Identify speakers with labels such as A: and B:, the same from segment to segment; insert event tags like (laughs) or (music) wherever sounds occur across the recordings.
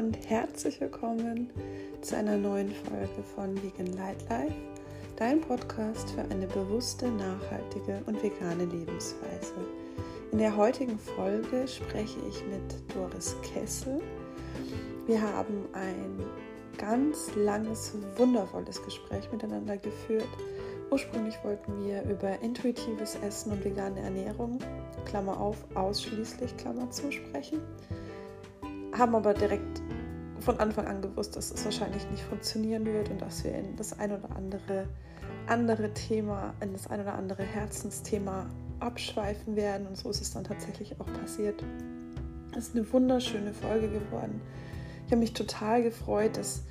A: und herzlich willkommen zu einer neuen Folge von Vegan Light Life, dein Podcast für eine bewusste, nachhaltige und vegane Lebensweise. In der heutigen Folge spreche ich mit Doris Kessel. Wir haben ein ganz langes, wundervolles Gespräch miteinander geführt. Ursprünglich wollten wir über intuitives Essen und vegane Ernährung, Klammer auf, ausschließlich Klammer zu sprechen haben aber direkt von Anfang an gewusst, dass es wahrscheinlich nicht funktionieren wird und dass wir in das ein oder andere andere Thema, in das ein oder andere Herzensthema abschweifen werden. Und so ist es dann tatsächlich auch passiert. Es ist eine wunderschöne Folge geworden. Ich habe mich total gefreut, dass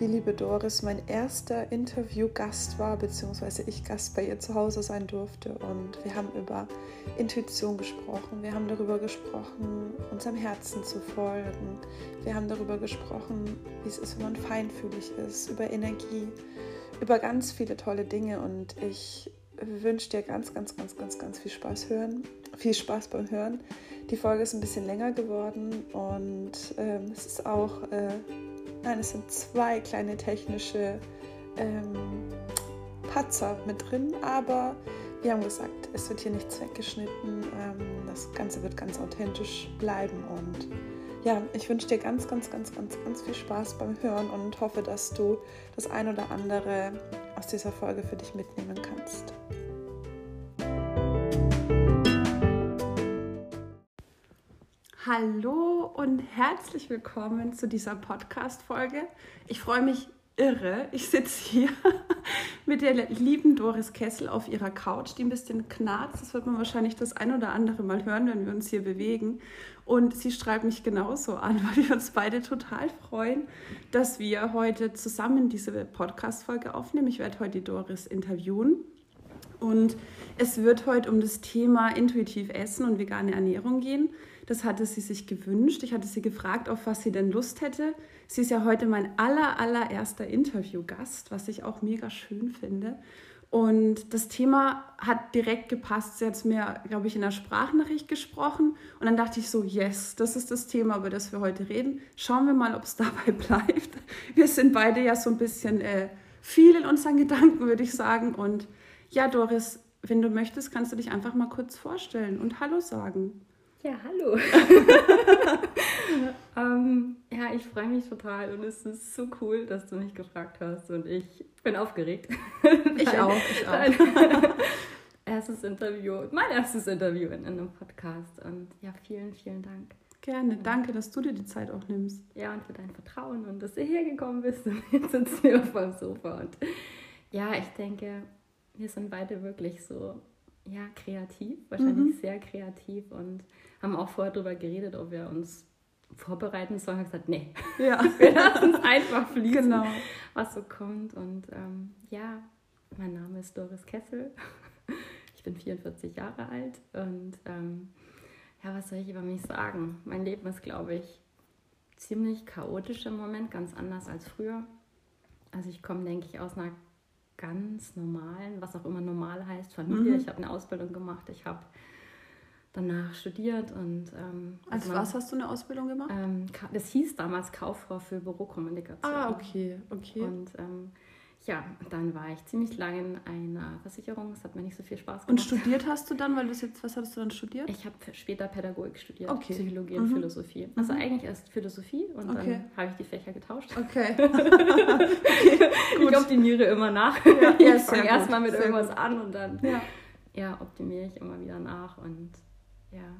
A: die liebe Doris mein erster Interviewgast war, beziehungsweise ich Gast bei ihr zu Hause sein durfte. Und wir haben über Intuition gesprochen, wir haben darüber gesprochen, unserem Herzen zu folgen, wir haben darüber gesprochen, wie es ist, wenn man feinfühlig ist, über Energie, über ganz viele tolle Dinge. Und ich wünsche dir ganz, ganz, ganz, ganz, ganz viel Spaß hören, viel Spaß beim Hören. Die Folge ist ein bisschen länger geworden und ähm, es ist auch äh, Nein, es sind zwei kleine technische ähm, Patzer mit drin, aber wir haben gesagt, es wird hier nichts weggeschnitten. Ähm, das Ganze wird ganz authentisch bleiben und ja, ich wünsche dir ganz, ganz, ganz, ganz, ganz viel Spaß beim Hören und hoffe, dass du das ein oder andere aus dieser Folge für dich mitnehmen kannst. Hallo und herzlich willkommen zu dieser Podcast-Folge. Ich freue mich irre. Ich sitze hier (laughs) mit der lieben Doris Kessel auf ihrer Couch, die ein bisschen knarzt. Das wird man wahrscheinlich das ein oder andere Mal hören, wenn wir uns hier bewegen. Und sie strahlt mich genauso an, (laughs) weil wir uns beide total freuen, dass wir heute zusammen diese Podcast-Folge aufnehmen. Ich werde heute die Doris interviewen. Und es wird heute um das Thema intuitiv Essen und vegane Ernährung gehen. Das hatte sie sich gewünscht. Ich hatte sie gefragt, auf was sie denn Lust hätte. Sie ist ja heute mein aller, allererster Interviewgast, was ich auch mega schön finde. Und das Thema hat direkt gepasst. Sie hat es mir, glaube ich, in der Sprachnachricht gesprochen. Und dann dachte ich so, yes, das ist das Thema, über das wir heute reden. Schauen wir mal, ob es (laughs) dabei bleibt. Wir sind beide ja so ein bisschen äh, viel in unseren Gedanken, würde ich sagen. Und ja, Doris, wenn du möchtest, kannst du dich einfach mal kurz vorstellen und Hallo sagen.
B: Ja, hallo. (laughs) ähm, ja, ich freue mich total und es ist so cool, dass du mich gefragt hast und ich bin aufgeregt.
A: Ich dein, auch, ich auch. (laughs)
B: erstes Interview, mein erstes Interview in, in einem Podcast und ja, vielen, vielen Dank.
A: Gerne, danke, dass du dir die Zeit auch nimmst.
B: Ja, und für dein Vertrauen und dass du hergekommen bist und jetzt sitzen wir auf dem Sofa und ja, ich denke, wir sind beide wirklich so ja, kreativ, wahrscheinlich mhm. sehr kreativ und haben auch vorher darüber geredet, ob wir uns vorbereiten sollen. Ich gesagt, nee, ja. (laughs) wir lassen es einfach fließen, genau. was so kommt. Und ähm, ja, mein Name ist Doris Kessel. (laughs) Ich bin 44 Jahre alt und ähm, ja, was soll ich über mich sagen? Mein Leben ist, glaube ich, ziemlich chaotisch im Moment, ganz anders als früher. Also ich komme, denke ich, aus einer ganz normalen, was auch immer normal heißt, Familie. Mhm. Ich habe eine Ausbildung gemacht, ich habe danach studiert und
A: ähm, als also was hast du eine Ausbildung gemacht? Ähm,
B: das hieß damals Kauffrau für Bürokommunikation.
A: Ah, okay, okay.
B: Und ähm, ja, dann war ich ziemlich lange in einer Versicherung. Es hat mir nicht so viel Spaß gemacht.
A: Und studiert hast du dann, weil du jetzt, was hast du dann studiert?
B: Ich habe später Pädagogik studiert,
A: okay.
B: Psychologie und mhm. Philosophie. Also mhm. eigentlich erst Philosophie und okay. dann habe ich die Fächer getauscht.
A: Okay. (laughs)
B: okay ich optimiere immer nach. Ja, (laughs) ich fange erstmal mit sehr irgendwas gut. an und dann ja. ja, optimiere ich immer wieder nach und ja,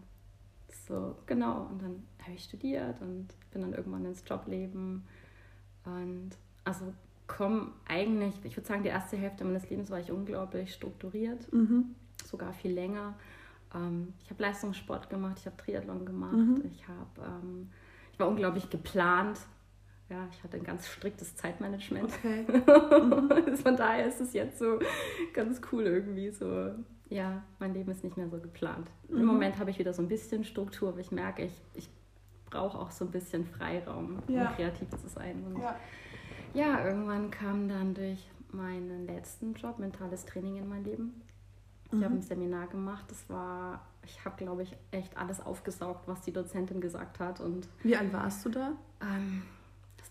B: so genau. Und dann habe ich studiert und bin dann irgendwann ins Jobleben und also komme eigentlich, ich würde sagen, die erste Hälfte meines Lebens war ich unglaublich strukturiert, mhm. sogar viel länger. Ähm, ich habe Leistungssport gemacht, ich habe Triathlon gemacht, mhm. ich, hab, ähm, ich war unglaublich geplant. Ja, ich hatte ein ganz striktes Zeitmanagement.
A: Okay. (laughs)
B: Mhm. Von daher ist es jetzt so ganz cool irgendwie so. Ja, mein Leben ist nicht mehr so geplant. Im mhm. Moment habe ich wieder so ein bisschen Struktur, aber ich merke, ich, ich brauche auch so ein bisschen Freiraum, ja. um kreativ zu sein. Und ja ja, irgendwann kam dann durch meinen letzten Job mentales Training in mein Leben. Ich mhm. habe ein Seminar gemacht, das war, ich habe, glaube ich, echt alles aufgesaugt, was die Dozentin gesagt hat. Und,
A: Wie alt warst du da?
B: Ähm,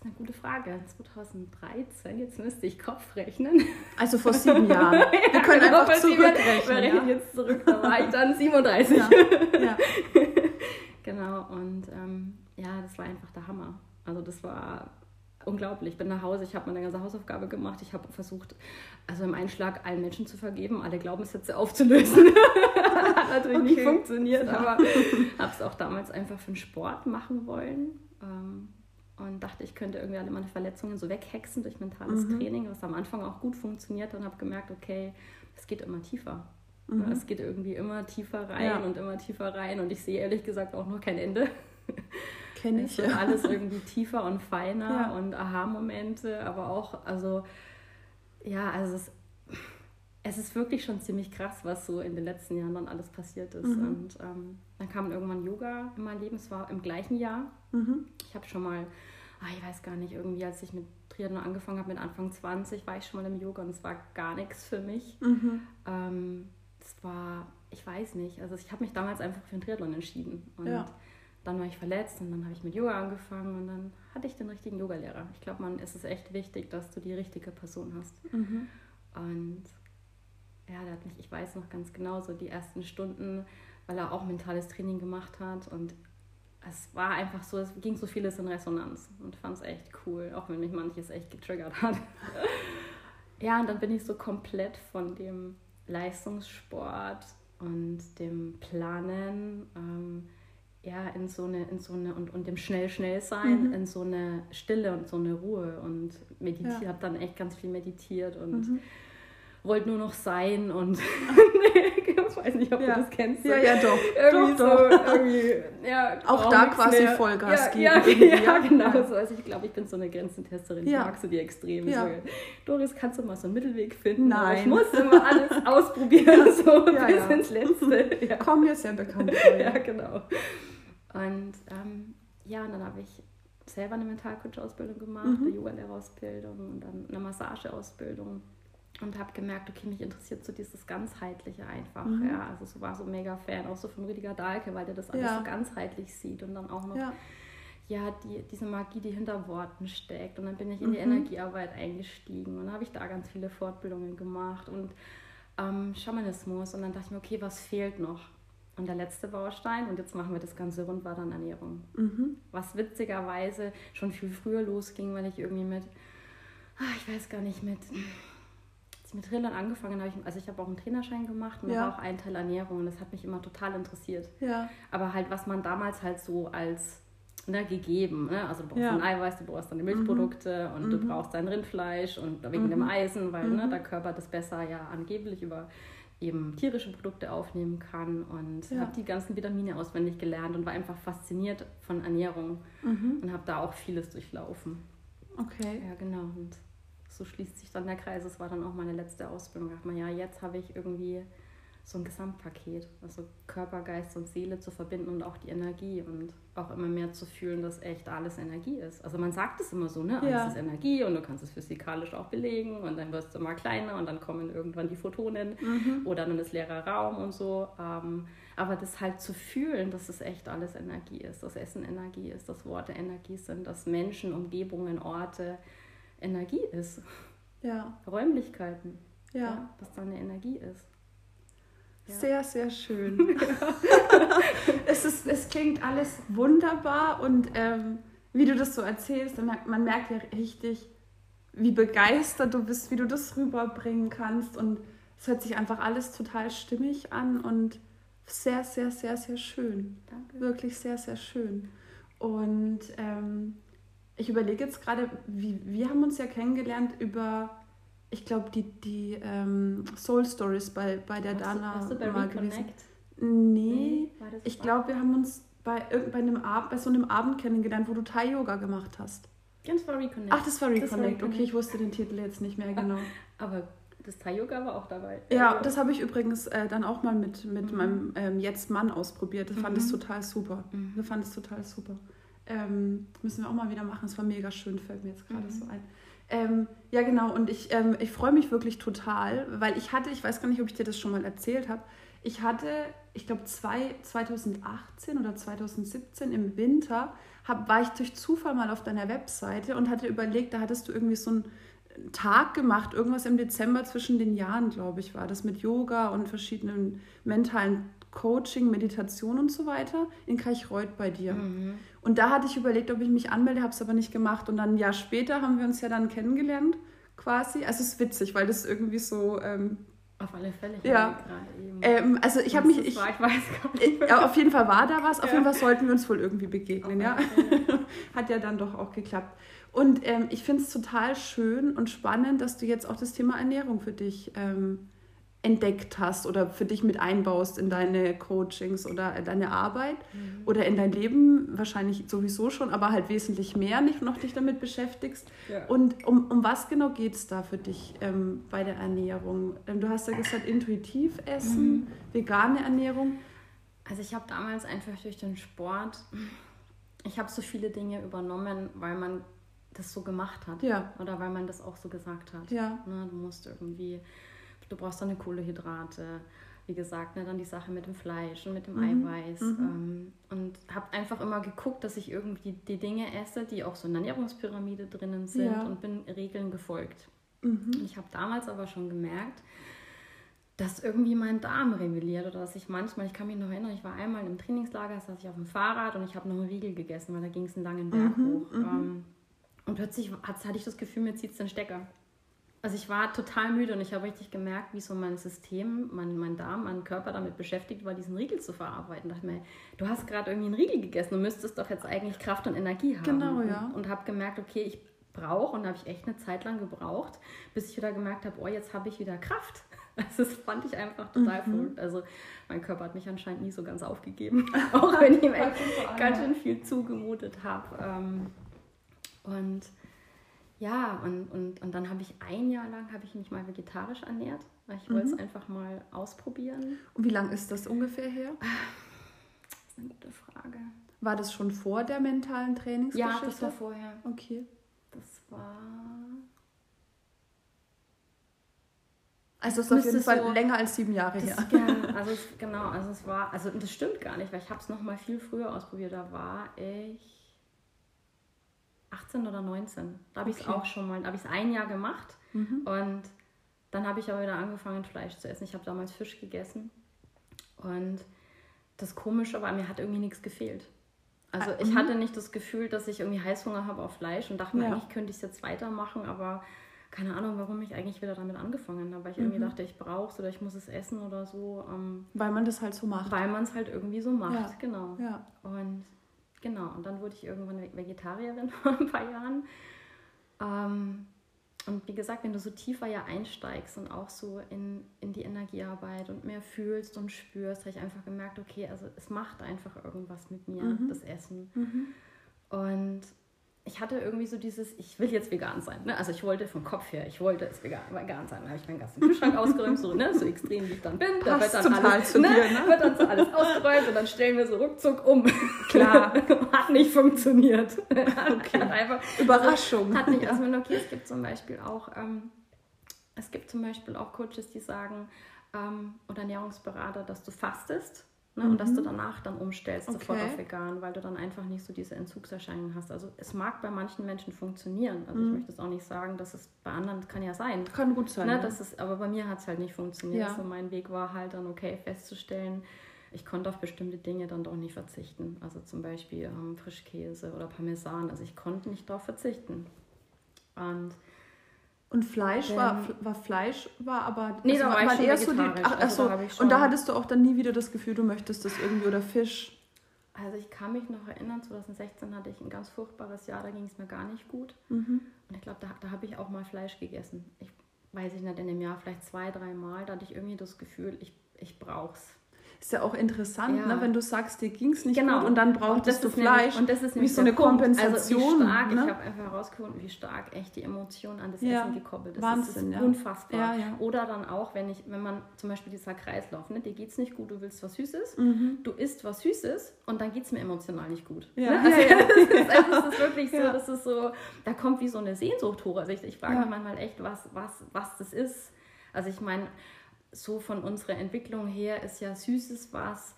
B: ist eine gute Frage. 2013, jetzt müsste ich Kopf rechnen.
A: Also vor sieben Jahren. (laughs) Wir können genau, einfach zurückrechnen. Wir
B: rechnen ja? jetzt zurück, da war ich dann 37. Ja. ja. (laughs) genau, und ähm, ja, das war einfach der Hammer. Also das war unglaublich. Ich bin nach Hause, ich habe meine ganze Hausaufgabe gemacht. Ich habe versucht, also im Einschlag allen Menschen zu vergeben, alle Glaubenssätze aufzulösen. (laughs) Hat natürlich okay. nicht funktioniert, ja. aber habe es auch damals einfach für den Sport machen wollen. Ähm, und dachte, ich könnte irgendwie alle meine Verletzungen so weghexen durch mentales mhm. Training, was am Anfang auch gut funktioniert. Und habe gemerkt, okay, es geht immer tiefer. Mhm. Es geht irgendwie immer tiefer rein ja. und immer tiefer rein. Und ich sehe ehrlich gesagt auch noch kein Ende.
A: Kenne ich.
B: Es wird alles irgendwie tiefer und feiner ja. und Aha-Momente, aber auch, also, ja, also es, es ist wirklich schon ziemlich krass, was so in den letzten Jahren dann alles passiert ist. Mhm. Und ähm, dann kam irgendwann Yoga in mein Leben, es war im gleichen Jahr. Mhm. Ich habe schon mal, ach, ich weiß gar nicht, irgendwie, als ich mit Triathlon angefangen habe, mit Anfang 20, war ich schon mal im Yoga und es war gar nichts für mich. Mhm. Ähm, es war, ich weiß nicht, also ich habe mich damals einfach für den Triathlon entschieden. Und ja dann war ich verletzt und dann habe ich mit Yoga angefangen und dann hatte ich den richtigen Yogalehrer. Ich glaube, man ist es echt wichtig, dass du die richtige Person hast. Mhm. Und ja, der hat mich, ich weiß noch ganz genau, so die ersten Stunden, weil er auch mentales Training gemacht hat und es war einfach so, es ging so vieles in Resonanz und fand es echt cool, auch wenn mich manches echt getriggert hat. (laughs) ja, und dann bin ich so komplett von dem Leistungssport und dem Planen ähm, ja, in so eine, in so eine, und, und dem schnell, schnell sein, mhm. in so eine Stille und so eine Ruhe und meditiert, ja. habe dann echt ganz viel meditiert und mhm. Wollte nur noch sein und (laughs) ich weiß nicht, ob ja. du das kennst.
A: Ja, ja, doch. (laughs)
B: Irgendwie
A: doch,
B: so, doch. irgendwie, ja,
A: Auch da quasi mehr. Vollgas
B: ja, geben. (laughs) Ja, ja, genau. So. Also ich glaube, ich bin so eine Grenzentesterin. Ich mag so die Extreme. Ja. So, Doris, kannst du mal so einen Mittelweg finden?
A: Nein.
B: Ich muss immer alles ausprobieren, so bis ins Letzte.
A: Ja. Komm mir sehr bekannt vor.
B: Ja, genau. Und ähm, ja, und dann habe ich selber eine Mentalcoach-Ausbildung gemacht, mhm. eine Yoga-Lehrerausbildung und dann eine Massageausbildung und habe gemerkt, okay, mich interessiert so dieses ganzheitliche einfach. Mhm. Ja, also so war so mega Fan auch so von Rüdiger Dahlke, weil der das alles ja. so ganzheitlich sieht und dann auch noch ja, ja die, diese Magie, die hinter Worten steckt. Und dann bin ich in die mhm. Energiearbeit eingestiegen und habe ich da ganz viele Fortbildungen gemacht und ähm, Schamanismus und dann dachte ich mir, okay, was fehlt noch? Und der letzte Baustein, und jetzt machen wir das Ganze rund, war dann Ernährung. Mhm. Was witzigerweise schon viel früher losging, weil ich irgendwie mit, ach, ich weiß gar nicht, mit, ich mit Trainern angefangen habe, ich, also ich habe auch einen Trainerschein gemacht und ja. war auch ein Teil Ernährung und das hat mich immer total interessiert.
A: Ja.
B: Aber halt, was man damals halt so als ne, gegeben. Ne? Also du brauchst ja. ein Eiweiß, du brauchst deine Milchprodukte mhm. und du mhm. brauchst dein Rindfleisch und wegen mhm. dem Eisen, weil ne, mhm. der Körper das besser ja angeblich über eben tierische Produkte aufnehmen kann und ja. habe die ganzen Vitamine auswendig gelernt und war einfach fasziniert von Ernährung mhm. und habe da auch vieles durchlaufen.
A: Okay.
B: Ja, genau. Und so schließt sich dann der Kreis. Es war dann auch meine letzte Ausbildung. Da dachte man, ja, jetzt habe ich irgendwie so ein Gesamtpaket, also Körper, Geist und Seele zu verbinden und auch die Energie und auch immer mehr zu fühlen, dass echt alles Energie ist. Also man sagt es immer so, ne? Alles ja. ist Energie und du kannst es physikalisch auch belegen und dann wirst du immer kleiner und dann kommen irgendwann die Photonen mhm. oder dann ist leerer Raum und so. Ähm, aber das halt zu fühlen, dass es echt alles Energie ist, dass Essen Energie ist, dass Worte Energie sind, dass Menschen, Umgebungen, Orte Energie ist.
A: Ja.
B: Räumlichkeiten.
A: Ja. ja.
B: Dass da eine Energie ist.
A: Sehr, sehr schön. (laughs) (laughs) es, ist, es klingt alles wunderbar und ähm, wie du das so erzählst, man merkt ja richtig, wie begeistert du bist, wie du das rüberbringen kannst und es hört sich einfach alles total stimmig an und sehr, sehr, sehr, sehr schön.
B: Danke.
A: Wirklich sehr, sehr schön. Und ähm, ich überlege jetzt gerade, wir haben uns ja kennengelernt über ich glaube, die, die ähm, Soul Stories bei, bei der
B: warst
A: Dana
B: du, warst du bei mal gewesen.
A: Nee, nee ich glaube, wir haben uns bei, bei, einem Ab bei so einem Abend kennengelernt, wo du Thai-Yoga gemacht hast.
B: Das war Reconnect.
A: Ach, das war Reconnect. Das war Reconnect. Okay, ich wusste den Titel jetzt nicht mehr genau. (laughs)
B: Aber das Thai-Yoga war auch dabei.
A: Ja, das habe ich übrigens äh, dann auch mal mit, mit mhm. meinem ähm, Jetzt-Mann ausprobiert. Das mhm. fand ich total super. Mhm. Das fand ich total super. Ähm, müssen wir auch mal wieder machen. Es war mega schön, fällt mir jetzt gerade mhm. so ein. Ähm, ja, genau. Und ich, ähm, ich freue mich wirklich total, weil ich hatte, ich weiß gar nicht, ob ich dir das schon mal erzählt habe, ich hatte, ich glaube, 2018 oder 2017 im Winter, hab, war ich durch Zufall mal auf deiner Webseite und hatte überlegt, da hattest du irgendwie so einen Tag gemacht, irgendwas im Dezember zwischen den Jahren, glaube ich, war das mit Yoga und verschiedenen mentalen Coaching, Meditation und so weiter in Kaichreuth bei dir. Mhm. Und da hatte ich überlegt, ob ich mich anmelde, habe es aber nicht gemacht. Und dann ein Jahr später haben wir uns ja dann kennengelernt, quasi. Also es ist witzig, weil das irgendwie so. Ähm,
B: auf alle Fälle.
A: Ja. Ähm, also ich habe mich. Ich, war, ich weiß gar nicht. Ja, auf jeden Fall war da was. Auf ja. jeden Fall sollten wir uns wohl irgendwie begegnen. Ja. (laughs) Hat ja dann doch auch geklappt. Und ähm, ich finde es total schön und spannend, dass du jetzt auch das Thema Ernährung für dich ähm, entdeckt hast oder für dich mit einbaust in deine Coachings oder deine Arbeit mhm. oder in dein Leben, wahrscheinlich sowieso schon, aber halt wesentlich mehr nicht noch dich damit beschäftigst. Ja. Und um, um was genau geht es da für dich ähm, bei der Ernährung? Ähm, du hast ja gesagt, intuitiv essen, mhm. vegane Ernährung.
B: Also ich habe damals einfach durch den Sport, ich habe so viele Dinge übernommen, weil man das so gemacht hat. Ja. Oder weil man das auch so gesagt hat. Ja. Ne, du musst irgendwie du brauchst dann Kohlehydrate, wie gesagt, ne, dann die Sache mit dem Fleisch und mit dem mhm. Eiweiß. Mhm. Ähm, und habe einfach immer geguckt, dass ich irgendwie die Dinge esse, die auch so in der Ernährungspyramide drinnen sind ja. und bin Regeln gefolgt. Mhm. Ich habe damals aber schon gemerkt, dass irgendwie mein Darm rebelliert oder dass ich manchmal, ich kann mich noch erinnern, ich war einmal im Trainingslager, saß ich auf dem Fahrrad und ich habe noch einen Riegel gegessen, weil da ging es einen langen Berg mhm, hoch. Mhm. Ähm, und plötzlich hatte ich das Gefühl, mir zieht es den Stecker. Also ich war total müde und ich habe richtig gemerkt, wie so mein System, mein, mein Darm, mein Körper damit beschäftigt war, diesen Riegel zu verarbeiten. Da dachte mir, du hast gerade irgendwie einen Riegel gegessen und müsstest doch jetzt eigentlich Kraft und Energie haben. Genau, ja. Und, und habe gemerkt, okay, ich brauche und habe ich echt eine Zeit lang gebraucht, bis ich wieder gemerkt habe, oh, jetzt habe ich wieder Kraft. (laughs) Also das fand ich einfach total mhm. verrückt. Also mein Körper hat mich anscheinend nie so ganz aufgegeben, (laughs) auch wenn ich ihm ganz schön viel zugemutet habe. Ähm, und ja, und, und, und dann habe ich ein Jahr lang, habe ich mich mal vegetarisch ernährt. Ich wollte es mhm. einfach mal ausprobieren.
A: Und wie lange ist das ungefähr her?
B: Das ist eine gute Frage.
A: War das schon vor der mentalen Trainingsgeschichte?
B: Ja, das war vorher.
A: Okay.
B: Das war...
A: Also es ist auf jeden Fall so, länger als sieben Jahre her.
B: Ja, also es, genau, also es war, also das stimmt gar nicht, weil ich habe es noch mal viel früher ausprobiert. Da war ich 18 oder 19. Da habe okay. ich es auch schon mal, da habe ich es ein Jahr gemacht mhm. und dann habe ich aber wieder angefangen, Fleisch zu essen. Ich habe damals Fisch gegessen und das Komische war, mir hat irgendwie nichts gefehlt. Also ah, ich mhm. hatte nicht das Gefühl, dass ich irgendwie Heißhunger habe auf Fleisch und dachte mir, ja. eigentlich könnte ich es jetzt weitermachen, aber keine Ahnung, warum ich eigentlich wieder damit angefangen habe, weil ich mhm. irgendwie dachte, ich brauche es oder ich muss es essen oder so. Ähm,
A: weil man das halt so macht.
B: Weil man es halt irgendwie so macht, ja. genau. Ja. Und Genau, und dann wurde ich irgendwann Vegetarierin (laughs) vor ein paar Jahren. Ähm, und wie gesagt, wenn du so tiefer ja einsteigst und auch so in, in die Energiearbeit und mehr fühlst und spürst, habe ich einfach gemerkt, okay, also es macht einfach irgendwas mit mir, mhm. das Essen. Mhm. Und ich hatte irgendwie so dieses, ich will jetzt vegan sein. Ne? Also ich wollte vom Kopf her, ich wollte es vegan, vegan sein. Da habe ich meinen ganzen Kühlschrank ausgeräumt, so, ne? so extrem wie ich dann bin. Da wird dann, alles, ne? dir, ne? wird dann so alles ausgeräumt und dann stellen wir so ruckzuck um. Klar. (laughs) hat nicht funktioniert. Okay. hat einfach,
A: Überraschung.
B: hat nicht, also okay, es gibt zum Beispiel auch, ähm, es gibt zum Beispiel auch Coaches, die sagen, ähm, oder Ernährungsberater, dass du fastest Ne? Mhm. Und dass du mhm. danach dann umstellst, okay. sofort auf vegan, weil du dann einfach nicht so diese Entzugserscheinungen hast. Also es mag bei manchen Menschen funktionieren. Also mhm. ich möchte es auch nicht sagen, dass es bei anderen kann ja sein.
A: Kann gut sein. Ne?
B: Ja. Das ist, aber bei mir hat es halt nicht funktioniert. Ja. Also mein Weg war halt dann okay festzustellen, ich konnte auf bestimmte Dinge dann doch nicht verzichten. Also zum Beispiel ähm, Frischkäse oder Parmesan. Also ich konnte nicht darauf verzichten. Und
A: und Fleisch ähm, war, war Fleisch, war aber. Nee, also da war, war ich eher so die, ach, also, da Und da hattest du auch dann nie wieder das Gefühl, du möchtest das irgendwie oder Fisch.
B: Also ich kann mich noch erinnern, 2016 hatte ich ein ganz furchtbares Jahr, da ging es mir gar nicht gut. Mhm. Und ich glaube, da, da habe ich auch mal Fleisch gegessen. Ich weiß ich nicht, in dem Jahr vielleicht zwei, drei Mal, da hatte ich irgendwie das Gefühl, ich, ich brauche es.
A: Ist ja auch interessant, ja. Ne? wenn du sagst, dir ging es nicht genau. gut und dann brauchst du Fleisch.
B: Nämlich, und das ist wie so eine Punkt. Kompensation. Also wie stark, ne? ich habe einfach herausgefunden, wie stark echt die Emotion an das ja. Essen gekoppelt ist. Wahnsinn, das ist ja. unfassbar. Oder dann auch, wenn ich, wenn man zum Beispiel dieser Kreislauf, ne? dir geht es nicht gut, du willst was Süßes, mhm. du isst was Süßes und dann geht es mir emotional nicht gut. Ja. Ne? Also, (laughs) das, ist, also, das ist wirklich so, das ist so, da kommt wie so eine Sehnsucht hoch. Also ich, ich frage mich manchmal echt, was, was, was das ist. Also ich meine, so von unserer Entwicklung her ist ja Süßes was,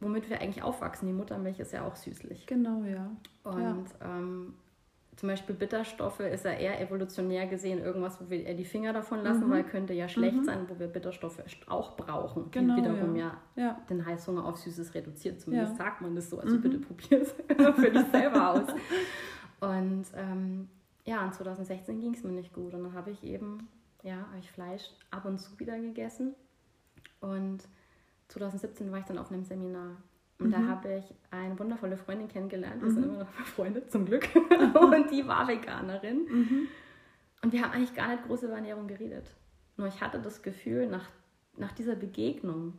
B: womit wir eigentlich aufwachsen. Die Muttermilch ist ja auch süßlich.
A: Genau, ja.
B: Und ja. Ähm, zum Beispiel Bitterstoffe ist ja eher evolutionär gesehen irgendwas, wo wir eher die Finger davon lassen, mhm. weil könnte ja schlecht mhm. sein, wo wir Bitterstoffe auch brauchen, genau, die wiederum ja. ja, den Heißhunger auf Süßes reduziert. Zumindest ja. sagt man das so. Also mhm. bitte probier es (laughs) für dich selber (laughs) aus. Und ähm, ja, in 2016 ging es mir nicht gut und dann habe ich eben ja, habe ich Fleisch ab und zu wieder gegessen. Und 2017 war ich dann auf einem Seminar. Und mhm. da habe ich eine wundervolle Freundin kennengelernt. Wir mhm. sind immer noch (laughs) befreundet, zum Glück. (laughs) und die war Veganerin. Mhm. Und wir haben eigentlich gar nicht groß über Ernährung geredet. Nur ich hatte das Gefühl, nach, nach dieser Begegnung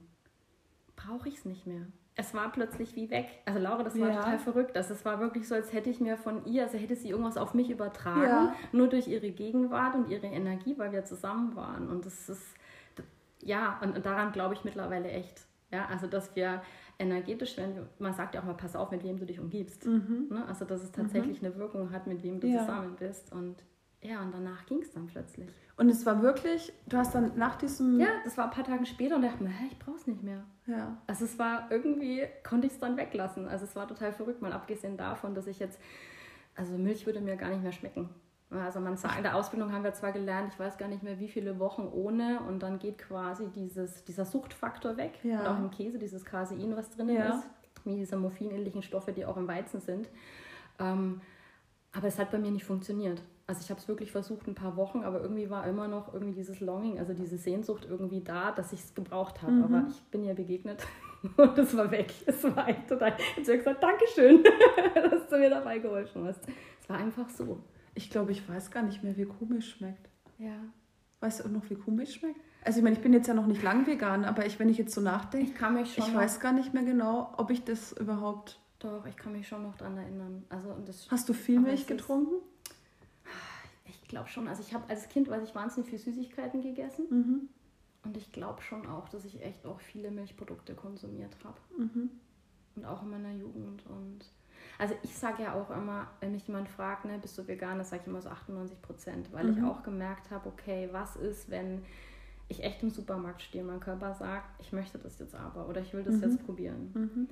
B: brauche ich es nicht mehr es war plötzlich wie weg. Also Laura, das war ja. total verrückt. Also es war wirklich so, als hätte ich mir von ihr, also hätte sie irgendwas auf mich übertragen, ja. nur durch ihre Gegenwart und ihre Energie, weil wir zusammen waren. Und das ist, ja, und, und daran glaube ich mittlerweile echt. Ja, also dass wir energetisch, wenn man sagt ja auch mal, pass auf, mit wem du dich umgibst. Mhm. Ne? Also dass es tatsächlich mhm. eine Wirkung hat, mit wem du ja. zusammen bist. Und ja, und danach ging es dann plötzlich.
A: Und es war wirklich, du hast dann nach diesem.
B: Ja, das war ein paar Tage später und dachte mir, hä, ich brauch's nicht mehr. Ja. Also es war irgendwie, konnte ich es dann weglassen. Also es war total verrückt, mal abgesehen davon, dass ich jetzt, also Milch würde mir gar nicht mehr schmecken. Also man sagt, in der Ausbildung haben wir zwar gelernt, ich weiß gar nicht mehr, wie viele Wochen ohne und dann geht quasi dieses, dieser Suchtfaktor weg. Ja. Und auch im Käse, dieses Casein, was drin ja. ist, wie diese morphinähnlichen Stoffe, die auch im Weizen sind. Ähm, aber es hat bei mir nicht funktioniert also ich habe es wirklich versucht ein paar Wochen, aber irgendwie war immer noch irgendwie dieses Longing, also diese Sehnsucht irgendwie da, dass ich es gebraucht habe. Mhm. Aber ich bin ihr begegnet (laughs) und es war weg. Es war echt total. Ich habe gesagt, Dankeschön, (laughs) dass du mir dabei geholfen hast. Es war einfach so.
A: Ich glaube, ich weiß gar nicht mehr, wie Kuhmilch schmeckt. Ja. Weißt du auch noch, wie Kuhmilch schmeckt? Also ich meine, ich bin jetzt ja noch nicht lang vegan, aber ich, wenn ich jetzt so nachdenke, ich, kann mich schon ich weiß gar nicht mehr genau, ob ich das überhaupt...
B: Doch, ich kann mich schon noch daran erinnern. Also, das,
A: Hast du viel Milch getrunken?
B: Ich glaube schon. Also ich habe als Kind, weiß ich, wahnsinnig viel Süßigkeiten gegessen. Mhm. Und ich glaube schon auch, dass ich echt auch viele Milchprodukte konsumiert habe. Mhm. Und auch in meiner Jugend. Und also ich sage ja auch immer, wenn mich jemand fragt, ne, bist du vegan, das sage ich immer so 98 Prozent, weil mhm. ich auch gemerkt habe, okay, was ist, wenn ich echt im Supermarkt stehe und mein Körper sagt, ich möchte das jetzt aber oder ich will das mhm. jetzt probieren.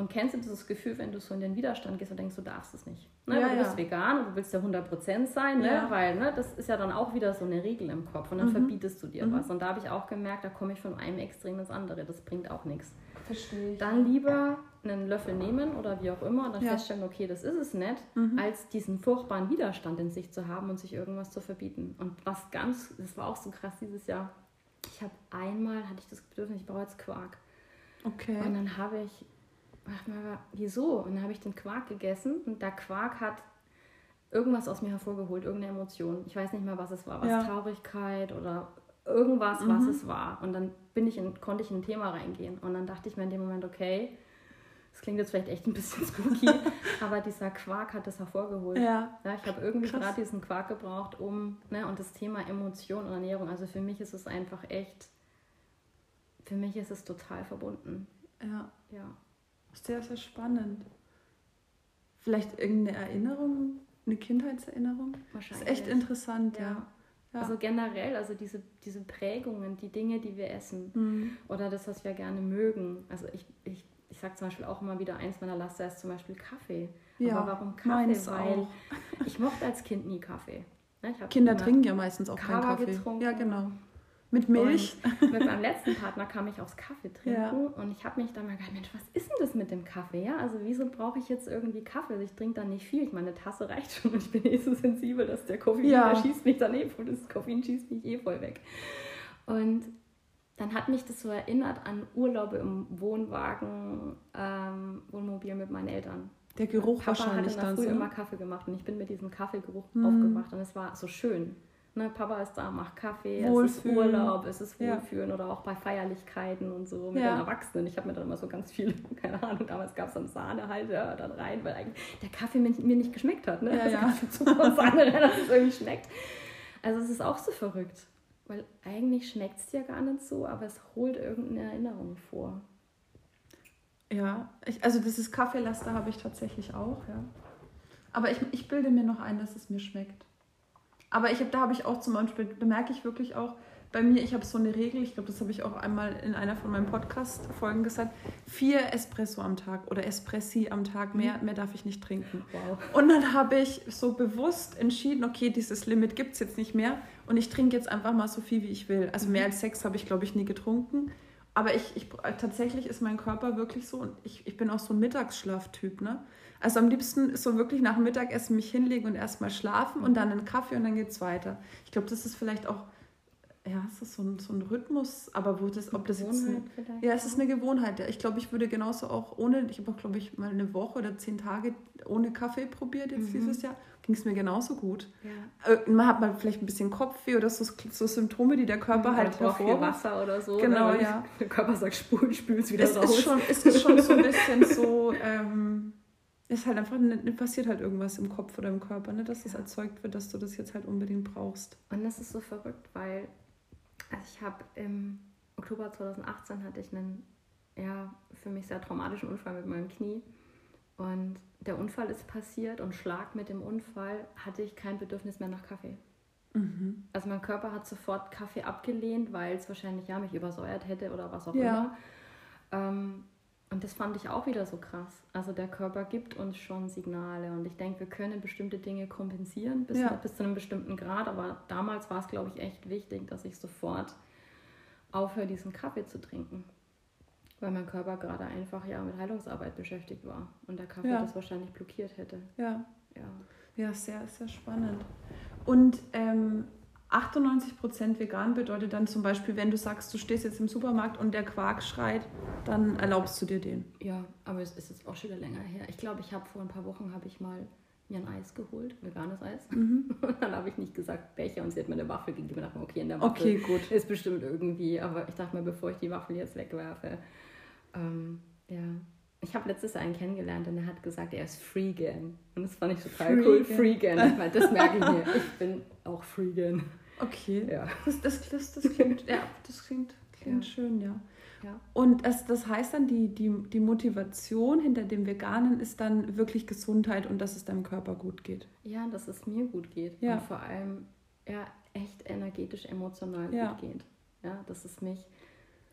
B: Und kennst du dieses Gefühl, wenn du so in den Widerstand gehst und denkst, du darfst es nicht? Ne? Ja, du bist ja. vegan und du willst ja 100% sein, ne? Ja. weil ne, das ist ja dann auch wieder so eine Regel im Kopf und dann mhm. verbietest du dir mhm. was. Und da habe ich auch gemerkt, da komme ich von einem Extrem ins andere. Das bringt auch nichts. Verstehe ich. Dann lieber einen Löffel nehmen oder wie auch immer und dann feststellen, okay, das ist es nicht, mhm. als diesen furchtbaren Widerstand in sich zu haben und sich irgendwas zu verbieten. Und was ganz, das war auch so krass dieses Jahr, ich habe einmal, hatte ich das Bedürfnis, ich brauche jetzt Quark. Okay. Und dann habe ich ach mal, wieso? Und dann habe ich den Quark gegessen und der Quark hat irgendwas aus mir hervorgeholt, irgendeine Emotion. Ich weiß nicht mehr, was es war, was ja. Traurigkeit oder irgendwas, mhm. was es war. Und dann bin ich in, konnte ich in ein Thema reingehen. Und dann dachte ich mir in dem Moment, okay, das klingt jetzt vielleicht echt ein bisschen (laughs) spooky, aber dieser Quark hat das hervorgeholt. Ja. ja ich habe irgendwie gerade diesen Quark gebraucht, um, ne, und das Thema Emotion und Ernährung, also für mich ist es einfach echt, für mich ist es total verbunden.
A: Ja. Ja. Sehr, sehr spannend. Vielleicht irgendeine Erinnerung, eine Kindheitserinnerung? Wahrscheinlich. Das ist echt interessant, ja. ja.
B: ja. Also generell, also diese, diese Prägungen, die Dinge, die wir essen mhm. oder das, was wir gerne mögen. Also ich, ich, ich sage zum Beispiel auch immer wieder, eins meiner Laster ist zum Beispiel Kaffee. Ja, Aber warum Kaffee? Weil ich mochte als Kind nie Kaffee.
A: Ne, Kinder trinken ja meistens auch keinen Kaffee. Getrunken. Ja, genau. Mit Milch?
B: Und mit meinem letzten Partner kam ich aufs Kaffee trinken ja. und ich habe mich dann mal gedacht, Mensch, was ist denn das mit dem Kaffee? Ja, also wieso brauche ich jetzt irgendwie Kaffee? Also ich trinke dann nicht viel. Ich meine, eine Tasse reicht schon und ich bin eh so sensibel, dass der Koffein, ja. der schießt mich dann eh voll, das Koffein schießt mich eh voll weg. Und dann hat mich das so erinnert an Urlaube im Wohnwagen, ähm, Wohnmobil mit meinen Eltern. Der Geruch Papa wahrscheinlich hat in der Früh so. immer Kaffee gemacht und ich bin mit diesem Kaffeegeruch mhm. aufgewacht und es war so schön. Ne, Papa ist da, macht Kaffee,
A: Wohlfühlen.
B: es ist Urlaub, es ist
A: Ja.
B: Wohlfühlen oder auch bei Feierlichkeiten und so mit
A: Ja.
B: den Erwachsenen. Ich habe mir dann immer so ganz viel, (laughs) keine Ahnung, damals gab es dann Sahne halt ja, dann rein, weil eigentlich der Kaffee mir, mir nicht geschmeckt hat. Ne?
A: Ja,
B: also
A: ja.
B: Zucker (laughs) Sahne rein, dass es irgendwie schmeckt. Also es ist auch so verrückt, weil eigentlich schmeckt es dir gar nicht so, aber es holt irgendeine Erinnerung vor.
A: Ja, ich, also dieses Kaffeelaster habe ich tatsächlich auch, ja. Aber ich, ich bilde mir noch ein, dass es mir schmeckt. Aber ich hab, da habe ich auch zum Beispiel, da merke ich wirklich auch, bei mir, ich habe so eine Regel, ich glaube, das habe ich auch einmal in einer von meinen Podcast-Folgen gesagt, vier Espresso am Tag oder Espressi am Tag, mehr, mehr darf ich nicht trinken.
B: Wow.
A: Und dann habe ich so bewusst entschieden, okay, dieses Limit gibt es jetzt nicht mehr und ich trinke jetzt einfach mal so viel, wie ich will. Also mehr als sechs habe ich, glaube ich, nie getrunken. Aber ich, ich, tatsächlich ist mein Körper wirklich so und ich, ich bin auch so ein Mittagsschlaftyp, ne? Also am liebsten ist so wirklich nach dem Mittagessen mich hinlegen und erstmal schlafen und dann einen Kaffee und dann geht's weiter. Ich glaube, das ist vielleicht auch, ja, es ist so ein, so ein Rhythmus, aber wo das, ob das jetzt ein, ja, es ist eine Gewohnheit. Ja. Ich glaube, ich würde genauso auch ohne, ich habe auch, glaube ich, mal eine Woche oder zehn Tage ohne Kaffee probiert jetzt
B: Mhm.
A: dieses Jahr. Ging es mir genauso gut.
B: Ja.
A: Äh, Man hat mal vielleicht ein bisschen Kopfweh oder so, so Symptome, die der Körper halt
B: braucht viel. Wasser oder so.
A: Genau?
B: Weil
A: ja. (laughs)
B: Der Körper sagt, spul, spül's wieder
A: Es
B: raus.
A: ist, schon, es ist schon so ein bisschen (laughs) so, ähm, ist halt einfach, ne, ne, passiert halt irgendwas im Kopf oder im Körper, ne, dass das
B: Ja.
A: erzeugt wird, dass du das jetzt halt unbedingt brauchst.
B: Und das ist so verrückt, weil also ich habe im Oktober 2018 hatte ich einen ja, für mich sehr traumatischen Unfall mit meinem Knie. Und der Unfall ist passiert und Schlag mit dem Unfall hatte ich kein Bedürfnis mehr nach Kaffee.
A: Mhm.
B: Also mein Körper hat sofort Kaffee abgelehnt, weil es wahrscheinlich ja mich übersäuert hätte oder was auch
A: Ja.
B: immer. Ähm, und das fand ich auch wieder so krass. Also der Körper gibt uns schon Signale und ich denke, wir können bestimmte Dinge kompensieren bis,
A: Ja.
B: bis zu einem bestimmten Grad. Aber damals war es, glaube ich, echt wichtig, dass ich sofort aufhöre, diesen Kaffee zu trinken. Weil mein Körper gerade einfach ja mit Heilungsarbeit beschäftigt war und der Kaffee
A: Ja.
B: das wahrscheinlich blockiert hätte.
A: Ja.
B: Ja.
A: Ja, sehr, sehr spannend. Und ähm, 98% vegan bedeutet dann zum Beispiel, wenn du sagst, du stehst jetzt im Supermarkt und der Quark schreit, dann erlaubst du dir den.
B: Ja, aber es ist jetzt auch schon wieder länger her. Ich glaube, ich habe vor ein paar Wochen habe ich mal mir ein Eis geholt, veganes Eis. (laughs) Und dann habe ich nicht gesagt Becher und sie hat mir eine Waffel gegeben. Ich dachte mir, okay, in der Waffel
A: Okay, gut.
B: ist bestimmt irgendwie. Aber ich dachte mir, bevor ich die Waffel jetzt wegwerfe, ähm, ja. Ich habe letztes Jahr einen kennengelernt und er hat gesagt, er ist Freegan. Und das fand ich total cool.
A: Freegan.
B: Freegan. Weil das merke ich mir. Ich bin auch Freegan.
A: Okay.
B: Ja.
A: Das, das, das, das klingt, ja, das klingt, klingt
B: Ja.
A: schön, ja.
B: Ja.
A: Und das, das heißt dann, die, die, die Motivation hinter dem Veganen ist dann wirklich Gesundheit und dass es deinem Körper gut geht.
B: Ja, dass es mir gut geht.
A: Ja.
B: Und vor allem ja, echt energetisch, emotional
A: Ja.
B: gut geht. Ja, dass es mich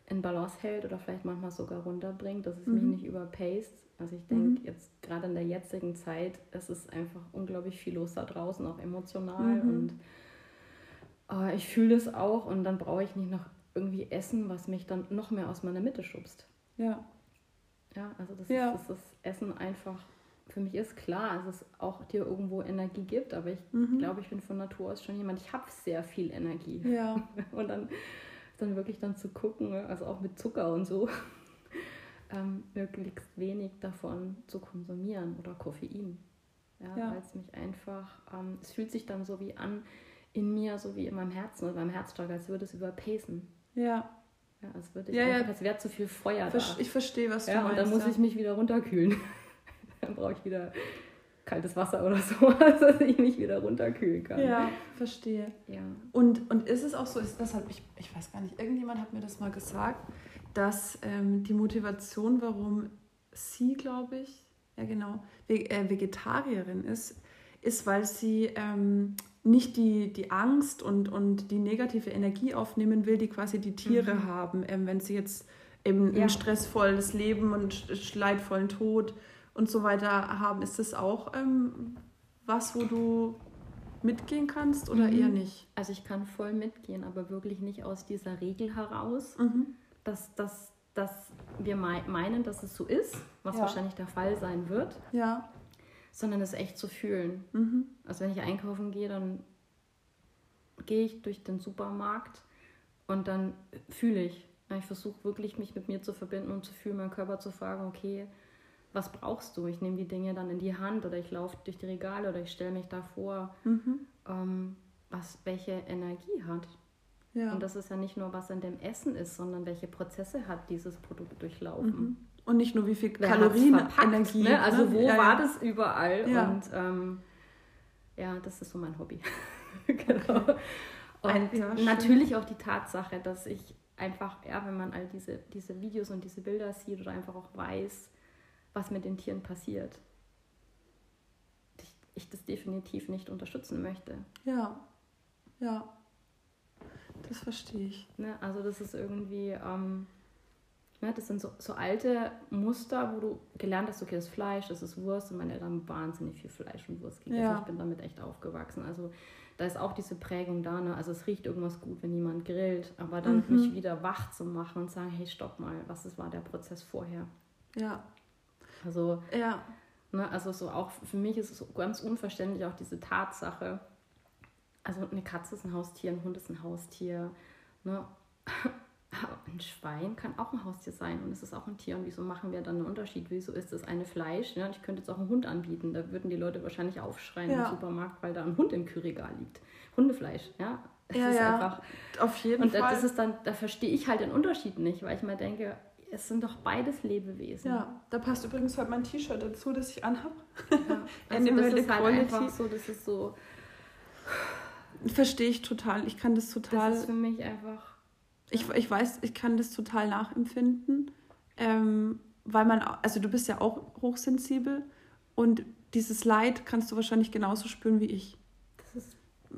B: in Balance hält oder vielleicht manchmal sogar runterbringt, dass es
A: Mhm.
B: mich nicht überpaced. Also ich denke, jetzt gerade in der jetzigen Zeit, es ist einfach unglaublich viel los da draußen, auch emotional.
A: Mhm.
B: Und äh, ich fühle es auch und dann brauche ich nicht noch irgendwie Essen, was mich dann noch mehr aus meiner Mitte schubst.
A: Ja.
B: Ja, also das
A: Ja.
B: ist, das Essen einfach für mich ist klar, dass es auch dir irgendwo Energie gibt, aber ich
A: Mhm.
B: glaube, ich bin von Natur aus schon jemand, ich habe sehr viel Energie.
A: Ja. (laughs)
B: Und dann, dann wirklich dann zu gucken, also auch mit Zucker und so, (laughs) ähm, möglichst wenig davon zu konsumieren oder Koffein. Ja,
A: Ja.
B: weil es mich einfach, ähm, es fühlt sich dann so wie an in mir, so wie in meinem Herzen oder beim Herzschlag, als würde es überpacen.
A: Ja.
B: Ja, als würde ich
A: Ja, ja.
B: einfach, als wäre zu viel Feuer da.
A: Ver- Ich verstehe, was du
B: Ja,
A: meinst.
B: und dann muss
A: ja.
B: ich mich wieder runterkühlen. (laughs) dann brauche ich wieder kaltes Wasser oder (laughs) so, dass ich mich wieder runterkühlen kann.
A: Ja, verstehe.
B: ja.
A: Und, und ist es auch so, ist das halt, ich, ich weiß gar nicht, irgendjemand hat mir das mal gesagt, dass ähm, die Motivation, warum sie, glaube ich, ja genau, äh, Vegetarierin ist, ist, weil sie ähm, nicht die, die Angst und, und die negative Energie aufnehmen will, die quasi die Tiere
B: Mhm.
A: haben, ähm, wenn sie jetzt eben
B: Ja.
A: ein stressvolles Leben und leidvollen Tod und so weiter haben. Ist das auch ähm, was, wo du mitgehen kannst oder
B: Mhm.
A: eher nicht?
B: Also ich kann voll mitgehen, aber wirklich nicht aus dieser Regel heraus,
A: Mhm.
B: dass, dass, dass wir mei- meinen, dass es so ist, was
A: Ja.
B: wahrscheinlich der Fall sein wird,
A: Ja.
B: Sondern es echt zu fühlen.
A: Mhm.
B: Also wenn ich einkaufen gehe, dann gehe ich durch den Supermarkt und dann fühle ich. Ich versuche wirklich, mich mit mir zu verbinden und zu fühlen, meinen Körper zu fragen, okay, was brauchst du? Ich nehme die Dinge dann in die Hand oder ich laufe durch die Regale oder ich stelle mich davor.
A: Mhm.
B: Ähm, was welche Energie hat. Ja. Und das ist ja nicht nur, was in dem Essen ist, sondern welche Prozesse hat dieses Produkt durchlaufen. Mhm.
A: Und nicht nur, wie viel Wer Kalorien, verpackt, Energie.
B: Ne? Also ne? wo ja, war ja. das überall? Und ähm, ja, das ist so mein Hobby. (laughs) genau. Und ja, natürlich auch die Tatsache, dass ich einfach, ja, wenn man all diese, diese Videos und diese Bilder sieht oder einfach auch weiß, was mit den Tieren passiert, ich, ich das definitiv nicht unterstützen möchte.
A: Ja, ja. Das verstehe ich.
B: Ne? Also das ist irgendwie, ähm, ne, das sind so, so alte Muster, wo du gelernt hast, okay, das Fleisch, das ist Wurst und meine Eltern haben wahnsinnig viel Fleisch und Wurst gegessen. Ja. Ich bin damit echt aufgewachsen. Also da ist auch diese Prägung da. Ne? Also es riecht irgendwas gut, wenn jemand grillt, aber dann mhm. mich wieder wach zu machen und sagen, hey, stopp mal, was ist, war der Prozess vorher? Ja. Also, ja. Ne, also so auch für mich ist es so ganz unverständlich auch diese Tatsache. Also eine Katze ist ein Haustier, ein Hund ist ein Haustier. Ne? Ein Schwein kann auch ein Haustier sein und es ist auch ein Tier. Und wieso machen wir dann einen Unterschied? Wieso ist das eine Fleisch? Ja, ich könnte jetzt auch einen Hund anbieten. Da würden die Leute wahrscheinlich aufschreien ja. im Supermarkt, weil da ein Hund im Kühlregal liegt. Hundefleisch, ja. Es ja, ist ja. einfach. Auf jeden und Fall. Und das ist dann, da verstehe ich halt den Unterschied nicht, weil ich mir denke, es sind doch beides Lebewesen.
A: Ja, da passt übrigens heute mein T-Shirt dazu, das ich anhabe. Ja, (laughs) also
B: das ist halt einfach so, das ist so.
A: Verstehe ich total. Ich kann das total.
B: Das ist für mich einfach
A: ich, ich weiß, ich kann das total nachempfinden, ähm, weil man, also du bist ja auch hochsensibel und dieses Leid kannst du wahrscheinlich genauso spüren wie ich.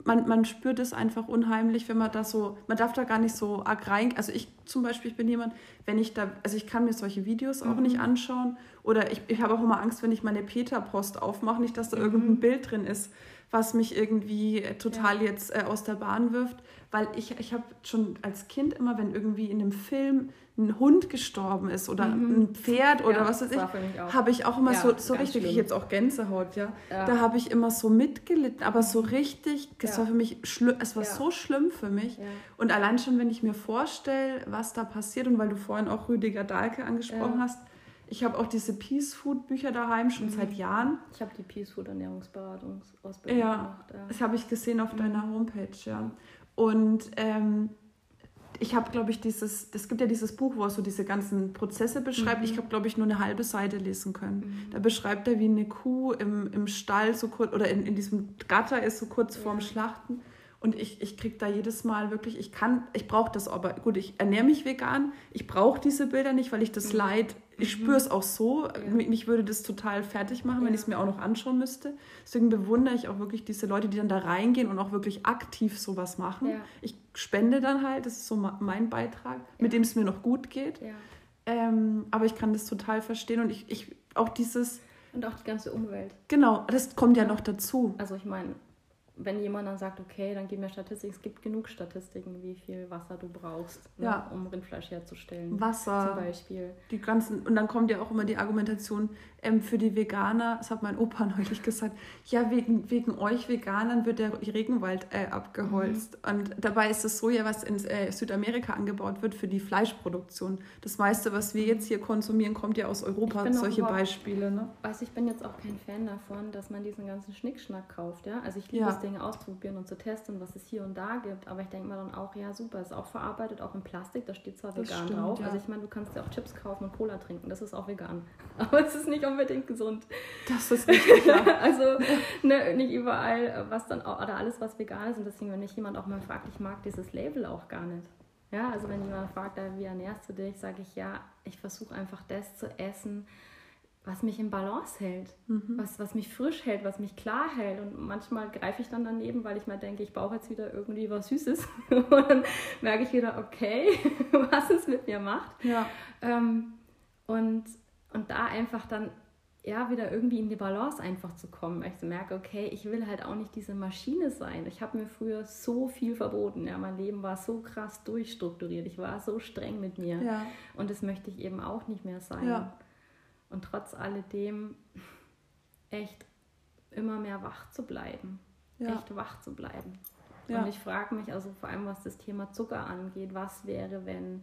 A: man, man spürt es einfach unheimlich, wenn man da so, man darf da gar nicht so arg rein. Also ich zum Beispiel, ich bin jemand, wenn ich da, also ich kann mir solche Videos auch mhm. nicht anschauen oder ich, ich habe auch immer Angst, wenn ich meine Peter-Post aufmache, nicht, dass da mhm. irgendein Bild drin ist, was mich irgendwie total ja. jetzt äh, aus der Bahn wirft weil ich, ich habe schon als Kind immer, wenn irgendwie in einem Film ein Hund gestorben ist oder mhm. ein Pferd oder ja, was weiß ich, habe ich auch immer ja, so, so richtig, schlimm. ich jetzt auch Gänsehaut, ja, ja. da habe ich immer so mitgelitten, aber so richtig, es war für mich schlimm, es war so schlimm für mich und allein schon, wenn ich mir vorstelle, was da passiert und weil du vorhin auch Rüdiger Dahlke angesprochen hast, ich habe auch diese Peace Food Bücher daheim schon mhm. seit Jahren.
B: Ich habe die Peace Food Ernährungsberatungsausbildung
A: ja, gemacht. Ja, das habe ich gesehen auf mhm. deiner Homepage, ja. Und ähm, ich habe, glaube ich, dieses, es gibt ja dieses Buch, wo er so diese ganzen Prozesse beschreibt. Mhm. Ich habe, glaube ich, nur eine halbe Seite lesen können. Mhm. Da beschreibt er, wie eine Kuh im, im Stall so kurz oder in, in diesem Gatter ist, so kurz ja. vorm Schlachten. Und ich, ich kriege da jedes Mal wirklich, ich kann, ich brauche das aber, gut, ich ernähre mich vegan, ich brauche diese Bilder nicht, weil ich das mhm. Leid, ich mhm. spüre es auch so, ja. mich würde das total fertig machen, ja. wenn ich es mir auch noch anschauen müsste. Deswegen bewundere ich auch wirklich diese Leute, die dann da reingehen und auch wirklich aktiv sowas machen. Ja. Ich spende dann halt, das ist so mein Beitrag, mit dem es mir noch gut geht. Ähm, aber ich kann das total verstehen und ich, ich auch dieses...
B: Und auch die ganze Umwelt.
A: Genau, das kommt ja noch dazu.
B: Also ich meine, wenn jemand dann sagt, okay, dann gib mir Statistiken, es gibt genug Statistiken, wie viel Wasser du brauchst, ne, ja. um Rindfleisch herzustellen. Wasser.
A: Zum Beispiel. Die ganzen, und dann kommt ja auch immer die Argumentation ähm, für die Veganer, das hat mein Opa (laughs) neulich gesagt, ja, wegen, wegen euch Veganern wird der Regenwald äh, abgeholzt. Mhm. Und dabei ist das Soja, was in äh, Südamerika angebaut wird, für die Fleischproduktion. Das meiste, was wir jetzt hier konsumieren, kommt ja aus Europa, solche Beispiele. Ne?
B: Also ich bin jetzt auch kein Fan davon, dass man diesen ganzen Schnickschnack kauft. Ja? Also ich liebe ja. es, Dinge auszuprobieren und zu testen, was es hier und da gibt. Aber ich denke mal dann auch, ja super, ist auch verarbeitet, auch in Plastik, da steht zwar das vegan stimmt, drauf. Ja. Also ich meine, du kannst ja auch Chips kaufen und Cola trinken, das ist auch vegan. (laughs) Aber es ist nicht unbedingt gesund. Das ist nicht (laughs) Also ne, nicht überall, was dann auch, oder alles, was vegan ist. Und deswegen, wenn mich jemand auch mal fragt, ich mag dieses Label auch gar nicht. Ja, also wenn jemand fragt, wie ernährst du dich, sage ich ja, ich versuche einfach das zu essen, was mich in Balance hält, mhm. was, was mich frisch hält, was mich klar hält. Und manchmal greife ich dann daneben, weil ich mal denke, ich brauche jetzt wieder irgendwie was Süßes. (laughs) und dann merke ich wieder, okay, (laughs) was es mit mir macht. Ja. Ähm, und, und da einfach dann ja, wieder irgendwie in die Balance einfach zu kommen. Ich merke, okay, ich will halt auch nicht diese Maschine sein. Ich habe mir früher so viel verboten. Ja, mein Leben war so krass durchstrukturiert. Ich war so streng mit mir. Ja. Und das möchte ich eben auch nicht mehr sein. Ja. Und trotz alledem echt immer mehr wach zu bleiben. Ja. Echt wach zu bleiben. Und ich frage mich also vor allem, was das Thema Zucker angeht, was wäre, wenn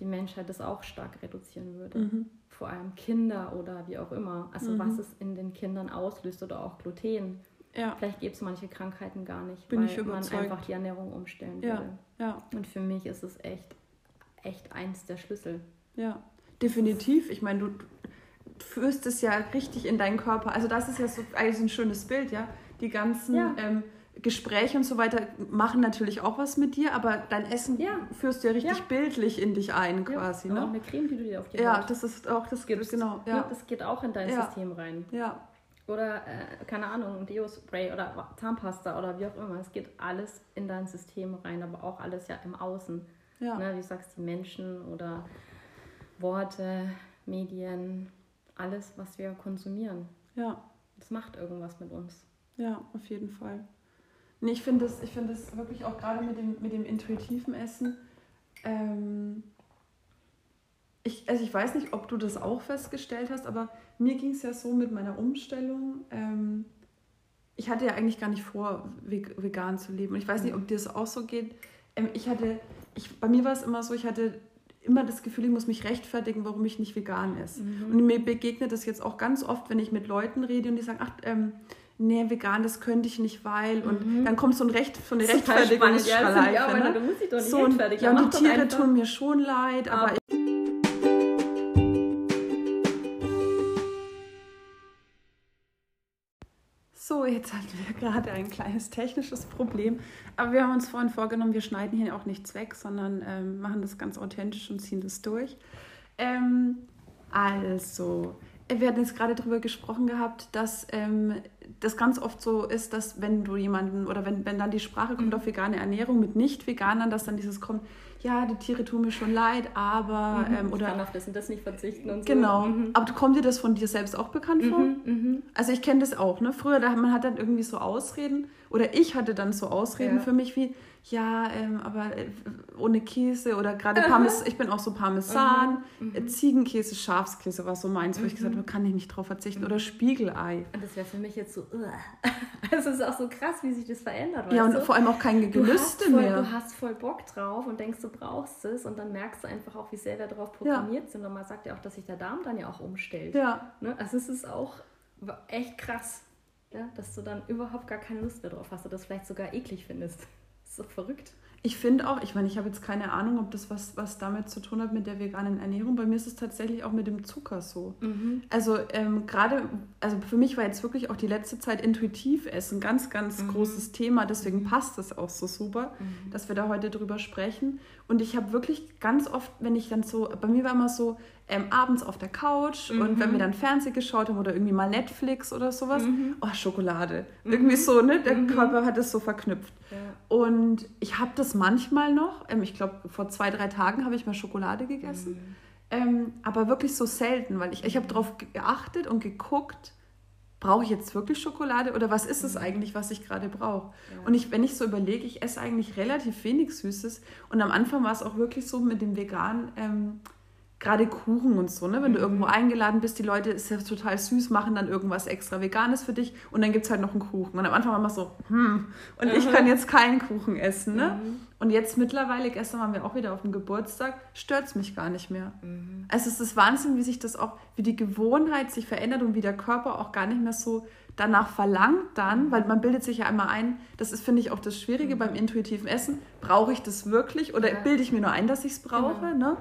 B: die Menschheit das auch stark reduzieren würde. Mhm. Vor allem Kinder oder wie auch immer. Also mhm. was es in den Kindern auslöst oder auch Gluten. Ja. Vielleicht gibt es manche Krankheiten gar nicht,
A: Bin
B: weil man einfach die Ernährung umstellen
A: ja.
B: würde.
A: Ja.
B: Und für mich ist es echt, echt eins der Schlüssel.
A: Ja, definitiv. Ich meine, du, führst es ja richtig in deinen Körper. Also das ist ja so eigentlich ein schönes Bild, ja. Die ganzen ja. ähm, Gespräche und so weiter machen natürlich auch was mit dir, aber dein Essen ja. führst du ja richtig ja. bildlich in dich ein quasi. Ja, ne?
B: eine Creme, die du dir auf die
A: Ja, das ist auch, das geht, genau.
B: Ja. Das geht auch in dein System rein.
A: Ja.
B: Oder, äh, keine Ahnung, ein Deo-Spray oder Zahnpasta oder wie auch immer. Es geht alles in dein System rein, aber auch alles ja im Außen. Ja. Ne, wie du sagst, die Menschen oder Worte, Medien, alles, was wir konsumieren.
A: Ja.
B: Das macht irgendwas mit uns.
A: Ja, auf jeden Fall. Nee, ich finde das, find das wirklich auch gerade mit dem, mit dem intuitiven Essen. Ähm, ich, also ich weiß nicht, ob du das auch festgestellt hast, aber mir ging es ja so mit meiner Umstellung. Ähm, ich hatte ja eigentlich gar nicht vor, vegan zu leben. Und ich weiß nicht, ob dir das auch so geht. Ähm, ich hatte, ich, bei mir war es immer so, ich hatte immer das Gefühl, ich muss mich rechtfertigen, warum ich nicht vegan esse. Mhm. Und mir begegnet das jetzt auch ganz oft, wenn ich mit Leuten rede und die sagen, ach, ähm, nee, vegan, das könnte ich nicht, weil. Und mhm. dann kommt so, ein Recht, so eine Rechtfertigungsschleife. Ja, ne? doch nicht so. Ja, und die Tiere tun mir schon leid, aber, aber So, jetzt hatten wir gerade ein kleines technisches Problem. Aber wir haben uns vorhin vorgenommen, wir schneiden hier auch nichts weg, sondern ähm, machen das ganz authentisch und ziehen das durch. Ähm, also, wir hatten jetzt gerade darüber gesprochen gehabt, dass ähm, das ganz oft so ist, dass wenn du jemanden oder wenn, wenn dann die Sprache kommt auf vegane Ernährung mit Nicht-Veganern, dass dann dieses kommt, ja, die Tiere tun mir schon leid, aber...
B: Mhm, ähm, oder, ich kann auf das und das nicht verzichten und
A: so. Genau. Mhm. Aber kommt dir das von dir selbst auch bekannt vor? Mhm, mhm. also ich kenne das auch. Ne? Früher, da, man hat dann irgendwie so Ausreden, oder ich hatte dann so Ausreden ja. für mich wie, ja, ähm, aber äh, ohne Käse oder gerade Parmesan, ich bin auch so Parmesan, mhm. Ziegenkäse, Schafskäse war so meins, wo ich gesagt habe, kann ich nicht drauf verzichten. Oder Spiegelei.
B: Und das wäre für mich jetzt so, (laughs) es ist auch so krass, wie sich das verändert.
A: Ja, und du? vor allem auch kein Gelüste
B: voll,
A: mehr.
B: Du hast voll Bock drauf und denkst, du brauchst es und dann merkst du einfach auch, wie sehr wir darauf programmiert ja. sind. Und man sagt ja auch, dass sich der Darm dann ja auch umstellt.
A: Ja.
B: Ne? Also es ist auch echt krass, ja? dass du dann überhaupt gar keine Lust mehr drauf hast oder das vielleicht sogar eklig findest. Das ist doch verrückt.
A: Ich finde auch, ich meine, ich habe jetzt keine Ahnung, ob das was, was damit zu tun hat mit der veganen Ernährung. Bei mir ist es tatsächlich auch mit dem Zucker so. Mhm. Also ähm, gerade, also für mich war jetzt wirklich auch die letzte Zeit intuitiv essen ganz, ganz mhm. großes Thema. Deswegen passt es auch so super, mhm. dass wir da heute drüber sprechen. Und ich habe wirklich ganz oft, wenn ich dann so, bei mir war immer so, ähm, abends auf der Couch mhm. und wenn wir dann Fernsehen geschaut haben oder irgendwie mal Netflix oder sowas, mhm. oh, Schokolade. Mhm. Irgendwie so, ne? Der mhm. Körper hat es so verknüpft. Ja. Und ich habe das manchmal noch, ähm, ich glaube, vor zwei, drei Tagen habe ich mal Schokolade gegessen. Mhm. Ähm, aber wirklich so selten, weil ich, ich habe darauf geachtet und geguckt, brauche ich jetzt wirklich Schokolade oder was ist es mhm. eigentlich, was ich gerade brauche? Ja. Und ich, wenn ich so überlege, ich esse eigentlich relativ wenig Süßes und am Anfang war es auch wirklich so mit dem Vegan, ähm, gerade Kuchen und so, ne? wenn mhm. du irgendwo eingeladen bist, die Leute ist ja total süß, machen dann irgendwas extra Veganes für dich und dann gibt es halt noch einen Kuchen. Und am Anfang war man so, hm, und mhm. ich kann jetzt keinen Kuchen essen. Ne? Mhm. Und jetzt mittlerweile, gestern waren wir auch wieder auf dem Geburtstag, stört es mich gar nicht mehr. Mhm. Also es ist Wahnsinn, wie sich das auch, wie die Gewohnheit sich verändert und wie der Körper auch gar nicht mehr so danach verlangt dann, weil man bildet sich ja einmal ein, das ist, finde ich, auch das Schwierige mhm. beim intuitiven Essen, brauche ich das wirklich oder ja. bilde ich mir nur ein, dass ich es brauche, genau. ne?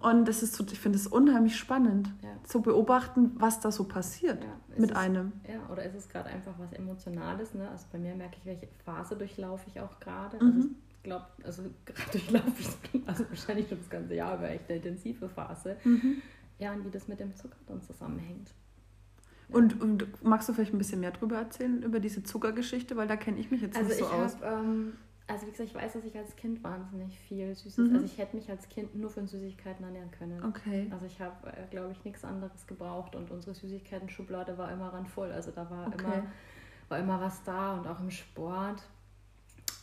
A: Und das ist so, ich finde es unheimlich spannend, ja. zu beobachten, was da so passiert ja, mit
B: es,
A: einem.
B: Ja, oder ist es gerade einfach was Emotionales? Ne? Also bei mir merke ich, welche Phase durchlaufe ich auch gerade. Mhm. Also ich glaube, (laughs) also gerade durchlaufe ich (laughs) also wahrscheinlich schon das ganze Jahr über echt eine intensive Phase. Mhm. Ja, und wie das mit dem Zucker dann zusammenhängt.
A: Und, und, magst du vielleicht ein bisschen mehr darüber erzählen, über diese Zuckergeschichte, weil da kenne ich mich jetzt also nicht so aus.
B: Hab, ähm, also wie gesagt, ich weiß, dass ich als Kind wahnsinnig viel Süßes, mhm. also ich hätte mich als Kind nur von Süßigkeiten ernähren können.
A: Okay.
B: Also ich habe, äh, glaube ich, nichts anderes gebraucht und unsere Süßigkeiten-Schublade war immer randvoll. Also da war okay. immer, war immer was da und auch im Sport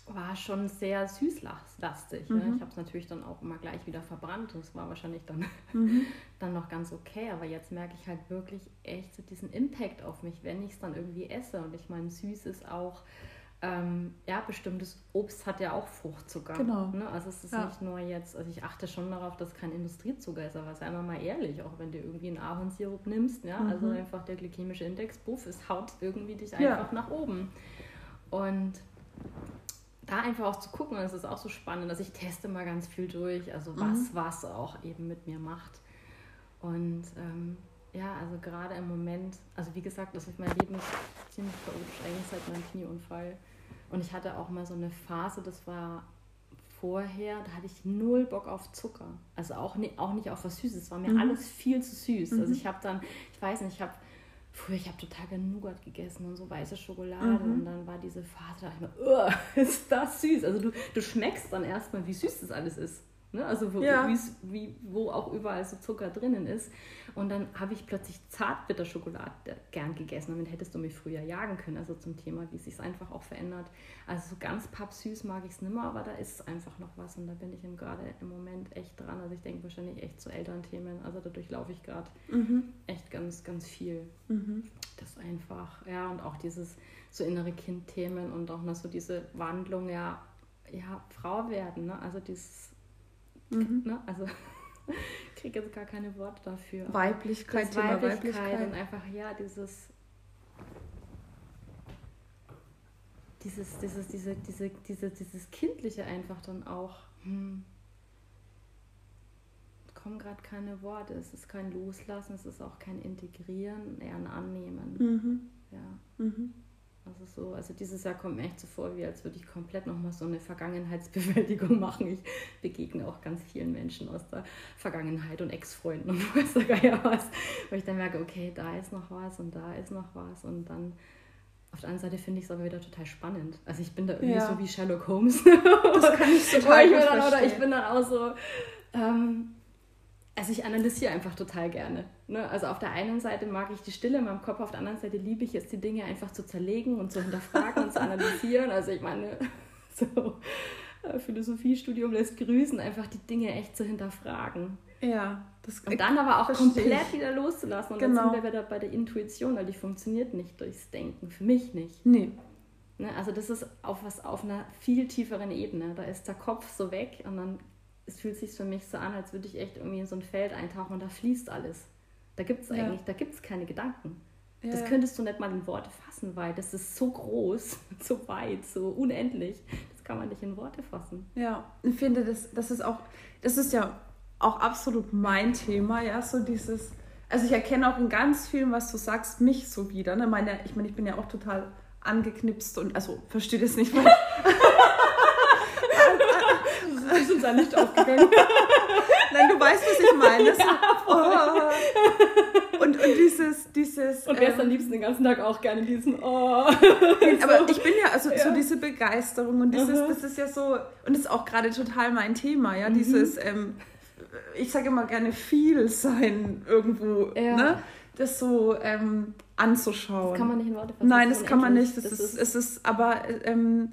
B: war schon sehr süßlastig. Ne? Mhm. Ne? Ich habe es natürlich dann auch immer gleich wieder verbrannt und es war wahrscheinlich dann, (laughs) mhm. dann noch ganz okay. Aber jetzt merke ich halt wirklich echt so diesen Impact auf mich, wenn ich es dann irgendwie esse. Und ich meine, süß ist auch ähm, ja, bestimmtes Obst hat ja auch Fruchtzucker.
A: Genau.
B: Ne? Also es ist
A: Ja.
B: nicht nur jetzt, also ich achte schon darauf, dass kein Industriezucker ist, aber sei mal mal ehrlich, auch wenn du irgendwie einen Ahornsirup nimmst, ja, also
A: Mhm.
B: einfach der glykämische Index, buff, es haut irgendwie dich
A: Ja.
B: einfach nach oben. Und da einfach auch zu gucken, das ist auch so spannend, dass ich teste mal ganz viel durch, also was,
A: Mhm.
B: was auch eben mit mir macht. Und ähm, ja, also gerade im Moment, also wie gesagt, das ist mein Leben ziemlich chaotisch, eigentlich seit meinem Knieunfall. Und ich hatte auch mal so eine Phase, das war vorher, da hatte ich null Bock auf Zucker. Also auch, ni- auch nicht auf was Süßes. Es war mir
A: Mhm.
B: alles viel zu süß.
A: Mhm.
B: Also ich habe dann, ich weiß nicht, ich habe früher, ich habe total gerne Nougat gegessen und so weiße Schokolade.
A: Mhm.
B: Und dann war diese Phase, da dachte ich mir, "Ugh, (laughs) ist das süß. Also du, du schmeckst dann erstmal, wie süß das alles ist. Ne? Also wo,
A: Ja.
B: wie, wo auch überall so Zucker drinnen ist. Und dann habe ich plötzlich Zartbitterschokolade gern gegessen. Damit hättest du mich früher jagen können. Also zum Thema, wie es sich einfach auch verändert. Also so ganz pappsüß mag ich es nimmer, aber da ist einfach noch was. Und da bin ich gerade im Moment echt dran. Also ich denke wahrscheinlich echt zu Elternthemen. Also da durchlaufe ich gerade
A: Mhm.
B: echt ganz, ganz viel.
A: Mhm.
B: Das einfach, ja, und auch dieses so innere Kindthemen und auch noch so diese Wandlung, ja, ja, Frau werden, ne? Also dieses,
A: Mhm.
B: ne? Also (laughs) ich kriege jetzt gar keine Worte dafür.
A: Weiblichkeit,
B: Das
A: Thema
B: Weiblichkeit,
A: Weiblichkeit.
B: und einfach, ja, dieses, dieses, dieses, diese, diese, diese, dieses Kindliche einfach dann auch, hm, kommen gerade keine Worte. Es ist kein Loslassen, es ist auch kein Integrieren, eher ein Annehmen.
A: Mhm.
B: Ja.
A: Mhm.
B: Also so, also dieses Jahr kommt mir echt so vor, wie als würde ich komplett nochmal so eine Vergangenheitsbewältigung (laughs) machen. Ich begegne auch ganz vielen Menschen aus der Vergangenheit und Ex-Freunden und (laughs) weiß der Geier was. Wo ich dann merke, okay, da ist noch was und da ist noch was. Und dann auf der anderen Seite finde ich es aber wieder total spannend. Also ich bin da irgendwie
A: Ja.
B: so wie Sherlock Holmes.
A: Das kann ich (laughs) total
B: ich mir dann, oder ich bin dann auch so, ähm, also ich analysiere einfach total gerne. Ne? Also auf der einen Seite mag ich die Stille in meinem Kopf, auf der anderen Seite liebe ich es, die Dinge einfach zu zerlegen und zu hinterfragen und zu analysieren. Also ich meine, (laughs) so äh, Philosophiestudium lässt grüßen, einfach die Dinge echt zu hinterfragen.
A: Ja, das
B: Und dann aber auch komplett
A: ich.
B: wieder loszulassen. Und
A: Genau.
B: dann sind wir wieder bei der Intuition, weil die funktioniert nicht durchs Denken. Für mich nicht.
A: Nee.
B: Ne? Also das ist auf was auf einer viel tieferen Ebene. Da ist der Kopf so weg und dann es fühlt sich für mich so an, als würde ich echt irgendwie in so ein Feld eintauchen und da fließt alles. Da gibt es
A: Ja.
B: eigentlich, da gibt es keine Gedanken.
A: Ja,
B: Das könntest du nicht mal in Worte fassen, weil das ist so groß, (laughs) so weit, so unendlich. Das kann man nicht in Worte fassen.
A: Ja, ich finde, das, das ist auch, das ist ja auch absolut mein Thema, ja, so dieses, also ich erkenne auch in ganz vielem, was du sagst, mich so wieder. Ne? Meine, ich meine, ich bin ja auch total angeknipst und, also, versteht es nicht, weil (laughs)
B: ist uns ein Licht aufgegangen. (laughs)
A: Nein, du weißt, was ich meine. (laughs) So, oh. und, und dieses, dieses.
B: Und wärst
A: ähm,
B: am liebsten den ganzen Tag auch gerne in diesem Oh.
A: Aber (laughs) ich bin ja, also so
B: Ja.
A: diese Begeisterung und dieses,
B: Aha.
A: das ist ja so, und das ist auch gerade total mein Thema, ja, dieses, ähm, ich sage immer gerne viel sein irgendwo,
B: Ja.
A: ne? Das so ähm, anzuschauen.
B: Das kann man nicht in Worte fassen.
A: Nein,
B: ist
A: das kann man nicht. Das, ist, es ist, aber ähm,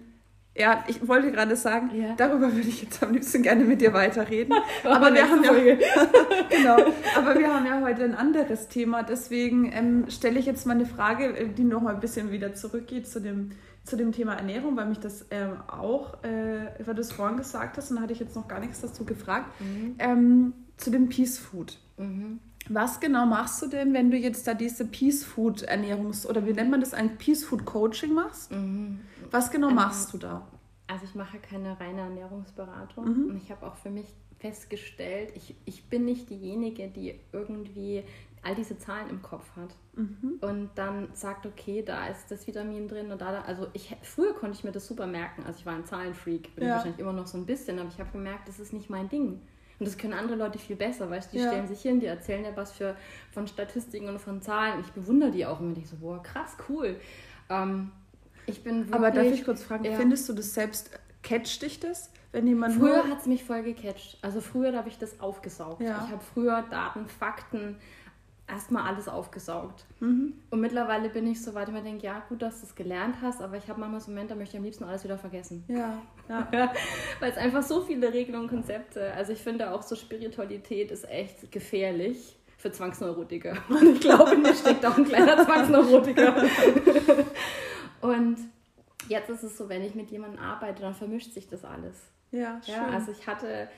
A: ja, ich wollte gerade sagen,
B: Ja.
A: darüber würde ich jetzt am liebsten gerne mit dir weiterreden. (laughs)
B: Aber
A: wir haben ja, (laughs) genau, aber wir haben ja heute ein anderes Thema. Deswegen ähm, stelle ich jetzt mal eine Frage, äh, die noch mal ein bisschen wieder zurückgeht zu dem, zu dem Thema Ernährung, weil mich das ähm, auch, äh, weil du es vorhin gesagt hast, und da hatte ich jetzt noch gar nichts dazu gefragt,
B: Mhm.
A: ähm, zu dem Peace Food.
B: Mhm.
A: Was genau machst du denn, wenn du jetzt da diese Peace Food Ernährungs- oder wie nennt man das, ein Peace Food Coaching machst?
B: Mhm.
A: Was genau
B: Ähm,
A: machst du da?
B: Also ich mache keine reine Ernährungsberatung
A: Mhm.
B: und ich habe auch für mich festgestellt, ich, ich bin nicht diejenige, die irgendwie all diese Zahlen im Kopf hat
A: Mhm.
B: und dann sagt, okay, da ist das Vitamin drin und da, da. Also ich, früher konnte ich mir das super merken. Also ich war ein Zahlenfreak, bin ich
A: Ja.
B: wahrscheinlich immer noch so ein bisschen, aber ich habe gemerkt, das ist nicht mein Ding. Und das können andere Leute viel besser, weißt du, die
A: Ja.
B: stellen sich hin, die erzählen ja was für, von Statistiken und von Zahlen. Ich bewundere die auch immer. Ich so, boah, krass, cool. Ähm, ich bin wirklich,
A: Aber darf ich kurz fragen,
B: Ja.
A: findest du das selbst, catcht dich das? Wenn jemand
B: Früher hat es mich voll gecatcht. Also früher habe ich das aufgesaugt.
A: Ja.
B: Ich habe früher Daten, Fakten, erstmal alles aufgesaugt.
A: Mhm.
B: Und mittlerweile bin ich so weit, ich mir denke, ja, gut, dass du es gelernt hast, aber ich habe manchmal so Momente, da möchte ich am liebsten alles wieder vergessen.
A: Ja, ja. (laughs)
B: Weil es einfach so viele Regeln und Konzepte, also ich finde auch so Spiritualität ist echt gefährlich für Zwangsneurotiker. (laughs) Und ich glaube, in mir steckt auch ein kleiner Zwangsneurotiker. (laughs) und jetzt ist es so, wenn ich mit jemandem arbeite, dann vermischt sich das alles.
A: Ja, schön.
B: Ja, also ich hatte,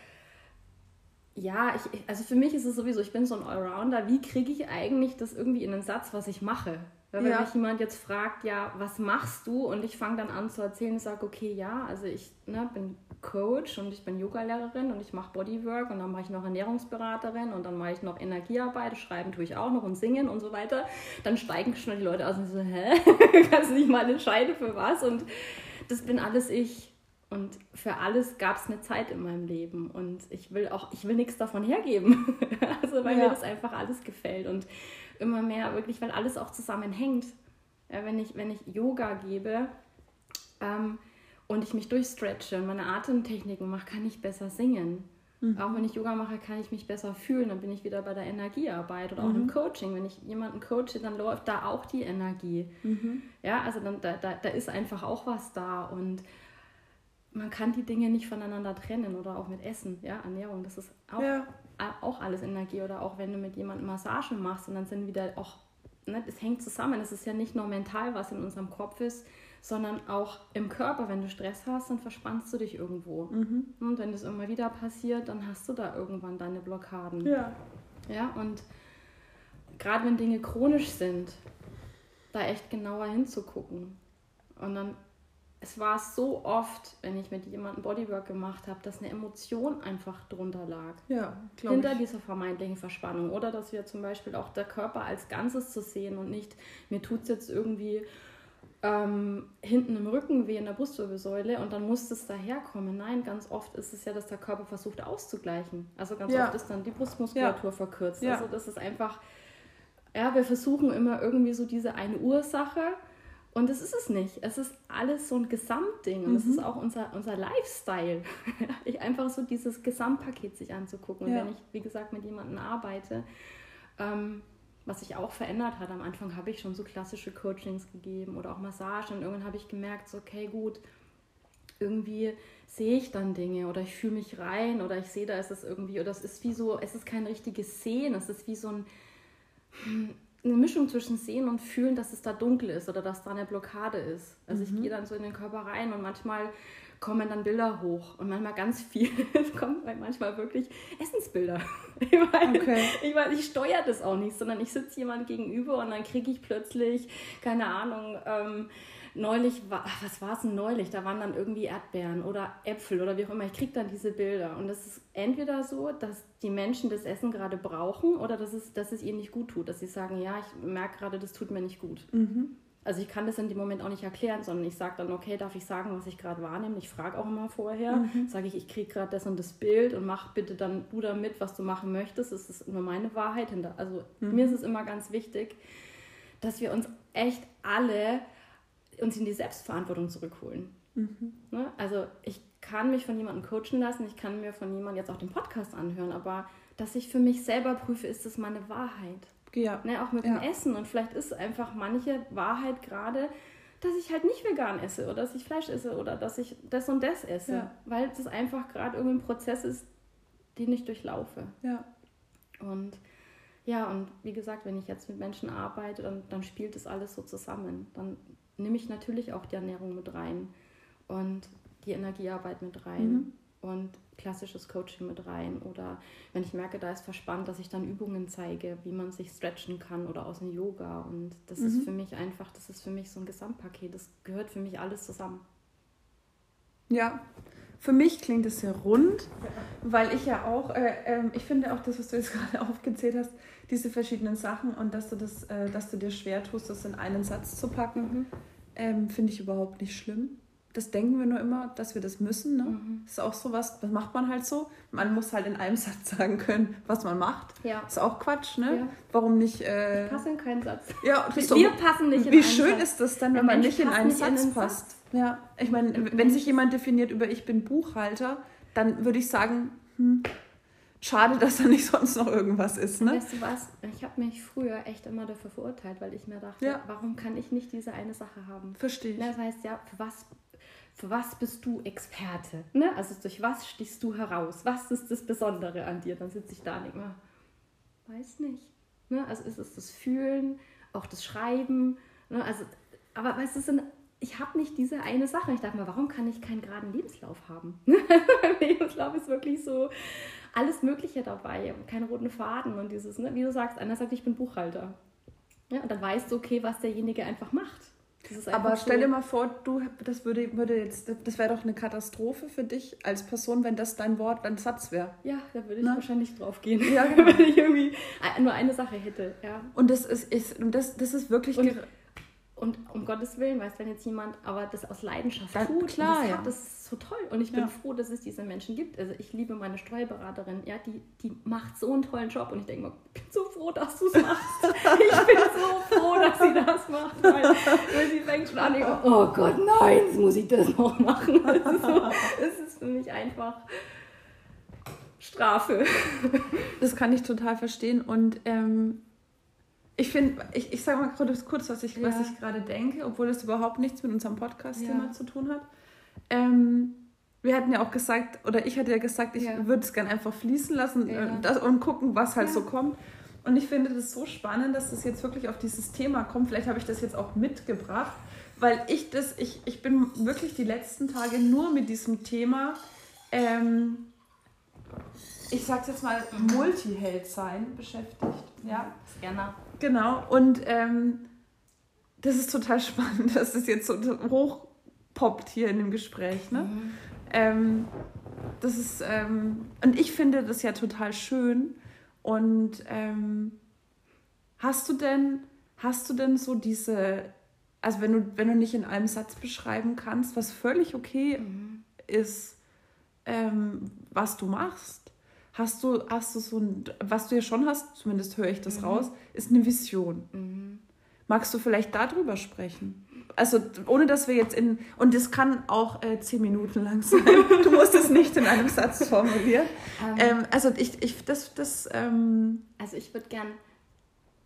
B: ja, ich, also für mich ist es sowieso, ich bin so ein Allrounder. Wie kriege ich eigentlich das irgendwie in einen Satz, was ich mache? Weil wenn
A: Ja.
B: mich jemand jetzt fragt, ja, was machst du? Und ich fange dann an zu erzählen, ich sage, okay, ja, also ich ne, bin Coach und ich bin Yogalehrerin und ich mache Bodywork und dann mache ich noch Ernährungsberaterin und dann mache ich noch Energiearbeit, schreiben tue ich auch noch und singen und so weiter. Dann steigen schon die Leute aus und so, hä? (laughs) Kannst du nicht mal entscheiden für was? Und das bin alles ich. Und für alles gab es eine Zeit in meinem Leben. Und ich will auch, ich will nichts davon hergeben. (laughs) also weil
A: Ja.
B: mir das einfach alles gefällt. Und immer mehr wirklich, weil alles auch zusammenhängt. Ja, wenn, ich, wenn ich Yoga gebe ähm, und ich mich durchstretche und meine Atemtechniken mache, kann ich besser singen. Auch wenn ich Yoga mache, kann ich mich besser fühlen. Dann bin ich wieder bei der Energiearbeit oder auch im Coaching. Wenn ich jemanden coache, dann läuft da auch die Energie. Ja, also dann, da, da, da ist einfach auch was da. Und man kann die Dinge nicht voneinander trennen oder auch mit Essen, ja, Ernährung, das ist auch,
A: Ja.
B: auch alles Energie oder auch wenn du mit jemandem Massage machst und dann sind wieder auch, ne, das hängt zusammen, es ist ja nicht nur mental, was in unserem Kopf ist, sondern auch im Körper, wenn du Stress hast, dann verspannst du dich irgendwo. Und wenn das immer wieder passiert, dann hast du da irgendwann deine Blockaden.
A: Ja.
B: Ja, und gerade wenn Dinge chronisch sind, da echt genauer hinzugucken. Und dann, es war so oft, wenn ich mit jemandem Bodywork gemacht habe, dass eine Emotion einfach drunter lag.
A: Ja, glaube
B: Hinter
A: ich.
B: dieser vermeintlichen Verspannung. Oder dass wir zum Beispiel auch der Körper als Ganzes zu sehen und nicht, mir tut es jetzt irgendwie ähm, hinten im Rücken weh in der Brustwirbelsäule und dann muss es daherkommen. Nein, ganz oft ist es ja, dass der Körper versucht auszugleichen. Also ganz
A: Ja.
B: oft ist dann die Brustmuskulatur verkürzt.
A: Ja.
B: Also das ist einfach, ja, wir versuchen immer irgendwie so diese eine Ursache und das ist es nicht. Es ist alles so ein Gesamtding und es
A: Mhm.
B: ist auch unser, unser Lifestyle. (laughs) ich einfach so dieses Gesamtpaket sich anzugucken. Und
A: Ja.
B: wenn ich, wie gesagt, mit jemandem arbeite, ähm, was sich auch verändert hat, am Anfang habe ich schon so klassische Coachings gegeben oder auch Massagen und irgendwann habe ich gemerkt, so, okay, gut, irgendwie sehe ich dann Dinge oder ich fühle mich rein oder ich sehe, da ist es irgendwie, oder es ist wie so, es ist kein richtiges Sehen, es ist wie so ein, hm, eine Mischung zwischen Sehen und Fühlen, dass es da dunkel ist oder dass da eine Blockade ist. Also ich gehe dann so in den Körper rein und manchmal kommen dann Bilder hoch und manchmal ganz viel, (laughs) es kommen manchmal wirklich Essensbilder. (laughs) Ich meine,
A: Okay.
B: ich, weiß, ich steuere das auch nicht, sondern ich sitze jemand gegenüber und dann kriege ich plötzlich, keine Ahnung, ähm, neulich, war, ach, was war es denn neulich? Da waren dann irgendwie Erdbeeren oder Äpfel oder wie auch immer. Ich kriege dann diese Bilder. Und es ist entweder so, dass die Menschen das Essen gerade brauchen oder dass es, dass es ihnen nicht gut tut. Dass sie sagen, ja, ich merke gerade, das tut mir nicht gut. Also ich kann das in dem Moment auch nicht erklären, sondern ich sage dann, okay, darf ich sagen, was ich gerade wahrnehme? Ich frage auch immer vorher, sage ich, ich kriege gerade das und das Bild und mach bitte dann du damit, was du machen möchtest. Das ist nur meine Wahrheit. hinter- Also mir ist es immer ganz wichtig, dass wir uns echt alle uns in die Selbstverantwortung zurückholen. Ne? Also ich kann mich von jemandem coachen lassen, ich kann mir von jemandem jetzt auch den Podcast anhören, aber dass ich für mich selber prüfe, ist das meine Wahrheit?
A: Ja.
B: Ne, auch mit
A: Ja.
B: dem Essen. Und vielleicht ist einfach manche Wahrheit gerade, dass ich halt nicht vegan esse oder dass ich Fleisch esse oder dass ich das und das esse.
A: Ja.
B: Weil das einfach gerade irgendwie ein Prozess ist, den ich durchlaufe.
A: Ja.
B: Und ja, und wie gesagt, wenn ich jetzt mit Menschen arbeite, dann, dann spielt das alles so zusammen. Dann nehme ich natürlich auch die Ernährung mit rein und die Energiearbeit mit rein und klassisches Coaching mit rein. Oder wenn ich merke, da ist verspannt, dass ich dann Übungen zeige, wie man sich stretchen kann oder aus dem Yoga. Und das ist für mich einfach, das ist für mich so ein Gesamtpaket. Das gehört für mich alles zusammen.
A: Ja, für mich klingt es sehr rund, weil ich ja auch, äh, ähm, ich finde auch das, was du jetzt (laughs) gerade aufgezählt hast, diese verschiedenen Sachen und dass du das, äh, dass du dir schwer tust, das in einen Satz zu packen, ähm, finde ich überhaupt nicht schlimm. Das denken wir nur immer, dass wir das müssen. Ne?
B: Mhm.
A: Das ist auch so was, das macht man halt so. Man muss halt in einem (laughs) Satz sagen können, was man macht.
B: Ja.
A: Ist auch Quatsch, ne?
B: Ja.
A: Warum nicht? Äh,
B: Passen in keinen Satz.
A: ja, ist so-
B: Wir passen nicht in
A: Wie
B: einen
A: schön
B: Satz.
A: ist das dann, wenn man nicht in einen
B: nicht in
A: Satz
B: einen
A: passt? Ja, ich meine, wenn sich jemand definiert über ich bin Buchhalter, dann würde ich sagen, hm, schade, dass da nicht (laughs) sonst noch irgendwas ist, ne?
B: Weißt du was? Ich habe mich früher echt immer dafür verurteilt, weil ich mir dachte,
A: Ja.
B: warum kann ich nicht diese eine Sache haben?
A: Verstehe ich.
B: Ne, Das heißt ja, für was, für was bist du Experte? Ne? Also durch was stichst du heraus? Was ist das Besondere an dir? Dann sitze ich da und denke mir, weiß nicht. Ne? Also ist es das Fühlen, auch das Schreiben. Ne? Also, aber weißt du, ich habe nicht diese eine Sache. Ich dachte mir, warum kann ich keinen geraden Lebenslauf haben? (laughs) mein Lebenslauf ist wirklich so alles Mögliche dabei. Keine roten Faden und dieses, ne? wie du sagst, einer sagt, ich bin Buchhalter. Ja, und dann weißt du, okay, was derjenige einfach macht.
A: Aber stell dir mal vor, du, das würde, würde jetzt, das wäre doch eine Katastrophe für dich als Person, wenn das dein Wort, dein Satz wäre.
B: Ja, da würde ich Na? wahrscheinlich drauf gehen. Ja, (laughs) genau. wenn ich irgendwie nur eine Sache hätte. Ja.
A: Und das ist, ist und das, das ist wirklich.
B: Und, und um Gottes Willen, weißt wenn jetzt jemand aber das aus Leidenschaft Dann, tut, klar, das, ja. hat, das ist so toll. Und ich bin ja. froh, dass es diese Menschen gibt. Also ich liebe meine Steuerberaterin, ja, die, die macht so einen tollen Job und ich denke mir, ich bin so froh, dass du es machst. (laughs) ich bin so froh, dass sie das macht. Weil, weil sie fängt schon an, ich, oh Gott, nein, jetzt muss ich das noch machen. (laughs) Es ist, so, ist für mich einfach Strafe.
A: Das kann ich total verstehen und ähm, ich finde, ich, ich sage mal kurz, was ich, ja. ich gerade denke, obwohl das überhaupt nichts mit unserem Podcast-Thema ja. zu tun hat. Ähm, wir hatten ja auch gesagt, oder ich hatte ja gesagt, ich ja. würde es gerne einfach fließen lassen und, das, und, gucken, was halt so kommt. Und ich finde das so spannend, dass das jetzt wirklich auf dieses Thema kommt. Vielleicht habe ich das jetzt auch mitgebracht, weil ich das, ich, ich bin wirklich die letzten Tage nur mit diesem Thema, ähm, ich sag's jetzt mal, Multiheld sein beschäftigt. Ja,
B: gerne.
A: Genau, und ähm, das ist total spannend, (laughs) dass das jetzt so hochpoppt hier in dem Gespräch. Ne? Mhm. Ähm, das ist, ähm, und ich finde das ja total schön. Und ähm, hast du denn, hast du denn so diese, also wenn du, wenn du nicht in einem Satz beschreiben kannst, was völlig okay mhm. ist, ähm, was du machst, hast du, hast du so ein, was du ja schon hast, zumindest höre ich das mhm. raus, ist eine Vision. Mhm. Magst du vielleicht darüber sprechen? Also ohne dass wir jetzt in, und das kann auch äh, zehn Minuten lang (laughs) sein. Du musst es nicht in einem Satz formulieren. Ähm, ähm, also ich, ich, das, das. Ähm,
B: also ich würde gern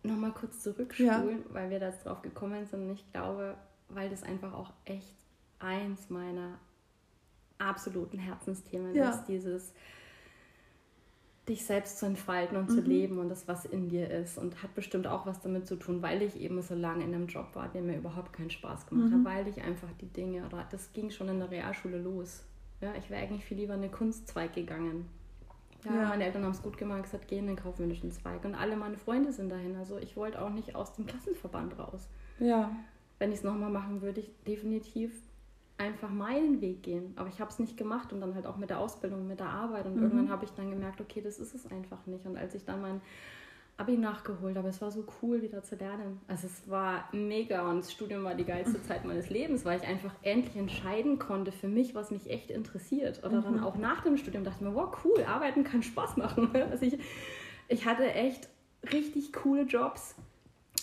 B: nochmal kurz zurückspulen, ja. weil wir da drauf gekommen sind. Und ich glaube, weil das einfach auch echt eins meiner absoluten Herzensthemen ja. ist, dieses dich selbst zu entfalten und mhm. zu leben und das, was in dir ist. Und hat bestimmt auch was damit zu tun, weil ich eben so lange in einem Job war, der mir überhaupt keinen Spaß gemacht mhm. hat, weil ich einfach die Dinge, oder das ging schon in der Realschule los. Ja, ich wäre eigentlich viel lieber in den Kunstzweig gegangen. Ja, ja. meine Eltern haben es gut gemacht, gesagt, geh in den kaufmännischen Zweig. Und alle meine Freunde sind dahin. Also ich wollte auch nicht aus dem Klassenverband raus. Ja. Wenn ich es nochmal machen würde, ich definitiv einfach meinen Weg gehen. Aber ich habe es nicht gemacht und dann halt auch mit der Ausbildung, mit der Arbeit. Und mhm. irgendwann habe ich dann gemerkt, okay, das ist es einfach nicht. Und als ich dann mein Abi nachgeholt habe, es war so cool, wieder zu lernen. Also es war mega und das Studium war die geilste (laughs) Zeit meines Lebens, weil ich einfach endlich entscheiden konnte für mich, was mich echt interessiert. Oder mhm. dann auch nach dem Studium dachte ich mir, wow, cool, arbeiten kann Spaß machen. (laughs) Also ich, ich hatte echt richtig coole Jobs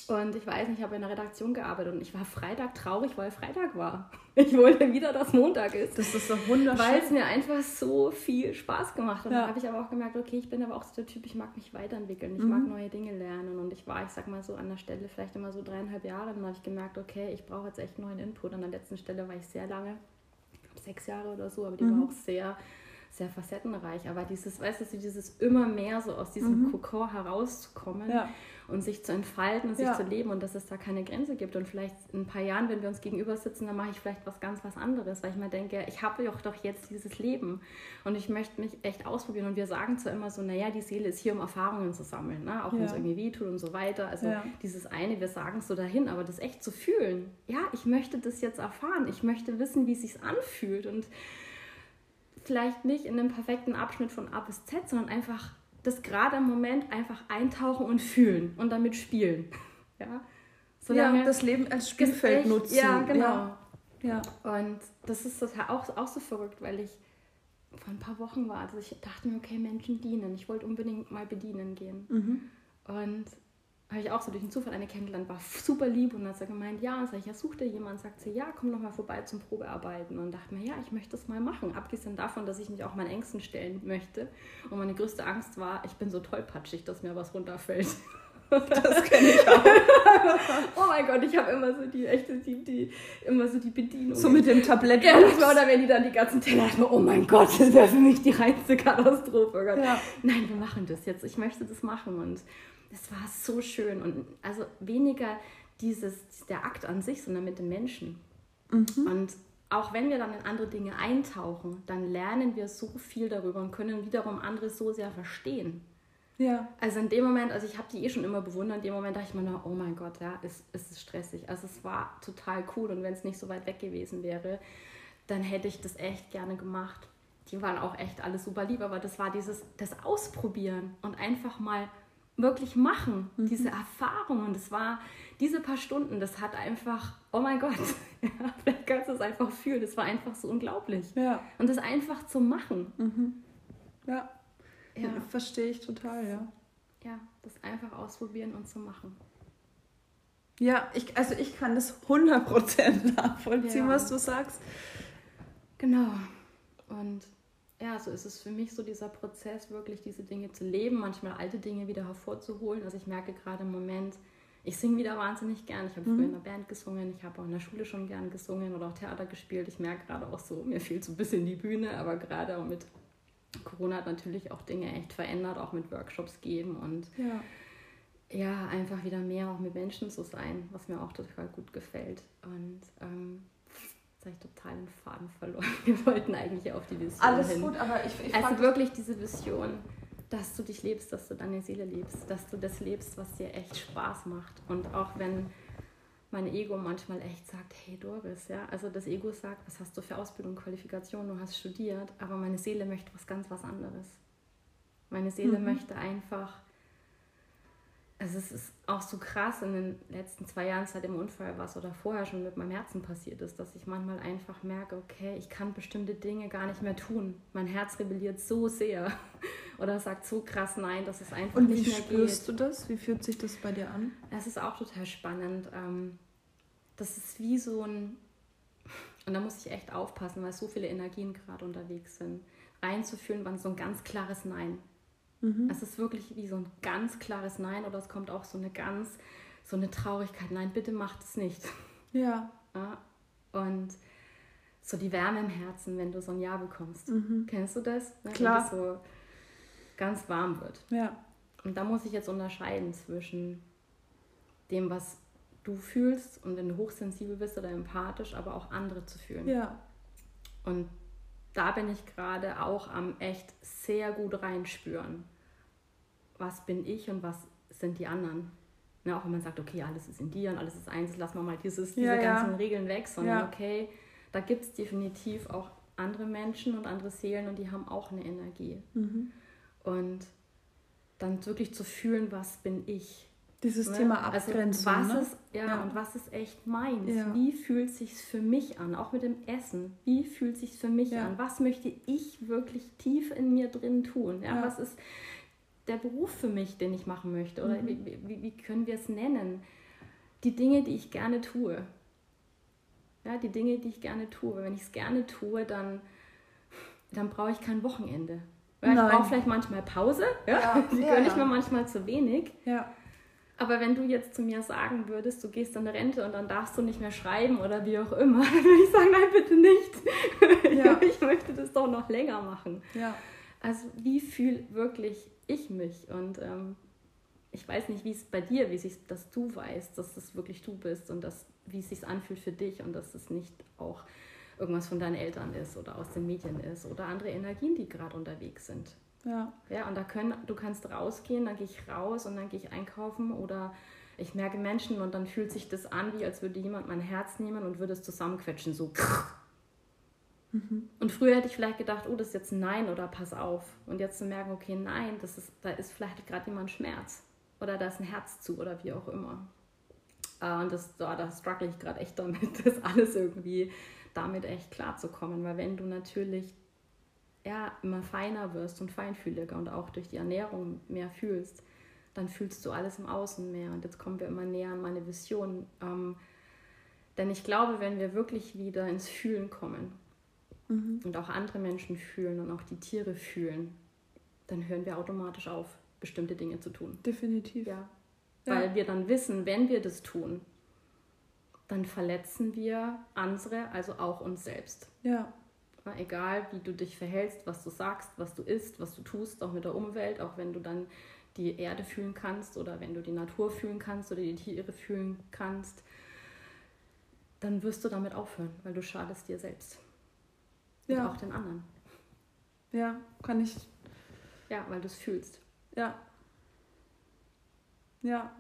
B: und ich weiß nicht, ich habe in der Redaktion gearbeitet und ich war Freitag traurig, weil Freitag war. (laughs) Ich wollte wieder, dass Montag ist.
A: Das ist so wunderschön.
B: Weil es mir einfach so viel Spaß gemacht hat. Ja. Dann habe ich aber auch gemerkt, okay, ich bin aber auch so der Typ, ich mag mich weiterentwickeln, ich mhm. mag neue Dinge lernen. Und ich war, ich sag mal so, an der Stelle vielleicht immer so dreieinhalb Jahre. Dann habe ich gemerkt, okay, ich brauche jetzt echt neuen Input. An der letzten Stelle war ich sehr lange, sechs Jahre oder so, aber die mhm. war auch sehr sehr facettenreich. Aber dieses, weißt du, dieses immer mehr so aus diesem mhm. Kokon herauszukommen ja. Und sich zu entfalten und sich ja. zu leben und dass es da keine Grenze gibt. Und vielleicht in ein paar Jahren, wenn wir uns gegenüber sitzen, dann mache ich vielleicht was ganz was anderes, weil ich mir denke, ich habe doch doch jetzt dieses Leben und ich möchte mich echt ausprobieren. Und wir sagen zwar immer so, naja, die Seele ist hier, um Erfahrungen zu sammeln, ne? auch wenn es irgendwie wehtut und so weiter. Also dieses eine, wir sagen es so dahin, aber das echt zu fühlen. Ja, ich möchte das jetzt erfahren. Ich möchte wissen, wie es sich anfühlt und vielleicht nicht in einem perfekten Abschnitt von A bis Z, sondern einfach das gerade im Moment einfach eintauchen und fühlen und damit spielen. (laughs) Ja,
A: Solange ja das Leben als Spielfeld echt, nutzen.
B: Ja, genau. Ja. ja. Und das ist total auch, auch so verrückt, weil ich vor ein paar Wochen war, also ich dachte mir, okay, Menschen dienen. Ich wollte unbedingt mal bedienen gehen. Mhm. Und habe ich auch so durch den Zufall eine kennengelernt, war super lieb und hat sie gemeint, ja, und sag ich, ja, such dir jemand, sagt sie, ja, komm doch mal vorbei zum Probearbeiten und dachte mir, ja, ich möchte das mal machen, abgesehen davon, dass ich mich auch meinen Ängsten stellen möchte und meine größte Angst war, ich bin so tollpatschig, dass mir was runterfällt. (laughs) Das kenne ich auch. (laughs) oh mein Gott, ich habe immer so die echte, die, die, immer so die Bedienung.
A: So mit dem Tablett.
B: Ja, oder wenn die dann die ganzen Teller hatten, oh mein Gott, das wäre für mich die reinste Katastrophe. Oh ja. Nein, wir machen das jetzt. Ich möchte das machen und es war so schön. Und also weniger dieses, der Akt an sich, sondern mit den Menschen. Mhm. Und auch wenn wir dann in andere Dinge eintauchen, dann lernen wir so viel darüber und können wiederum andere so sehr verstehen. Ja. Also in dem Moment, also ich habe die eh schon immer bewundert, in dem Moment dachte ich mir, nur, oh mein Gott, ja, es, es ist stressig. Also es war total cool und wenn es nicht so weit weg gewesen wäre, dann hätte ich das echt gerne gemacht. Die waren auch echt alle super lieb, aber das war dieses, das Ausprobieren und einfach mal wirklich machen, mhm. diese Erfahrung. Und es war diese paar Stunden, das hat einfach, oh mein Gott, (laughs) ja, vielleicht kannst du es einfach fühlen, das war einfach so unglaublich. Ja. Und das einfach zu machen.
A: Mhm. Ja. ja. Verstehe ich total, ja.
B: Ja, das einfach ausprobieren und zu machen.
A: Ja, ich, also ich kann das 100% nachvollziehen, ja. was du sagst.
B: Genau. Und ja, so ist es für mich so dieser Prozess, wirklich diese Dinge zu leben, manchmal alte Dinge wieder hervorzuholen. Also ich merke gerade im Moment, ich singe wieder wahnsinnig gern. Ich habe mhm. früher in einer Band gesungen, ich habe auch in der Schule schon gern gesungen oder auch Theater gespielt. Ich merke gerade auch so, mir fehlt so ein bisschen die Bühne, aber gerade auch mit Corona hat natürlich auch Dinge echt verändert, auch mit Workshops geben und ja. ja, einfach wieder mehr auch mit Menschen zu sein, was mir auch total gut gefällt. Und ähm, Jetzt habe ich total den Faden verloren. (laughs) Wir wollten eigentlich auf die Vision. Alles hin. gut, aber ich, ich Also wirklich diese Vision, dass du dich lebst, dass du deine Seele lebst, dass du das lebst, was dir echt Spaß macht. Und auch wenn mein Ego manchmal echt sagt, hey Doris, ja, also das Ego sagt, was hast du für Ausbildung, Qualifikation, du hast studiert, aber meine Seele möchte was ganz was anderes. Meine Seele mhm. möchte einfach also es ist auch so krass in den letzten zwei Jahren seit dem Unfall, was oder vorher schon mit meinem Herzen passiert ist, dass ich manchmal einfach merke, okay, ich kann bestimmte Dinge gar nicht mehr tun. Mein Herz rebelliert so sehr (laughs) oder sagt so krass nein, dass es einfach nicht mehr
A: geht. Und wie spürst du das? Wie fühlt sich das bei dir an?
B: Es ist auch total spannend. Ähm, das ist wie so ein, und da muss ich echt aufpassen, weil so viele Energien gerade unterwegs sind, reinzuführen, wann so ein ganz klares Nein Mhm. Es ist wirklich wie so ein ganz klares Nein oder es kommt auch so eine ganz, so eine Traurigkeit. Nein, bitte macht es nicht. Ja. ja. Und so die Wärme im Herzen, wenn du so ein Ja bekommst. Mhm. Kennst du das? Ne? Klar. Wenn es so ganz warm wird. Ja. Und da muss ich jetzt unterscheiden zwischen dem, was du fühlst und wenn du hochsensibel bist oder empathisch, aber auch andere zu fühlen. Ja. Und da bin ich gerade auch am echt sehr gut reinspüren was bin ich und was sind die anderen. Ne, auch wenn man sagt, okay, alles ist in dir und alles ist eins, lassen wir mal dieses, diese ja, ganzen ja. Regeln weg, sondern ja. okay, da gibt es definitiv auch andere Menschen und andere Seelen und die haben auch eine Energie. Mhm. Und dann wirklich zu fühlen, was bin ich. Dieses ne? Thema also Abgrenzung. Also was ne? ist, ja, ja, und was ist echt meins? Ja. Wie fühlt es sich für mich an? Auch mit dem Essen. Wie fühlt es sich für mich ja. an? Was möchte ich wirklich tief in mir drin tun? Ja, Was ist der Beruf für mich, den ich machen möchte? Oder mhm. wie, wie, wie, können wir es nennen? Die Dinge, die ich gerne tue. Ja, die Dinge, die ich gerne tue. Wenn ich es gerne tue, dann, dann brauche ich kein Wochenende. Ja, ich brauche vielleicht manchmal Pause. Ja? ja (laughs) die ja, gönne ich mir manchmal zu wenig. Ja. Aber wenn du jetzt zu mir sagen würdest, du gehst in Rente und dann darfst du nicht mehr schreiben oder wie auch immer, (laughs) dann würde ich sagen, nein, bitte nicht. Ja. (laughs) ich möchte das doch noch länger machen. Ja. Also wie fühl wirklich ich mich. Und ähm, ich weiß nicht, wie es bei dir, wie sich, dass du weißt, dass das wirklich du bist und dass, wie es sich anfühlt für dich und dass es nicht auch irgendwas von deinen Eltern ist oder aus den Medien ist oder andere Energien, die gerade unterwegs sind. Ja. Ja, und da können, du kannst rausgehen, dann gehe ich raus und dann gehe ich einkaufen oder ich merke Menschen und dann fühlt sich das an, wie als würde jemand mein Herz nehmen und würde es zusammenquetschen, so. Mhm. Und früher hätte ich vielleicht gedacht, oh, das ist jetzt ein Nein oder pass auf. Und jetzt zu merken, okay, nein, das ist, da ist vielleicht gerade jemand Schmerz. Oder da ist ein Herz zu oder wie auch immer. Äh, und das, da, da struggle ich gerade echt damit, (laughs) das alles irgendwie damit echt klarzukommen. Weil wenn du natürlich ja, immer feiner wirst und feinfühliger und auch durch die Ernährung mehr fühlst, dann fühlst du alles im Außen mehr. Und jetzt kommen wir immer näher an meine Vision. Ähm, denn ich glaube, wenn wir wirklich wieder ins Fühlen kommen, mhm. und auch andere Menschen fühlen und auch die Tiere fühlen, dann hören wir automatisch auf, bestimmte Dinge zu tun. Definitiv. Ja. ja. Weil wir dann wissen, wenn wir das tun, dann verletzen wir andere, also auch uns selbst. Ja. Egal, wie du dich verhältst, was du sagst, was du isst, was du tust, auch mit der Umwelt, auch wenn du dann die Erde fühlen kannst oder wenn du die Natur fühlen kannst oder die Tiere fühlen kannst, dann wirst du damit aufhören, weil du schadest dir selbst. Ja. Und auch den anderen.
A: Ja, kann ich.
B: Ja, weil du es fühlst.
A: Ja. Ja,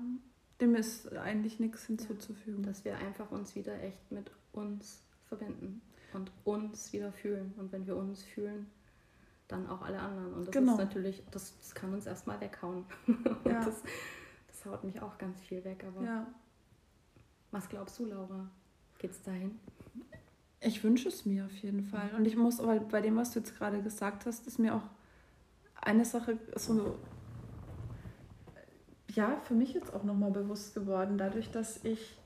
A: dem ist eigentlich nichts hinzuzufügen.
B: Ja, dass wir einfach uns wieder echt mit uns verbinden und uns wieder fühlen. Und wenn wir uns fühlen, dann auch alle anderen. Und das genau. ist natürlich, das, das kann uns erstmal weghauen. (laughs) Ja. das, das haut mich auch ganz viel weg. Aber ja. was glaubst du, Laura? Geht's dahin?
A: Ich wünsche es mir auf jeden Fall. Und ich muss, weil bei dem, was du jetzt gerade gesagt hast, ist mir auch eine Sache so, ja, für mich jetzt auch nochmal bewusst geworden, dadurch, dass ich,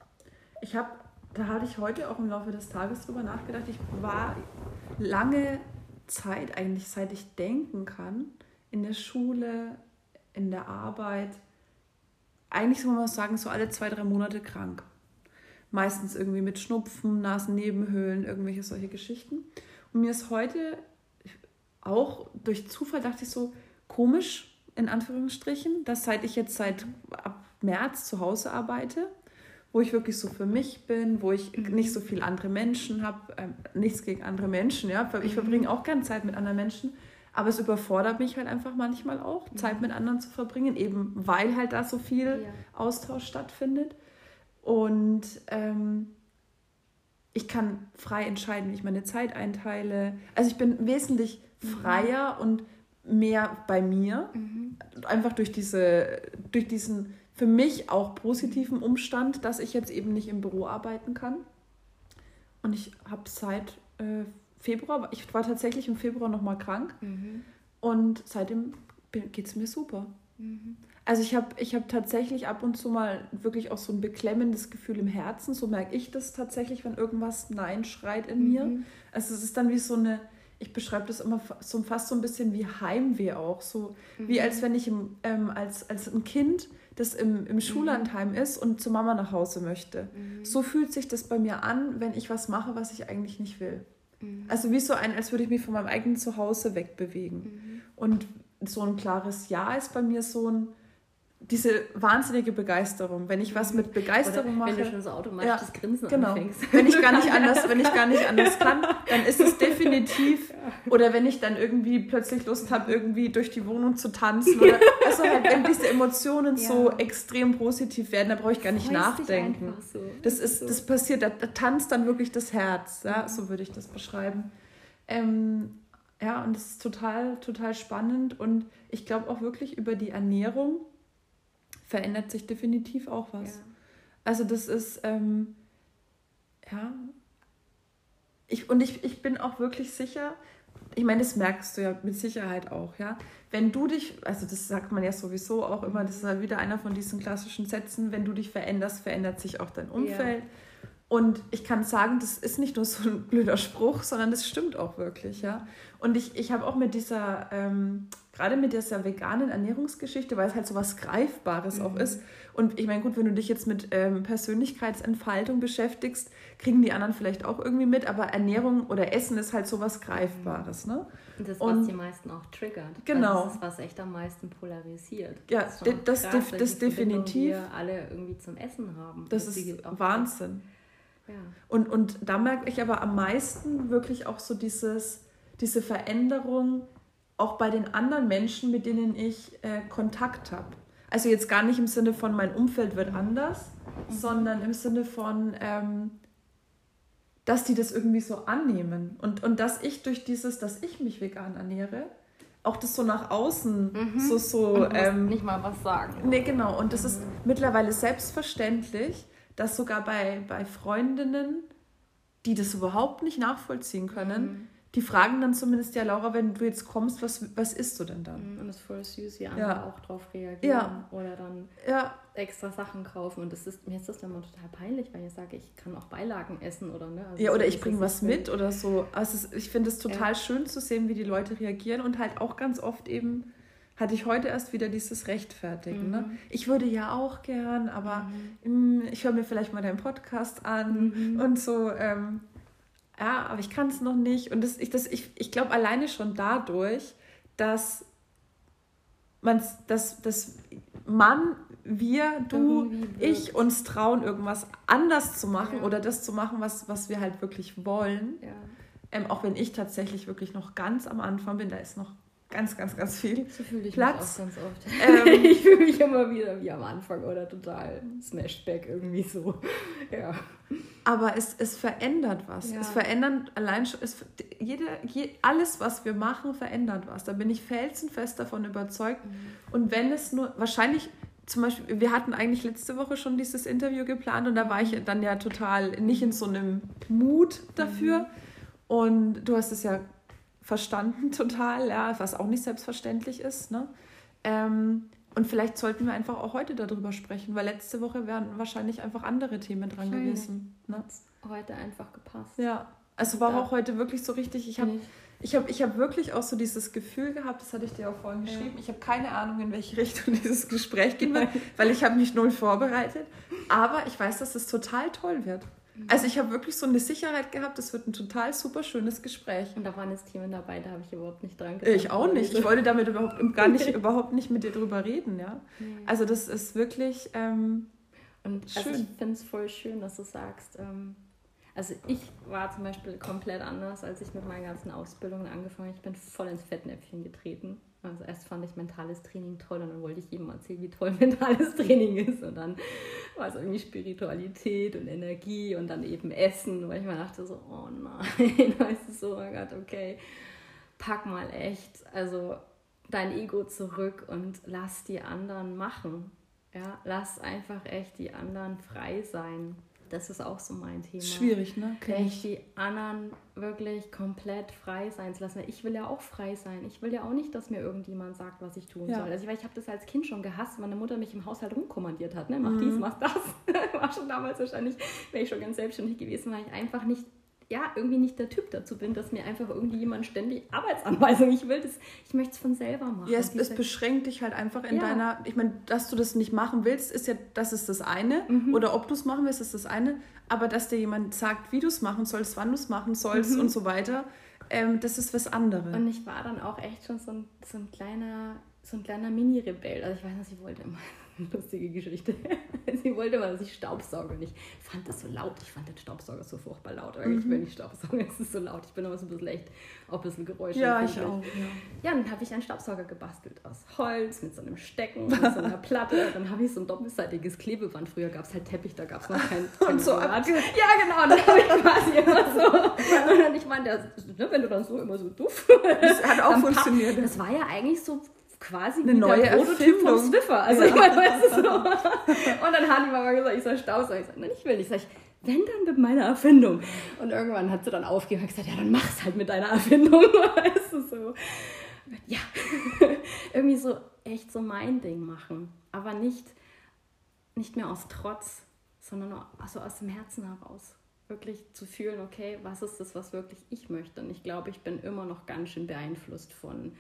A: ich habe, da hatte ich heute auch im Laufe des Tages drüber nachgedacht, ich war lange Zeit, eigentlich seit ich denken kann, in der Schule, in der Arbeit, eigentlich soll man sagen, so alle zwei, drei Monate krank meistens irgendwie mit Schnupfen, Nasennebenhöhlen, irgendwelche solche Geschichten. Und mir ist heute auch durch Zufall dachte ich so komisch, in Anführungsstrichen, dass seit ich jetzt seit ab März zu Hause arbeite, wo ich wirklich so für mich bin, wo ich mhm. nicht so viel andere Menschen habe, äh, nichts gegen andere Menschen, ja, ich mhm. verbringe auch gerne Zeit mit anderen Menschen, aber es überfordert mich halt einfach manchmal auch, mhm. Zeit mit anderen zu verbringen, eben weil halt da so viel ja. Austausch stattfindet. Und ähm, ich kann frei entscheiden, wie ich meine Zeit einteile. Also ich bin wesentlich mhm. freier mhm. und mehr bei mir. Mhm. Einfach durch, diese, durch diesen für mich auch positiven Umstand, dass ich jetzt eben nicht im Büro arbeiten kann. Und ich habe seit äh, Februar, ich war tatsächlich im Februar nochmal krank. Mhm. Und seitdem geht es mir super. Also ich habe ich hab tatsächlich ab und zu mal wirklich auch so ein beklemmendes Gefühl im Herzen. So merke ich das tatsächlich, wenn irgendwas Nein schreit in mhm. mir. Also es ist dann wie so eine, ich beschreibe das immer so fast so ein bisschen wie Heimweh auch. So mhm. wie als wenn ich im, ähm, als, als ein Kind, das im, im Schullandheim mhm. ist und zu Mama nach Hause möchte. Mhm. So fühlt sich das bei mir an, wenn ich was mache, was ich eigentlich nicht will. Mhm. Also wie so ein, als würde ich mich von meinem eigenen Zuhause wegbewegen. Mhm. Und so ein klares Ja ist bei mir so ein diese wahnsinnige Begeisterung. Wenn ich was mit Begeisterung Oder mache. Wenn du schon so automatisch ja, das Grinsen genau. anfängst. Wenn ich gar nicht anders, wenn ich (laughs) gar nicht anders kann, dann ist es definitiv. Oder wenn ich dann irgendwie plötzlich Lust habe, irgendwie durch die Wohnung zu tanzen. Oder, (laughs) also halt, wenn diese Emotionen ja. so extrem positiv werden, da brauche ich gar nicht nachdenken. So. Das ist, das passiert, da, da, tanzt dann wirklich das Herz. Ja, mhm. so würde ich das beschreiben. Ähm, ja, und das ist total, total spannend. Und ich glaube auch wirklich über die Ernährung verändert sich definitiv auch was. Ja. Also das ist, ähm, ja, ich, und ich, ich bin auch wirklich sicher, ich meine, das merkst du ja mit Sicherheit auch, ja. Wenn du dich, also das sagt man ja sowieso auch immer, das ist halt wieder einer von diesen klassischen Sätzen, wenn du dich veränderst, verändert sich auch dein Umfeld. Ja. Und ich kann sagen, das ist nicht nur so ein (laughs) blöder Spruch, sondern das stimmt auch wirklich, ja. Und ich, ich habe auch mit dieser, ähm, gerade mit dieser veganen Ernährungsgeschichte, weil es halt so was Greifbares mhm. auch ist. Und ich meine, gut, wenn du dich jetzt mit ähm, Persönlichkeitsentfaltung beschäftigst, kriegen die anderen vielleicht auch irgendwie mit, aber Ernährung oder Essen ist halt so was Greifbares, ne?
B: Und das, was Und, die meisten auch triggert. Genau. Das ist, was echt am meisten polarisiert. Ja, das, das, krass, das, das definitiv. Wir alle irgendwie zum Essen haben.
A: Das ist Wahnsinn. Ja. Und, und da merke ich aber am meisten wirklich auch so dieses, diese Veränderung auch bei den anderen Menschen, mit denen ich äh, Kontakt habe. Also jetzt gar nicht im Sinne von mein Umfeld wird anders, mhm. sondern im Sinne von, ähm, dass die das irgendwie so annehmen. Und, und dass ich durch dieses, dass ich mich vegan ernähre, auch das so nach außen mhm. so so
B: ähm, nicht mal was sagen.
A: Nee, genau. Und das mhm. ist mittlerweile selbstverständlich dass sogar bei, bei Freundinnen, die das überhaupt nicht nachvollziehen können, mhm. Die fragen dann zumindest, ja Laura, wenn du jetzt kommst, was, was isst du denn dann?
B: Mhm, und das ist voll süß, wie andere ja. auch drauf reagieren ja. oder dann ja. extra Sachen kaufen. Und das ist, mir ist das dann immer total peinlich, weil ich sage, ich kann auch Beilagen essen oder ne.
A: Also ja, oder ich bringe was mit oder so. Also es, ich finde es total schön zu sehen, wie die Leute reagieren und halt auch ganz oft eben hatte ich heute erst wieder dieses Rechtfertigen. Ne? Mhm. Ne? Ich würde ja auch gern, aber mhm. mh, mm, ich höre mir vielleicht mal deinen Podcast an mhm. und so. Ähm, ja, aber ich kann es noch nicht. Und das, ich, das, ich, ich glaube alleine schon dadurch, dass man dass, dass Mann, wir, du, ich uns trauen, irgendwas anders zu machen ja. oder das zu machen, was, was wir halt wirklich wollen. Ja. Ähm, auch wenn ich tatsächlich wirklich noch ganz am Anfang bin, da ist noch ganz, ganz, ganz viel so fühle ich Platz.
B: Mich auch ganz oft. Ähm, (laughs) ich fühle mich immer wieder wie am Anfang oder total Smashback irgendwie so. (laughs) Ja.
A: Aber es, es verändert was. Ja. Es verändert allein schon, es, jede, je, alles, was wir machen, verändert was. Da bin ich felsenfest davon überzeugt. Mhm. Und wenn es nur, wahrscheinlich zum Beispiel, wir hatten eigentlich letzte Woche schon dieses Interview geplant und da war ich dann ja total nicht in so einem Mut dafür. Mhm. Und du hast es ja verstanden (laughs) total, ja, was auch nicht selbstverständlich ist. Ne? Ähm, und vielleicht sollten wir einfach auch heute darüber sprechen, weil letzte Woche wären wahrscheinlich einfach andere Themen dran gewesen. Ne?
B: Heute einfach gepasst.
A: Ja, also war auch heute wirklich so richtig. Ich habe ich hab, ich hab wirklich auch so dieses Gefühl gehabt, das hatte ich dir auch vorhin geschrieben. Ja. Ich habe keine Ahnung, in welche Richtung (laughs) dieses Gespräch gehen wird, weil ich habe mich null vorbereitet. Aber ich weiß, dass es total toll wird. Also ich habe wirklich so eine Sicherheit gehabt, das wird ein total super schönes Gespräch.
B: Und da waren jetzt Themen dabei, da habe ich überhaupt nicht dran
A: gedacht. Ich auch nicht. Ich wollte damit überhaupt gar nicht, (laughs) überhaupt nicht mit dir drüber reden, ja. Also das ist wirklich ähm,
B: Und also schön. Also ich finde es voll schön, dass du sagst, ähm, also ich war zum Beispiel komplett anders, als ich mit meinen ganzen Ausbildungen angefangen habe. Ich bin voll ins Fettnäpfchen getreten. Also erst fand ich mentales Training toll und dann wollte ich jedem erzählen, wie toll (laughs) mentales Training ist. Und dann war es irgendwie Spiritualität und Energie und dann eben Essen, weil ich mir dachte so, oh nein, (laughs) weißt du so, oh Gott, okay, pack mal echt, also dein Ego zurück und lass die anderen machen. Ja, lass einfach echt die anderen frei sein. Das ist auch so mein Thema. Schwierig, ne? Echt die anderen wirklich komplett frei sein zu lassen. Ich will ja auch frei sein. Ich will ja auch nicht, dass mir irgendjemand sagt, was ich tun ja. soll. Also ich, ich habe das als Kind schon gehasst, meine Mutter mich im Haushalt rumkommandiert hat. Ne? Mach mhm. dies, mach das. (laughs) War schon damals wahrscheinlich, wäre ich schon ganz selbstständig gewesen, weil ich einfach nicht ja, irgendwie nicht der Typ dazu bin, dass mir einfach irgendwie jemand ständig Arbeitsanweisung, ich will das, ich möchte es von selber machen.
A: Ja, es, es beschränkt dich halt einfach in ja. deiner, ich meine, dass du das nicht machen willst, ist ja, das ist das eine, mhm. oder ob du es machen willst, ist das eine, aber dass dir jemand sagt, wie du es machen sollst, wann du es machen sollst mhm. und so weiter, ähm, das ist was anderes.
B: Und ich war dann auch echt schon so ein, so ein kleiner, so ein kleiner Mini-Rebell, also ich weiß nicht, ich wollte immer (laughs) lustige Geschichte. (laughs) Sie wollte mal, dass ich staubsauge und ich fand das so laut. Ich fand den Staubsauger so furchtbar laut. Eigentlich, mhm. wenn ich staubsauge, (laughs) ist es so laut. Ich bin aber so ein bisschen echt, auch ein bisschen Geräusche. Ja, ich auch. Ja, ja dann habe ich einen Staubsauger gebastelt aus Holz mit so einem Stecken, mit so einer Platte. Dann habe ich so ein doppelseitiges Klebeband. Früher gab es halt Teppich, da gab es noch kein, kein und so Rad. Ja, genau. Dann habe ich quasi immer so. Und ich meine, ne, wenn du dann so immer so duff. Das hat auch funktioniert. Das war ja eigentlich so quasi eine neue der Prototyp Erfindung. vom Sniffer. Also ja. ich (laughs) meine, weißt du so. Und dann hat die Mama gesagt, ich soll Staubsaugen. Ich sage, nein, ich will nicht. Sag ich, wenn dann mit meiner Erfindung. Und irgendwann hat sie dann aufgehört und gesagt, ja, dann mach's halt mit deiner Erfindung. (laughs) Weißt du so. Ja, (laughs) irgendwie so echt so mein Ding machen. Aber nicht, nicht mehr aus Trotz, sondern also aus dem Herzen heraus. Wirklich zu fühlen, okay, was ist das, was wirklich ich möchte? Und ich glaube, ich bin immer noch ganz schön beeinflusst von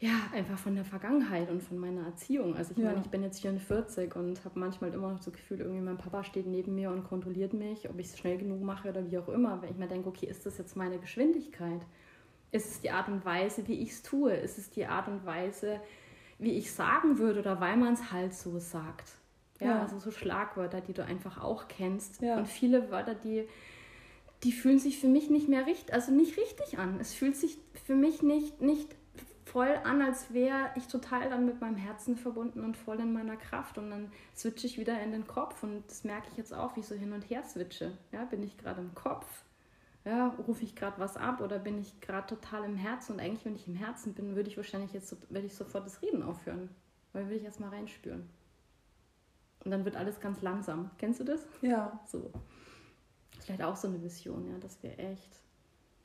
B: ja, einfach von der Vergangenheit und von meiner Erziehung. Also ich ja. meine, ich bin jetzt 44 und habe manchmal immer noch das Gefühl, irgendwie mein Papa steht neben mir und kontrolliert mich, ob ich es schnell genug mache oder wie auch immer. Wenn ich mir denke, okay, ist das jetzt meine Geschwindigkeit? Ist es die Art und Weise, wie ich es tue? Ist es die Art und Weise, wie ich sagen würde oder weil man es halt so sagt? Ja, ja, also so Schlagwörter, die du einfach auch kennst. Ja. Und viele Wörter, die, die fühlen sich für mich nicht mehr richtig, also nicht richtig an. Es fühlt sich für mich nicht, nicht voll an, als wäre ich total dann mit meinem Herzen verbunden und voll in meiner Kraft. Und dann switche ich wieder in den Kopf und das merke ich jetzt auch, wie ich so hin und her switche. Ja, bin ich gerade im Kopf? Ja, rufe ich gerade was ab oder bin ich gerade total im Herzen? Und eigentlich, wenn ich im Herzen bin, würde ich wahrscheinlich jetzt würde ich sofort das Reden aufhören. Weil will ich erstmal reinspüren. Und dann wird alles ganz langsam. Kennst du das? Ja. So. Vielleicht auch so eine Vision, ja, dass wir echt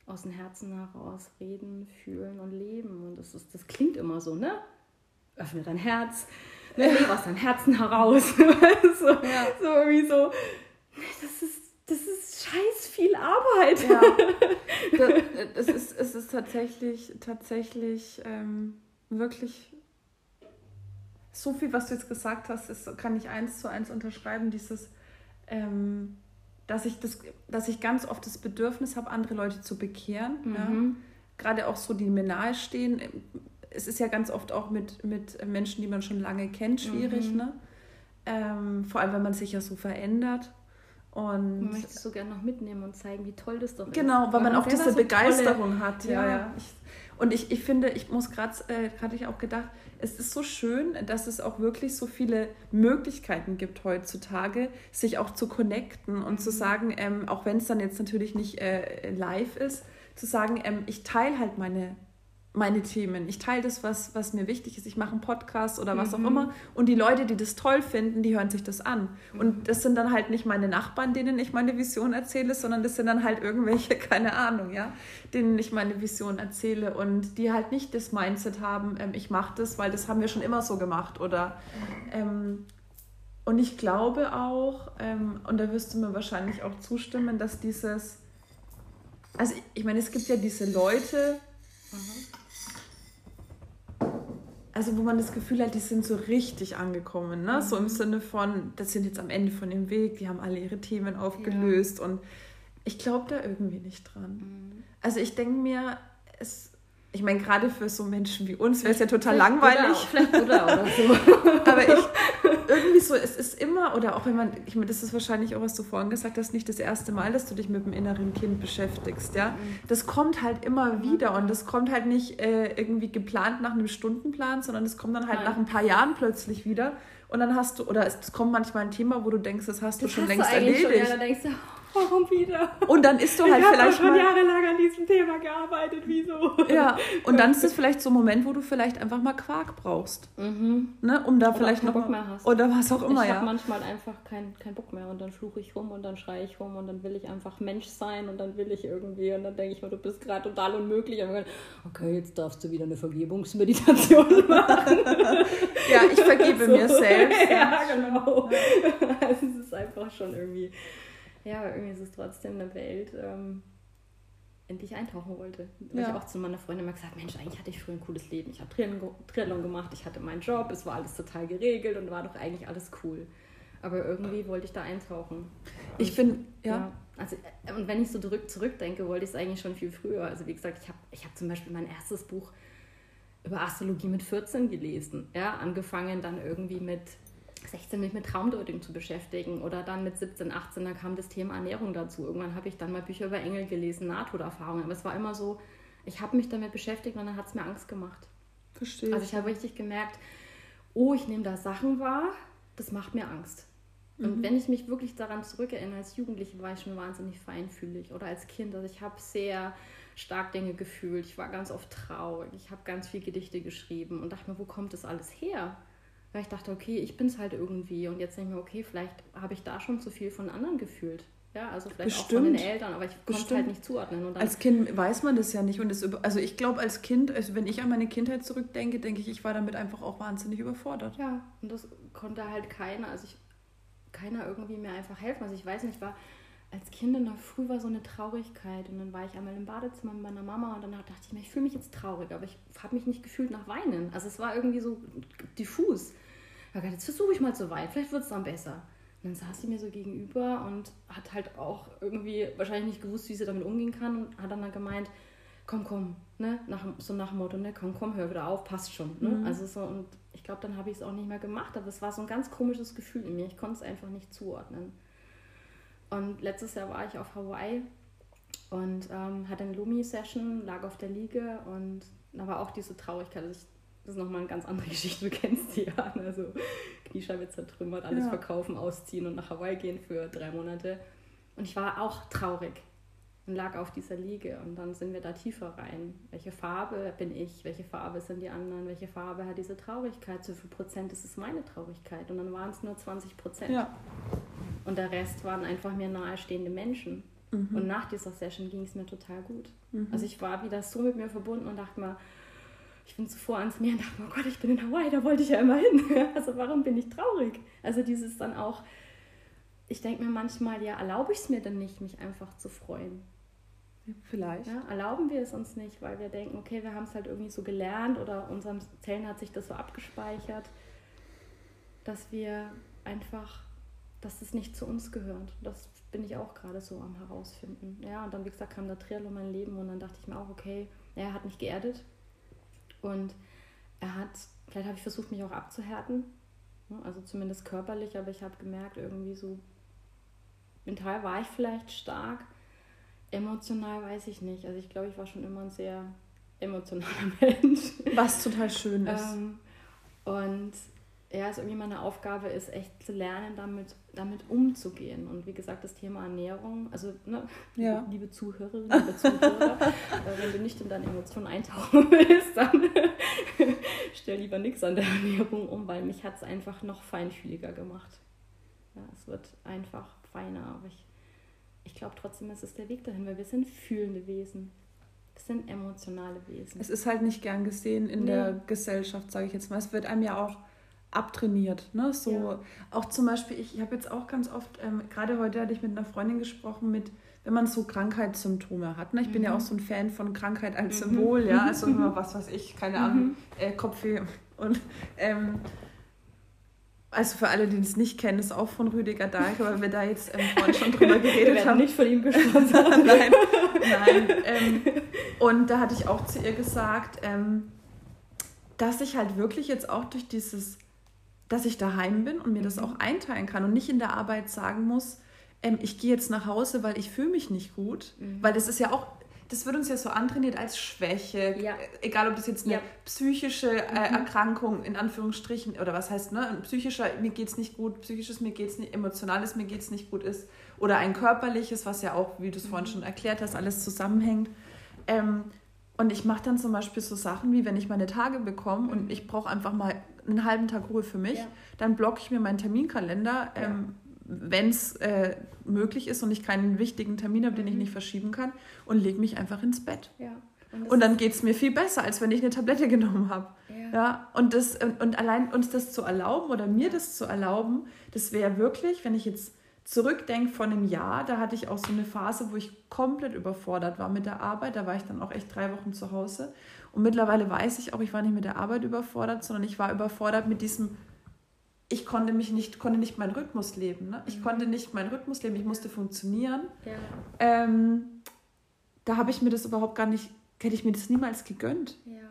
B: aus dem Herzen heraus reden, fühlen und leben. Und das, ist, das klingt immer so, ne? Öffne dein Herz, ne? lebe aus deinem Herzen heraus. (laughs) so, ja. so irgendwie so. Das ist, das ist scheiß viel Arbeit. Ja. (laughs)
A: Das, es, ist, es ist tatsächlich, tatsächlich ähm, wirklich so viel, was du jetzt gesagt hast, ist, kann ich eins zu eins unterschreiben, dieses ähm, dass ich, das, dass ich ganz oft das Bedürfnis habe, andere Leute zu bekehren. Mhm. Ja? Gerade auch so, die mir nahestehen. es ist ja ganz oft auch mit, mit Menschen, die man schon lange kennt, schwierig, mhm. ne? Ähm, vor allem, wenn man sich ja so verändert. Und
B: man möchte es so gerne noch mitnehmen und zeigen, wie toll das doch
A: ist. Genau, weil, weil man auch diese so Begeisterung hat. Ja, ja. Ich, und ich, ich finde, ich muss gerade, äh, hatte ich auch gedacht, es ist so schön, dass es auch wirklich so viele Möglichkeiten gibt heutzutage, sich auch zu connecten und mhm. zu sagen, ähm, auch wenn es dann jetzt natürlich nicht äh, live ist, zu sagen, ähm, ich teile halt meine meine Themen. Ich teile das, was, was mir wichtig ist. Ich mache einen Podcast oder was mhm. auch immer. Und die Leute, die das toll finden, die hören sich das an. Mhm. Und das sind dann halt nicht meine Nachbarn, denen ich meine Vision erzähle, sondern das sind dann halt irgendwelche, (laughs) keine Ahnung, ja, denen ich meine Vision erzähle und die halt nicht das Mindset haben, ähm, ich mache das, weil das haben wir schon immer so gemacht. Oder ähm, und ich glaube auch, ähm, und da wirst du mir wahrscheinlich auch zustimmen, dass dieses, also ich, ich meine, es gibt ja diese Leute, mhm also wo man das Gefühl hat, die sind so richtig angekommen, ne? Mhm. So im mhm. Sinne von, das sind jetzt am Ende von dem Weg, die haben alle ihre Themen aufgelöst ja. und ich glaube da irgendwie nicht dran. Mhm. Also ich denke mir, es, ich meine, gerade für so Menschen wie uns wäre es ja total vielleicht langweilig. Oder, vielleicht oder, so. (laughs) Aber ich, irgendwie so, es ist immer, oder auch wenn man, ich meine, das ist wahrscheinlich auch, was du vorhin gesagt hast, nicht das erste Mal, dass du dich mit dem inneren Kind beschäftigst, ja. Mhm. Das kommt halt immer wieder und das kommt halt nicht äh, irgendwie geplant nach einem Stundenplan, sondern das kommt dann halt Nein. nach ein paar Jahren plötzlich wieder. Und dann hast du, oder es kommt manchmal ein Thema, wo du denkst, das hast das du schon hast längst du erledigt. Schon, ja, dann denkst du,
B: warum wieder?
A: Und dann ist du halt ich vielleicht
B: schon mal, jahrelang an diesem Thema gearbeitet, wieso?
A: Ja, und dann ist es (laughs) vielleicht so ein Moment, wo du vielleicht einfach mal Quark brauchst. Mhm. Ne, um da oder vielleicht noch Bock mehr hast. oder was auch immer,
B: ich
A: ja.
B: Ich habe manchmal einfach keinen kein Bock mehr und dann fluche ich rum und dann schreie ich rum und dann will ich einfach Mensch sein und dann will ich irgendwie und dann denke ich mir, du bist gerade total unmöglich. Und dann, okay, jetzt darfst du wieder eine Vergebungsmeditation (laughs) machen.
A: ja, ich vergebe (laughs) so. mir selbst.
B: Ja, genau. Also es ist einfach schon irgendwie ja, irgendwie ist es trotzdem eine Welt, ähm, in die ich eintauchen wollte. Und ja. ich auch zu meiner Freundin immer gesagt, Mensch, eigentlich hatte ich früher ein cooles Leben. Ich habe Triathlon gemacht, ich hatte meinen Job, es war alles total geregelt und war doch eigentlich alles cool. Aber irgendwie wollte ich da eintauchen. Und
A: ich finde, ja. ja.
B: Also, äh, und wenn ich so zurück, zurückdenke, wollte ich es eigentlich schon viel früher. Also wie gesagt, ich habe ich hab zum Beispiel mein erstes Buch über Astrologie mit 14 gelesen. Ja, angefangen dann irgendwie mit 16 mich mit Traumdeutung zu beschäftigen oder dann mit 17, 18, da kam das Thema Ernährung dazu. Irgendwann habe ich dann mal Bücher über Engel gelesen, Nahtoderfahrungen. Aber es war immer so, ich habe mich damit beschäftigt und dann hat es mir Angst gemacht. Verstehe. Also ich habe richtig gemerkt, oh, ich nehme da Sachen wahr, das macht mir Angst. Und mhm. wenn ich mich wirklich daran zurückerinnere, als Jugendliche war ich schon wahnsinnig feinfühlig oder als Kind. Also ich habe sehr stark Dinge gefühlt. Ich war ganz oft traurig. Ich habe ganz viel Gedichte geschrieben und dachte mir, wo kommt das alles her? Weil ich dachte, okay, ich bin es halt irgendwie und jetzt denke ich mir, okay, vielleicht habe ich da schon zu viel von anderen gefühlt. Ja, also vielleicht Bestimmt. auch von den Eltern, aber ich konnte es halt nicht zuordnen.
A: als Kind weiß man das ja nicht. Und das, also ich glaube, als Kind, also wenn ich an meine Kindheit zurückdenke, denke ich, ich war damit einfach auch wahnsinnig überfordert.
B: Ja, und das konnte halt keiner, also ich, keiner irgendwie mir einfach helfen. Also ich weiß nicht, war als Kind in der Früh war so eine Traurigkeit und dann war ich einmal im Badezimmer mit meiner Mama und dann dachte ich mir, ich fühle mich jetzt traurig, aber ich habe mich nicht gefühlt nach Weinen. Also es war irgendwie so diffus gedacht, jetzt versuche ich mal zu weinen, vielleicht wird es dann besser. Und dann saß sie mir so gegenüber und hat halt auch irgendwie wahrscheinlich nicht gewusst, wie sie damit umgehen kann und hat dann, dann gemeint, komm, komm, ne? Nach, so nach dem Motto, ne, komm, komm, hör wieder auf, passt schon. Ne? Mhm. Also so, und ich glaube, dann habe ich es auch nicht mehr gemacht, aber es war so ein ganz komisches Gefühl in mir. Ich konnte es einfach nicht zuordnen. Und letztes Jahr war ich auf Hawaii und ähm, hatte eine Lumi-Session, lag auf der Liege und da war auch diese Traurigkeit. Also ich das ist nochmal eine ganz andere (laughs) Geschichte, du kennst die ja. Also Kniescheibe zertrümmert, alles ja. verkaufen, ausziehen und nach Hawaii gehen für drei Monate. Und ich war auch traurig und lag auf dieser Liege. Und dann sind wir da tiefer rein. Welche Farbe bin ich? Welche Farbe sind die anderen? Welche Farbe hat diese Traurigkeit? Zu viel Prozent ist es meine Traurigkeit? Und dann waren es nur 20 Prozent. Ja. Und der Rest waren einfach mir nahestehende Menschen. Mhm. Und nach dieser Session ging es mir total gut. Mhm. Also ich war wieder so mit mir verbunden und dachte mir, ich bin zuvor ans Meer und dachte, oh Gott, ich bin in Hawaii, da wollte ich ja immer hin. (laughs) Also warum bin ich traurig? Also dieses dann auch, ich denke mir manchmal, ja, erlaube ich es mir denn nicht, mich einfach zu freuen?
A: Vielleicht.
B: Ja, erlauben wir es uns nicht, weil wir denken, okay, wir haben es halt irgendwie so gelernt oder unseren Zellen hat sich das so abgespeichert, dass wir einfach, dass es nicht zu uns gehört. Das bin ich auch gerade so am herausfinden. Ja, und dann, wie gesagt, kam der Triathlon mein Leben und dann dachte ich mir auch, okay, er hat mich geerdet, und er hat, vielleicht habe ich versucht, mich auch abzuhärten, ne, also zumindest körperlich, aber ich habe gemerkt, irgendwie so mental war ich vielleicht stark, emotional weiß ich nicht. Also ich glaube, ich war schon immer ein sehr emotionaler (laughs) Mensch.
A: Was total schön ist.
B: Ähm, und ja, also irgendwie meine Aufgabe ist echt zu lernen, damit, damit umzugehen. Und wie gesagt, das Thema Ernährung, also ne, ja. liebe Zuhörerinnen, liebe Zuhörer, (laughs) äh, wenn du nicht in deine Emotionen eintauchen (laughs) willst, dann (laughs) stell lieber nichts an der Ernährung um, weil mich hat es einfach noch feinfühliger gemacht. Ja, es wird einfach feiner, aber ich, ich glaube trotzdem, es ist der Weg dahin, weil wir sind fühlende Wesen. Wir sind emotionale Wesen.
A: Es ist halt nicht gern gesehen in nee. der Gesellschaft, sage ich jetzt mal. Es wird einem ja auch abtrainiert. Ne? So ja. auch zum Beispiel, ich, ich habe jetzt auch ganz oft, ähm, gerade heute hatte ich mit einer Freundin gesprochen, mit, wenn man so Krankheitssymptome hat. Ne? Ich mhm. bin ja mhm. auch so ein Fan von Krankheit als mhm. Symbol, ja. Also (laughs) immer was weiß ich, keine Ahnung, mhm. äh, Kopfweh. Und ähm, also für alle, die es nicht kennen, ist auch von Rüdiger Dahlke, weil wir da jetzt ähm, vorhin schon drüber (laughs) geredet wir haben. nicht von ihm (laughs) gesponsert. nein, nein. Ähm, und da hatte ich auch zu ihr gesagt, ähm, dass ich halt wirklich jetzt auch durch dieses dass ich daheim bin und mir das auch einteilen kann und nicht in der Arbeit sagen muss, ähm, ich gehe jetzt nach Hause, weil ich fühle mich nicht gut. Mhm. Weil das ist ja auch, das wird uns ja so antrainiert als Schwäche. Ja. Egal, ob das jetzt eine ja. psychische äh, mhm. Erkrankung in Anführungsstrichen oder was heißt, ne, ein psychischer, mir geht es nicht gut, psychisches, mir geht es nicht, emotionales, mir geht es nicht gut ist. Oder ein körperliches, was ja auch, wie du es mhm. vorhin schon erklärt hast, alles zusammenhängt. Ähm, und ich mache dann zum Beispiel so Sachen wie, wenn ich meine Tage bekomme und mhm. ich brauche einfach mal einen halben Tag Ruhe für mich, ja. dann blocke ich mir meinen Terminkalender, ja. ähm, wenn es äh, möglich ist und ich keinen wichtigen Termin habe, mhm. den ich mhm. nicht verschieben kann, und lege mich einfach ins Bett. Ja. Und, und, dann geht es mir viel besser, als wenn ich eine Tablette (laughs) genommen habe. Ja. ja. und, das, und, und allein uns das zu erlauben oder mir das zu erlauben, das wäre wirklich, wenn ich jetzt zurückdenke von einem Jahr, da hatte ich auch so eine Phase, wo ich komplett überfordert war mit der Arbeit. Da war ich dann auch echt drei Wochen zu Hause. Und mittlerweile weiß ich auch, ich war nicht mit der Arbeit überfordert, sondern ich war überfordert mit diesem, ich konnte mich nicht, konnte nicht meinen Rhythmus leben. Ne? Ich mhm. konnte nicht meinen Rhythmus leben, ich musste funktionieren. Ja. Ähm, da habe ich mir das überhaupt gar nicht, hätte ich mir das niemals gegönnt. Ja.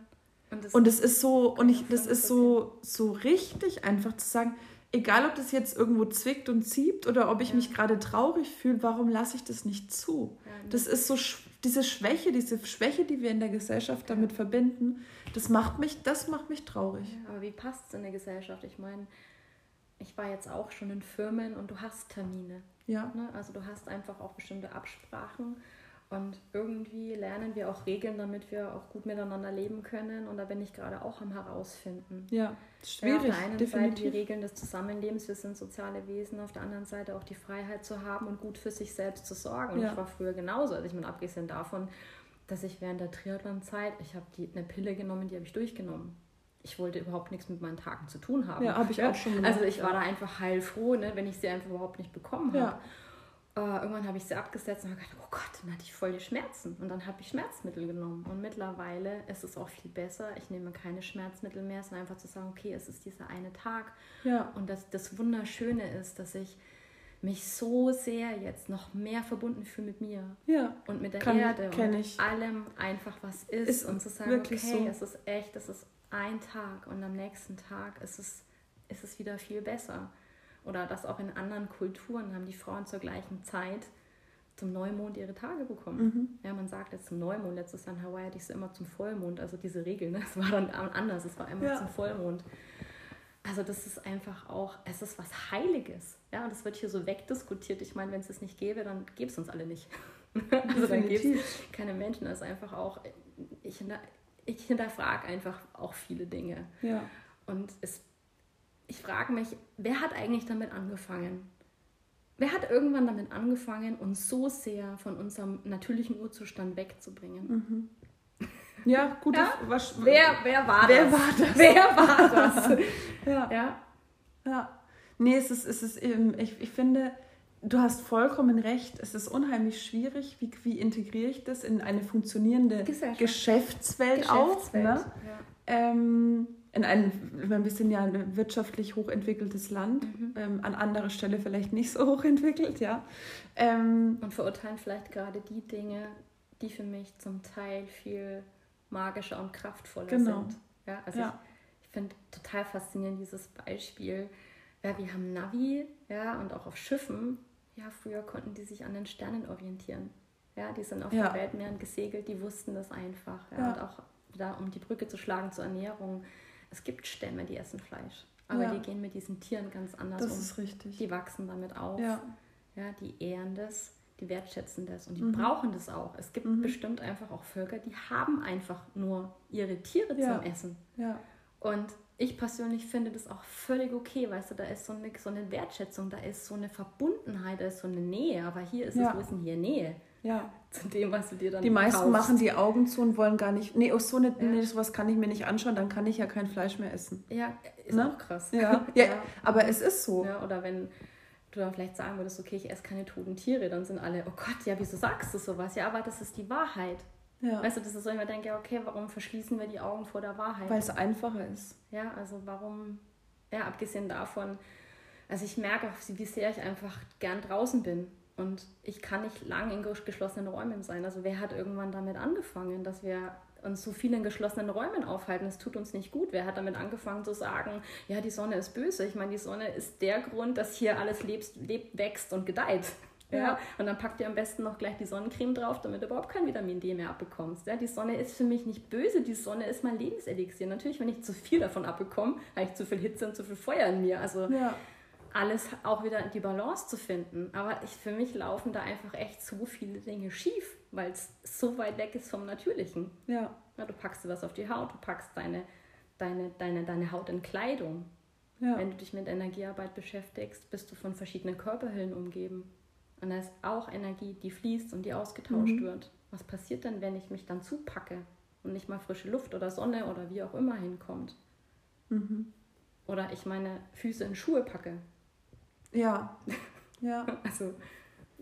A: Und, das, und das ist so, und ich, das ist so, so richtig einfach zu sagen, egal ob das jetzt irgendwo zwickt und zieht oder ob ich ja. mich gerade traurig fühle, warum lasse ich das nicht zu? Ja, das ist so diese Schwäche, diese Schwäche, die wir in der Gesellschaft damit verbinden, das macht mich, das macht mich traurig.
B: Ja, aber wie passt es in der Gesellschaft? Ich meine, ich war jetzt auch schon in Firmen und du hast Termine. Ja. Ne? Also du hast einfach auch bestimmte Absprachen und irgendwie lernen wir auch Regeln, damit wir auch gut miteinander leben können. Und da bin ich gerade auch am herausfinden. Ja, schwierig. Ja, auf der einen definitiv. Seite die Regeln des Zusammenlebens, wir sind soziale Wesen, auf der anderen Seite auch die Freiheit zu haben und gut für sich selbst zu sorgen. Ja. Ich war früher genauso. Also ich meine, abgesehen davon, dass ich während der Triathlon-Zeit, ich habe eine Pille genommen, die habe ich durchgenommen. Ich wollte überhaupt nichts mit meinen Tagen zu tun haben. Ja, habe ich auch schon gemacht. Also ich war da einfach heilfroh, ne, wenn ich sie einfach überhaupt nicht bekommen habe. Ja äh, irgendwann habe ich sie abgesetzt und habe gedacht, oh Gott, dann hatte ich voll die Schmerzen. Und dann habe ich Schmerzmittel genommen. Und mittlerweile ist es auch viel besser. Ich nehme keine Schmerzmittel mehr, sondern einfach zu sagen, okay, es ist dieser eine Tag. Ja. Und das, das Wunderschöne ist, dass ich mich so sehr jetzt noch mehr verbunden fühle mit mir ja, und mit der kann, Erde und ich. allem einfach was ist, ist und zu sagen, okay, so. es ist echt, es ist ein Tag und am nächsten Tag ist es, ist es wieder viel besser. Oder dass auch in anderen Kulturen haben die Frauen zur gleichen Zeit zum Neumond ihre Tage bekommen. Mhm. Ja, man sagt jetzt zum Neumond, letztes Jahr in Hawaii hatte ich es immer zum Vollmond, also diese Regel, ne? (laughs) es war dann anders, es war immer ja. zum Vollmond. Also das ist einfach auch, es ist was Heiliges. Ja, und das wird hier so wegdiskutiert. Ich meine, wenn es es nicht gäbe, dann gäbe es uns alle nicht. (laughs) also dann gäbe es keine Menschen. Das ist einfach auch, ich, ich hinterfrage einfach auch viele Dinge. Ja. Und es ich frage mich, wer hat eigentlich damit angefangen? Wer hat irgendwann damit angefangen, uns so sehr von unserem natürlichen Urzustand wegzubringen? Mhm. Ja, gut. Ja? Was, wer, wer war wer das? War das? Wer war das? (laughs)
A: ja. ja. Ja. Nee, es ist, es ist eben, ich, ich finde, du hast vollkommen recht. Es ist unheimlich schwierig, wie, wie integriere ich das in eine funktionierende Geschäftswelt, Geschäftswelt auch. Ne? Ja. Ähm, in ein, wir sind ja ein wirtschaftlich hochentwickeltes Land, mhm. ähm, an anderer Stelle vielleicht nicht so (laughs) hochentwickelt, ja. Ähm,
B: und verurteilen vielleicht gerade die Dinge, die für mich zum Teil viel magischer und kraftvoller genau. sind. Ja, also ja. finde total faszinierend dieses Beispiel. Ja, wir haben Navi, ja, und auch auf Schiffen, ja, früher konnten die sich an den Sternen orientieren. Ja, die sind auf ja. den Weltmeeren gesegelt, die wussten das einfach. Ja, ja. Und auch da, um die Brücke zu schlagen zur Ernährung. Es gibt Stämme, die essen Fleisch. Aber ja. die gehen mit diesen Tieren ganz anders
A: das um. Das ist richtig.
B: Die wachsen damit auf. Ja. ja die ehren das, die wertschätzen das und die mhm. brauchen das auch. Es gibt mhm. bestimmt einfach auch Völker, die haben einfach nur ihre Tiere ja. zum Essen. Ja. Und ich persönlich finde das auch völlig okay, weißt du, da ist so eine, so eine Wertschätzung, da ist so eine Verbundenheit, da ist so eine Nähe, aber hier ist es, wo ist denn hier Nähe? Ja. Zu dem, was du dir dann
A: Die meisten kaufst. machen die Augen zu und wollen gar nicht, nee, oh, so eine, ja. nee, sowas kann ich mir nicht anschauen, dann kann ich ja kein Fleisch mehr essen.
B: Ja, ist ne? auch krass.
A: Ja. (laughs) ja, ja, aber es ist so.
B: Ja, oder wenn du dann vielleicht sagen würdest, okay, ich esse keine toten Tiere, dann sind alle, oh Gott, ja, wieso sagst du sowas? Ja, aber das ist die Wahrheit. Ja. Weißt du, das ist so, ich mir denke, okay, warum verschließen wir die Augen vor der Wahrheit?
A: Weil es einfacher ist.
B: Ja, also warum, ja, abgesehen davon, also ich merke auch, wie sehr ich einfach gern draußen bin. Und ich kann nicht lang in geschlossenen Räumen sein. Also wer hat irgendwann damit angefangen, dass wir uns so viel in geschlossenen Räumen aufhalten? Das tut uns nicht gut. Wer hat damit angefangen zu sagen, ja, die Sonne ist böse? Ich meine, die Sonne ist der Grund, dass hier alles lebt, lebt wächst und gedeiht. Ja. ja. Und dann packt ihr am besten noch gleich die Sonnencreme drauf, damit du überhaupt kein Vitamin D mehr abbekommst. Ja, die Sonne ist für mich nicht böse, die Sonne ist mein Lebenselixier. Natürlich, wenn ich zu viel davon abbekomme, habe ich zu viel Hitze und zu viel Feuer in mir. Also ja alles auch wieder in die Balance zu finden. Aber ich, für mich laufen da einfach echt so viele Dinge schief, weil es so weit weg ist vom Natürlichen. Ja. ja. Du packst dir was auf die Haut, du packst deine, deine, deine, deine Haut in Kleidung. Ja. Wenn du dich mit Energiearbeit beschäftigst, bist du von verschiedenen Körperhüllen umgeben. Und da ist auch Energie, die fließt und die ausgetauscht mhm. wird. Was passiert denn, wenn ich mich dann zupacke und nicht mal frische Luft oder Sonne oder wie auch immer hinkommt? Mhm. Oder ich meine Füße in Schuhe packe ja. ja. Also,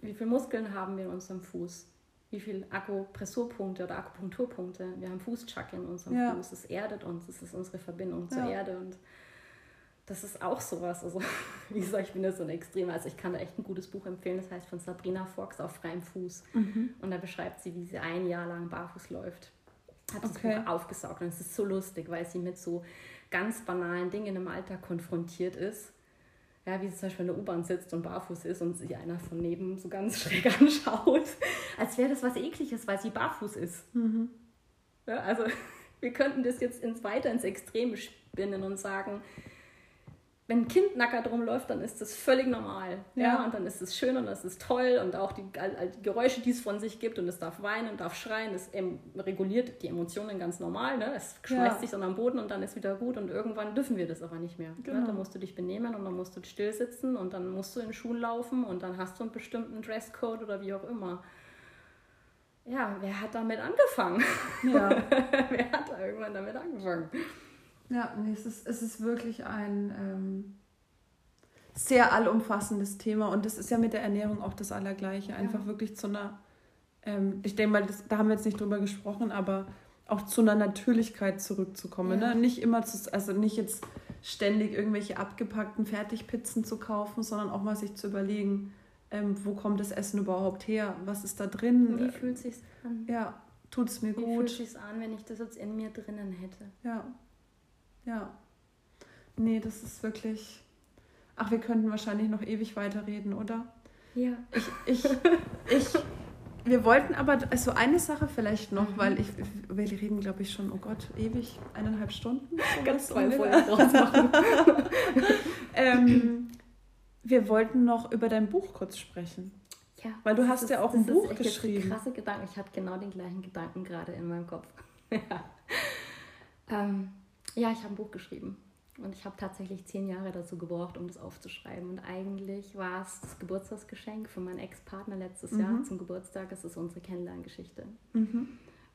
B: wie viele Muskeln haben wir in unserem Fuß? Wie viele Akupressurpunkte oder Akupunkturpunkte? Wir haben Fußchakra in unserem ja. Fuß. Es erdet uns. Es ist unsere Verbindung zur ja. Erde. Und das ist auch sowas. Also, (laughs) wie gesagt, ich bin da so ein Extremer. Also, ich kann da echt ein gutes Buch empfehlen. Das heißt von Sabrina Fox auf freiem Fuß. Mhm. Und da beschreibt sie, wie sie ein Jahr lang barfuß läuft. Hat das okay. Buch aufgesaugt. Und es ist so lustig, weil sie mit so ganz banalen Dingen im Alltag konfrontiert ist ja, wie sie zum Beispiel in der U-Bahn sitzt und barfuß ist und sich einer von neben so ganz (laughs) schräg anschaut, als wäre das was Ekliges, weil sie barfuß ist. Mhm. Ja, also (laughs) wir könnten das jetzt ins weiter ins Extreme spinnen und sagen, wenn ein Kind nackert rumläuft, dann ist das völlig normal. Ja. ja. und dann ist es schön und das ist toll und auch die, die, Geräusche, die es von sich gibt und es darf weinen und darf schreien, das reguliert die Emotionen ganz normal. Ne? Es schmeißt ja. sich dann am Boden und dann ist wieder gut und irgendwann dürfen wir das aber nicht mehr. Ne? Genau. Ne? Dann musst du dich benehmen und dann musst du still sitzen und dann musst du in Schuhen laufen und dann hast du einen bestimmten Dresscode oder wie auch immer. Ja, wer hat damit angefangen? Ja. (laughs) wer hat da irgendwann damit angefangen?
A: Ja, nee, es ist, es ist wirklich ein ähm, sehr allumfassendes Thema und das ist ja mit der Ernährung auch das Allergleiche. Einfach ja. wirklich zu einer, ähm, ich denke mal, das, da haben wir jetzt nicht drüber gesprochen, aber auch zu einer Natürlichkeit zurückzukommen. Ja. Ne? Nicht immer, zu, also nicht jetzt ständig irgendwelche abgepackten Fertigpizzen zu kaufen, sondern auch mal sich zu überlegen, ähm, wo kommt das Essen überhaupt her? Was ist da drin?
B: Wie fühlt es sich an?
A: Ja, tut es mir
B: Wie
A: gut?
B: Wie fühlt es sich an, wenn ich das jetzt in mir drinnen hätte?
A: Ja. Ja. Nee, das ist wirklich. Ach, wir könnten wahrscheinlich noch ewig weiterreden, oder? Ja. Ich, ich, ich, wir wollten aber, also eine Sache vielleicht noch, mhm. weil ich, wir reden, glaube ich, schon, oh Gott, ewig, eineinhalb Stunden. Ganz zwei Folgen draus machen. (laughs) ähm, wir wollten noch über dein Buch kurz sprechen. Ja. Weil du hast ist, ja auch ein Buch geschrieben.
B: Krasse Gedanken. Ich hatte genau den gleichen Gedanken gerade in meinem Kopf. (laughs) ja. Ähm, ja, ich habe ein Buch geschrieben. Und ich habe tatsächlich zehn Jahre dazu gebraucht, um das aufzuschreiben. Und eigentlich war es das Geburtstagsgeschenk für meinen Ex-Partner letztes mhm. Jahr zum Geburtstag. Es ist unsere Kennenlerngeschichte. Mhm.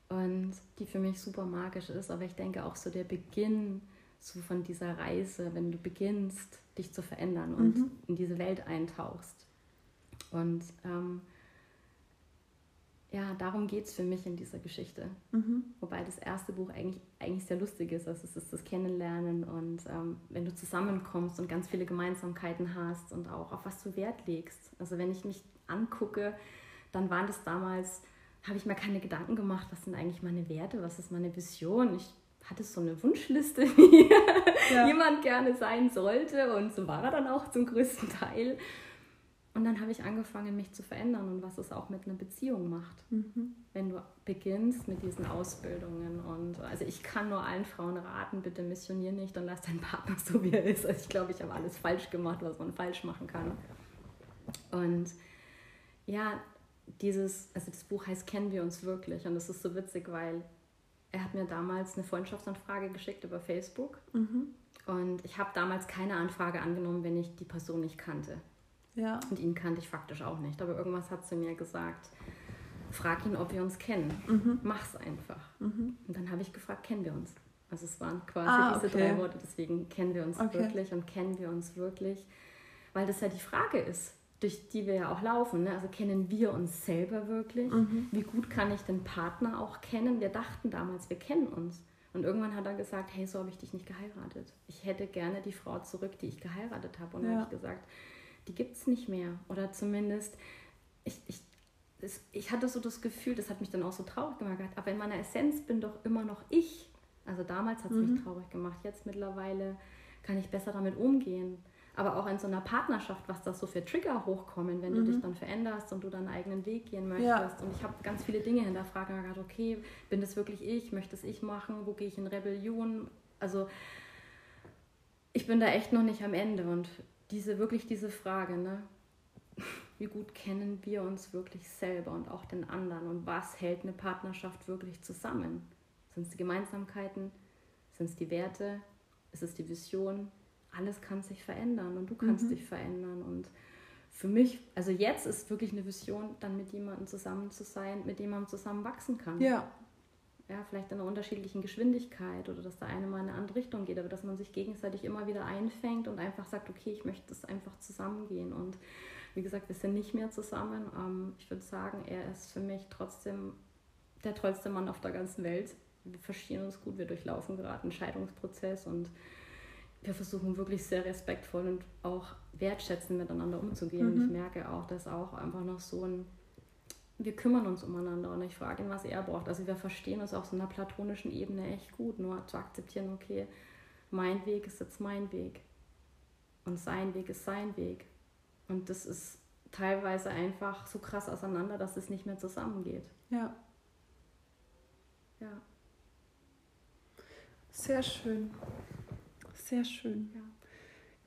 B: Und die für mich super magisch ist. Aber ich denke auch so der Beginn so von dieser Reise, wenn du beginnst, dich zu verändern und mhm. in diese Welt eintauchst. Und ähm, ja, darum geht es für mich in dieser Geschichte. Mhm. Wobei das erste Buch eigentlich, eigentlich sehr lustig ist. Also es ist das Kennenlernen und ähm, wenn du zusammenkommst und ganz viele Gemeinsamkeiten hast und auch auf was du Wert legst. Also wenn ich mich angucke, dann waren das damals, habe ich mir keine Gedanken gemacht, was sind eigentlich meine Werte, was ist meine Vision. Ich hatte so eine Wunschliste, (laughs) wie ja. jemand gerne sein sollte. Und so war er dann auch zum größten Teil. Und dann habe ich angefangen, mich zu verändern und was es auch mit einer Beziehung macht. Mhm. Wenn du beginnst mit diesen Ausbildungen. Und also ich kann nur allen Frauen raten, bitte missionier nicht und lass deinen Partner so, wie er ist. Also ich glaube, ich habe alles falsch gemacht, was man falsch machen kann. Und ja, dieses, also das Buch heißt Kennen wir uns wirklich? Und das ist so witzig, weil er hat mir damals eine Freundschaftsanfrage geschickt über Facebook. Mhm. Und ich habe damals keine Anfrage angenommen, wenn ich die Person nicht kannte. Ja. Und ihn kannte ich faktisch auch nicht. Aber irgendwas hat zu mir gesagt, frag ihn, ob wir uns kennen. Mhm. Mach's einfach. Mhm. Und dann habe ich gefragt, kennen wir uns? Also es waren quasi ah, okay. diese drei Worte, deswegen kennen wir uns okay. wirklich und kennen wir uns wirklich, weil das ja die Frage ist, durch die wir ja auch laufen. Ne? Also kennen wir uns selber wirklich? Mhm. Wie gut kann ich den Partner auch kennen? Wir dachten damals, wir kennen uns. Und irgendwann hat er gesagt, hey, so habe ich dich nicht geheiratet. Ich hätte gerne die Frau zurück, die ich geheiratet habe. Und ja. dann habe ich gesagt, die gibt es nicht mehr. Oder zumindest, ich, ich, das, ich hatte so das Gefühl, das hat mich dann auch so traurig gemacht, aber in meiner Essenz bin doch immer noch ich. Also damals hat es mhm. mich traurig gemacht, jetzt mittlerweile kann ich besser damit umgehen. Aber auch in so einer Partnerschaft, was da so für Trigger hochkommen, wenn mhm. du dich dann veränderst und du deinen eigenen Weg gehen möchtest. Ja. Und ich habe ganz viele Dinge hinterfragt und gedacht, okay, bin das wirklich ich? Möchte es ich machen? Wo gehe ich in Rebellion? Also ich bin da echt noch nicht am Ende und diese, wirklich diese Frage, ne? (laughs) Wie gut kennen wir uns wirklich selber und auch den anderen? Und was hält eine Partnerschaft wirklich zusammen? Sind es die Gemeinsamkeiten? Sind es die Werte? Ist es die Vision? Alles kann sich verändern und du kannst mhm. dich verändern. Und für mich, also jetzt ist wirklich eine Vision, dann mit jemandem zusammen zu sein, mit dem man zusammen wachsen kann. Ja ja, vielleicht in einer unterschiedlichen Geschwindigkeit oder dass der eine mal in eine andere Richtung geht, aber dass man sich gegenseitig immer wieder einfängt und einfach sagt, okay, ich möchte das einfach zusammengehen. Und wie gesagt, wir sind nicht mehr zusammen. Ähm, ich würde sagen, er ist für mich trotzdem der tollste Mann auf der ganzen Welt. Wir verstehen uns gut, wir durchlaufen gerade einen Scheidungsprozess und wir versuchen wirklich sehr respektvoll und auch wertschätzend miteinander umzugehen. Mhm. Und ich merke auch, dass auch einfach noch so ein wir kümmern uns umeinander und ich frage ihn, was er braucht. Also wir verstehen uns auf so einer platonischen Ebene echt gut, nur zu akzeptieren, okay, mein Weg ist jetzt mein Weg und sein Weg ist sein Weg. Und das ist teilweise einfach so krass auseinander, dass es nicht mehr zusammengeht. Ja.
A: Ja. Sehr schön. Sehr schön. Ja.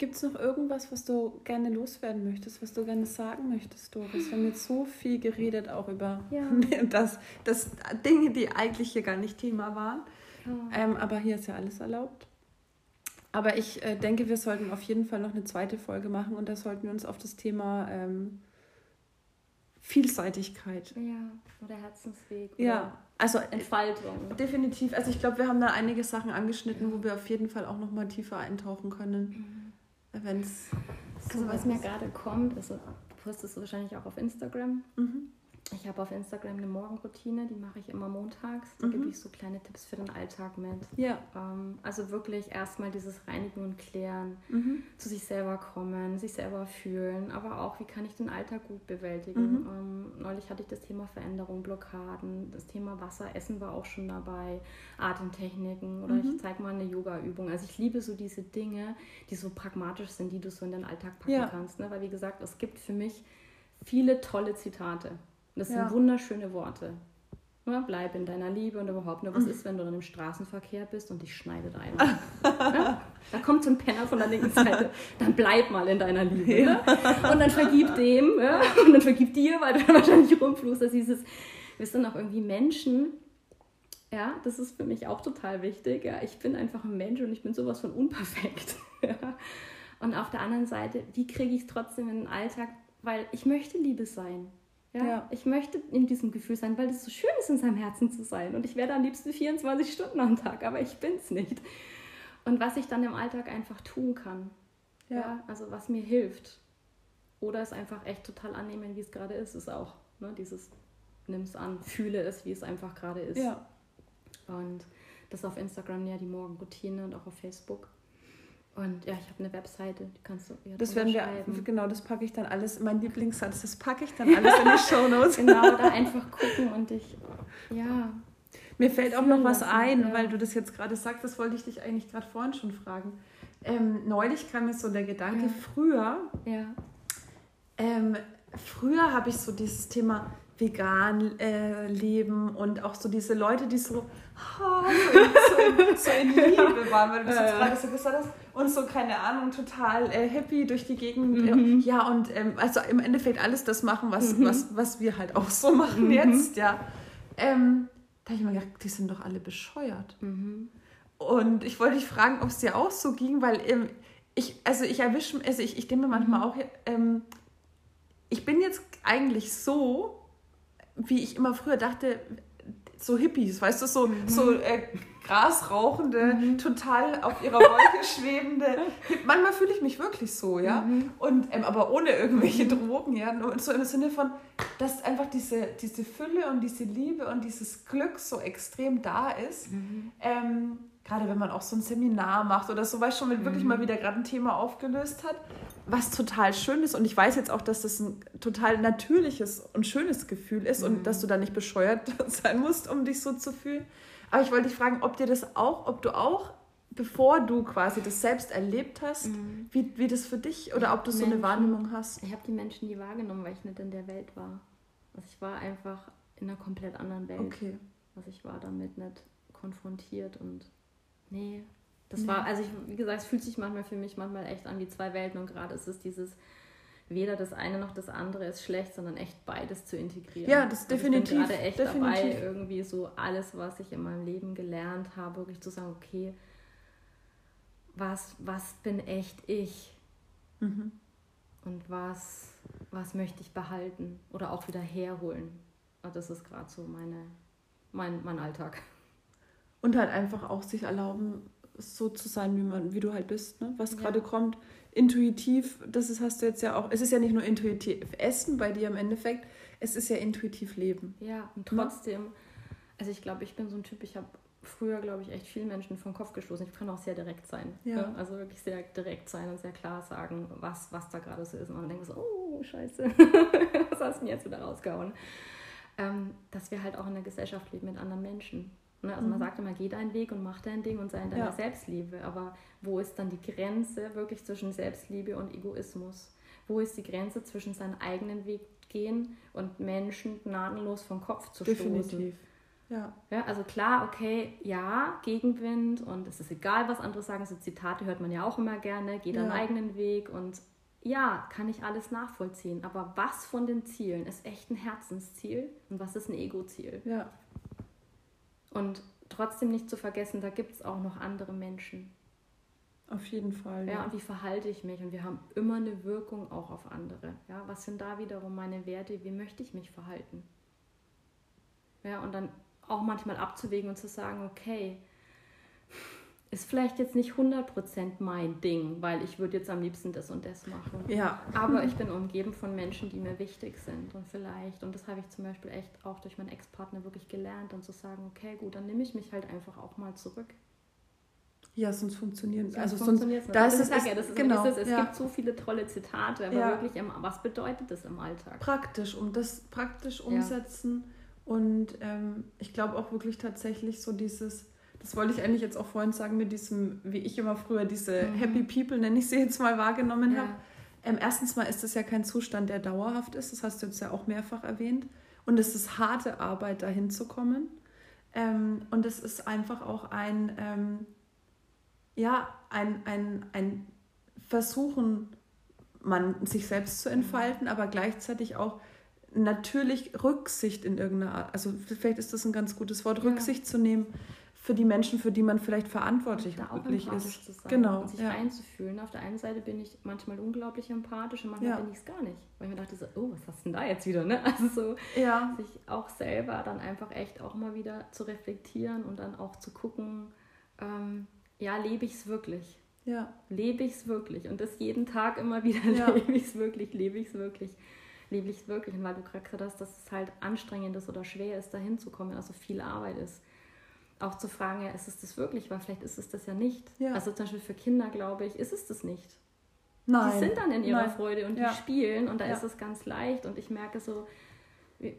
A: Gibt es noch irgendwas, was du gerne loswerden möchtest, was du gerne sagen möchtest, Doris? Wir haben jetzt so viel geredet, auch über ja. (laughs) das, das Dinge, die eigentlich hier gar nicht Thema waren. Ja. Ähm, aber hier ist ja alles erlaubt. Aber ich äh, denke, wir sollten auf jeden Fall noch eine zweite Folge machen und da sollten wir uns auf das Thema ähm, Vielseitigkeit.
B: Ja, oder Herzensweg.
A: Oder ja, also Entfaltung. Definitiv. Also ich glaube, wir haben da einige Sachen angeschnitten, wo wir auf jeden Fall auch noch mal tiefer eintauchen können. Mhm wenn es.
B: Also, was mir gerade kommt, also, du postest wahrscheinlich auch auf Instagram. Mhm. Ich habe auf Instagram eine Morgenroutine, die mache ich immer montags. Da mhm. gebe ich so kleine Tipps für den Alltag mit. Ja. Ähm, also wirklich erstmal dieses Reinigen und Klären, mhm. zu sich selber kommen, sich selber fühlen, aber auch, wie kann ich den Alltag gut bewältigen. Mhm. Ähm, neulich hatte ich das Thema Veränderung, Blockaden, das Thema Wasser, Essen war auch schon dabei, Atemtechniken oder ich mhm. zeige mal eine Yoga-Übung. Also ich liebe so diese Dinge, die so pragmatisch sind, die du so in den Alltag packen ja. kannst. Ne? Weil wie gesagt, es gibt für mich viele tolle Zitate. Das ja. sind wunderschöne Worte. Ja, bleib in deiner Liebe und überhaupt nur, was ist, wenn du dann im Straßenverkehr bist und dich schneidet einer? ja? Da kommt so ein Penner von der linken Seite, dann bleib mal in deiner Liebe. Ne? Und dann vergib dem und dann vergib dir, weil du dann (laughs) wahrscheinlich rumflust. Also dieses, wir sind auch irgendwie Menschen, ja, das ist für mich auch total wichtig. Ja, ich bin einfach ein Mensch und ich bin sowas von unperfekt. (laughs) Ja. Und auf der anderen Seite, wie kriege ich es trotzdem in den Alltag? Weil ich möchte Liebe sein. Ja, ja, Ich möchte in diesem Gefühl sein, weil es so schön ist, in seinem Herzen zu sein. Und ich werde am liebsten 24 Stunden am Tag, aber ich bin es nicht. Und was ich dann im Alltag einfach tun kann. Ja. ja. Also was mir hilft. Oder es einfach echt total annehmen, wie es gerade ist, ist auch ne, dieses nimm es an, fühle es, wie es einfach gerade ist. Ja. Und das auf Instagram ja die Morgenroutine und auch auf Facebook. Und ja, ich habe eine Webseite, die kannst du ja
A: Das werden wir, genau, das packe ich dann alles, mein Lieblingssatz, das packe ich dann alles in die (laughs) Show Notes.
B: genau, da einfach gucken und ich, ja.
A: Mir fällt auch noch was ein, ja. weil du das jetzt gerade sagst, das wollte ich dich eigentlich gerade vorhin schon fragen. Ähm, neulich kam mir so der Gedanke, ja. früher, ja. Ähm, früher habe ich so dieses Thema vegan äh, leben und auch so diese Leute, die so, oh, so, in, so, in, (laughs) Liebe waren, weil du das jetzt gerade so gesagt hast, und so, keine Ahnung, total äh, happy durch die Gegend. Mhm. Ja, und ähm, also im Endeffekt alles das machen, was, mhm. was, was wir halt auch so machen mhm. jetzt, ja. Ähm, da habe ich mir gedacht, die sind doch alle bescheuert. Mhm. Und ich wollte dich fragen, ob es dir auch so ging, weil ähm, ich, also ich erwische, also ich, ich denke mir manchmal mhm. auch, ähm, ich bin jetzt eigentlich so, wie ich immer früher dachte, so Hippies, weißt du, so, mhm. so äh, grasrauchende, mhm. total auf ihrer Wolke (laughs) schwebende. Manchmal fühle ich mich wirklich so, ja. Mhm. Und, ähm, aber ohne irgendwelche mhm. Drogen, ja. Nur so im Sinne von, dass einfach diese, diese Fülle und diese Liebe und dieses Glück so extrem da ist. Mhm. Ähm, gerade wenn man auch so ein Seminar macht oder so, weißt schon, wenn wirklich mal mhm. wieder gerade ein Thema aufgelöst hat was total schön ist. Und ich weiß jetzt auch, dass das ein total natürliches und schönes Gefühl ist mhm. und dass du da nicht bescheuert (laughs) sein musst, um dich so zu fühlen. Aber ich wollte dich fragen, ob dir das auch, ob du auch, bevor du quasi das selbst erlebt hast, mhm. wie, wie das für dich oder ob du Menschen, so eine Wahrnehmung hast.
B: Ich habe die Menschen nie wahrgenommen, weil ich nicht in der Welt war. Also ich war einfach in einer komplett anderen Welt. Okay. Also ich war damit nicht konfrontiert und nee, das war, also ich, wie gesagt, es fühlt sich manchmal für mich manchmal echt an wie zwei Welten und gerade ist es dieses, weder das eine noch das andere ist schlecht, sondern echt beides zu integrieren. Ja, das ist definitiv. Ich bin gerade echt definitiv. dabei, irgendwie so alles, was ich in meinem Leben gelernt habe, wirklich zu sagen, okay, was, was bin echt ich? Mhm. Und was, was möchte ich behalten oder auch wieder herholen? Und das ist gerade so meine, mein, mein Alltag.
A: Und halt einfach auch sich erlauben, so zu sein, wie, man, wie du halt bist, ne? was ja. gerade kommt. Intuitiv, das ist, hast du jetzt ja auch, es ist ja nicht nur intuitiv Essen bei dir im Endeffekt, es ist ja intuitiv Leben.
B: Ja, und ne? trotzdem, also ich glaube, ich bin so ein Typ, ich habe früher, glaube ich, echt vielen Menschen vom Kopf gestoßen. Ich kann auch sehr direkt sein. Ja. Ne? Also wirklich sehr direkt sein und sehr klar sagen, was, was da gerade so ist. Und man denkt so, oh, scheiße, (laughs) was hast du denn jetzt wieder rausgehauen? Ähm, dass wir halt auch in einer Gesellschaft leben mit anderen Menschen. Ne? Also mhm. man sagt immer, geh deinen Weg und mach dein Ding und sei in deiner ja. Selbstliebe. Aber wo ist dann die Grenze wirklich zwischen Selbstliebe und Egoismus? Wo ist die Grenze zwischen seinen eigenen Weg gehen und Menschen gnadenlos vom Kopf zu Definitiv. stoßen? Ja. ja. Also klar, okay, ja, Gegenwind und es ist egal, was andere sagen. So Zitate hört man ja auch immer gerne, geh deinen ja. eigenen Weg und ja, kann ich alles nachvollziehen. Aber was von den Zielen ist echt ein Herzensziel und was ist ein Ego-Ziel? Ja. Und trotzdem nicht zu vergessen, da gibt es auch noch andere Menschen.
A: Auf jeden Fall.
B: Ja. ja, und wie verhalte ich mich? Und wir haben immer eine Wirkung auch auf andere. Ja, was sind da wiederum meine Werte? Wie möchte ich mich verhalten? Ja, und dann auch manchmal abzuwägen und zu sagen, okay, ist vielleicht jetzt nicht 100% mein Ding, weil ich würde jetzt am liebsten das und das machen. Ja. Aber ich bin umgeben von Menschen, die mir wichtig sind und vielleicht, und das habe ich zum Beispiel echt auch durch meinen Ex-Partner wirklich gelernt, dann zu sagen, okay, gut, dann nehme ich mich halt einfach auch mal zurück.
A: Ja, sonst funktioniert es. Also funktioniert sonst, da ist
B: es, ist, ja, das ist, genau, ist es. es ja. gibt so viele tolle Zitate, aber ja. wirklich, was bedeutet das im Alltag?
A: Praktisch, um das praktisch umsetzen und ähm, ich glaube auch wirklich tatsächlich so dieses das wollte ich eigentlich jetzt auch vorhin sagen, mit diesem, wie ich immer früher diese mhm. Happy People, nenne ich sie jetzt mal, wahrgenommen ja. habe. Ähm, erstens mal ist das ja kein Zustand, der dauerhaft ist, das hast du jetzt ja auch mehrfach erwähnt. Und es ist harte Arbeit, dahin zu kommen. Ähm, und es ist einfach auch ein, ähm, ja, ein, ein, ein Versuchen, man sich selbst zu entfalten, aber gleichzeitig auch natürlich Rücksicht in irgendeiner Art, also vielleicht ist das ein ganz gutes Wort, Rücksicht zu nehmen für die Menschen, für die man vielleicht verantwortlich da wirklich ist.
B: Zu sein genau. Und sich ja. einzufühlen. Auf der einen Seite bin ich manchmal unglaublich empathisch und manchmal ja. bin ich es gar nicht. Weil ich mir dachte so, oh, was hast du denn da jetzt wieder? Ne? (laughs) Also so, ja. sich auch selber dann einfach echt auch mal wieder zu reflektieren und dann auch zu gucken, ähm, ja, lebe ich es wirklich? Ja. Lebe ich es wirklich? Und das jeden Tag immer (laughs) wieder, lebe ich es wirklich, lebe ich es wirklich? Lebe ich es wirklich? Und weil du gerade gesagt hast, dass es halt anstrengend ist oder schwer ist, da hinzukommen, also viel Arbeit ist auch zu fragen, ja, ist es das wirklich? Weil vielleicht ist es das ja nicht. Ja. Also zum Beispiel für Kinder, glaube ich, ist es das nicht. Nein. Die sind dann in ihrer Nein. Freude und ja. die spielen und da ja. ist es ganz leicht. Und ich merke so,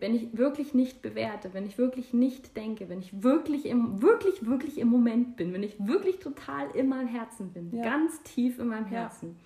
B: wenn ich wirklich nicht bewerte, wenn ich wirklich nicht denke, wenn ich wirklich im, wirklich, wirklich im Moment bin, wenn ich wirklich total in meinem Herzen bin, ja. ganz tief in meinem Herzen,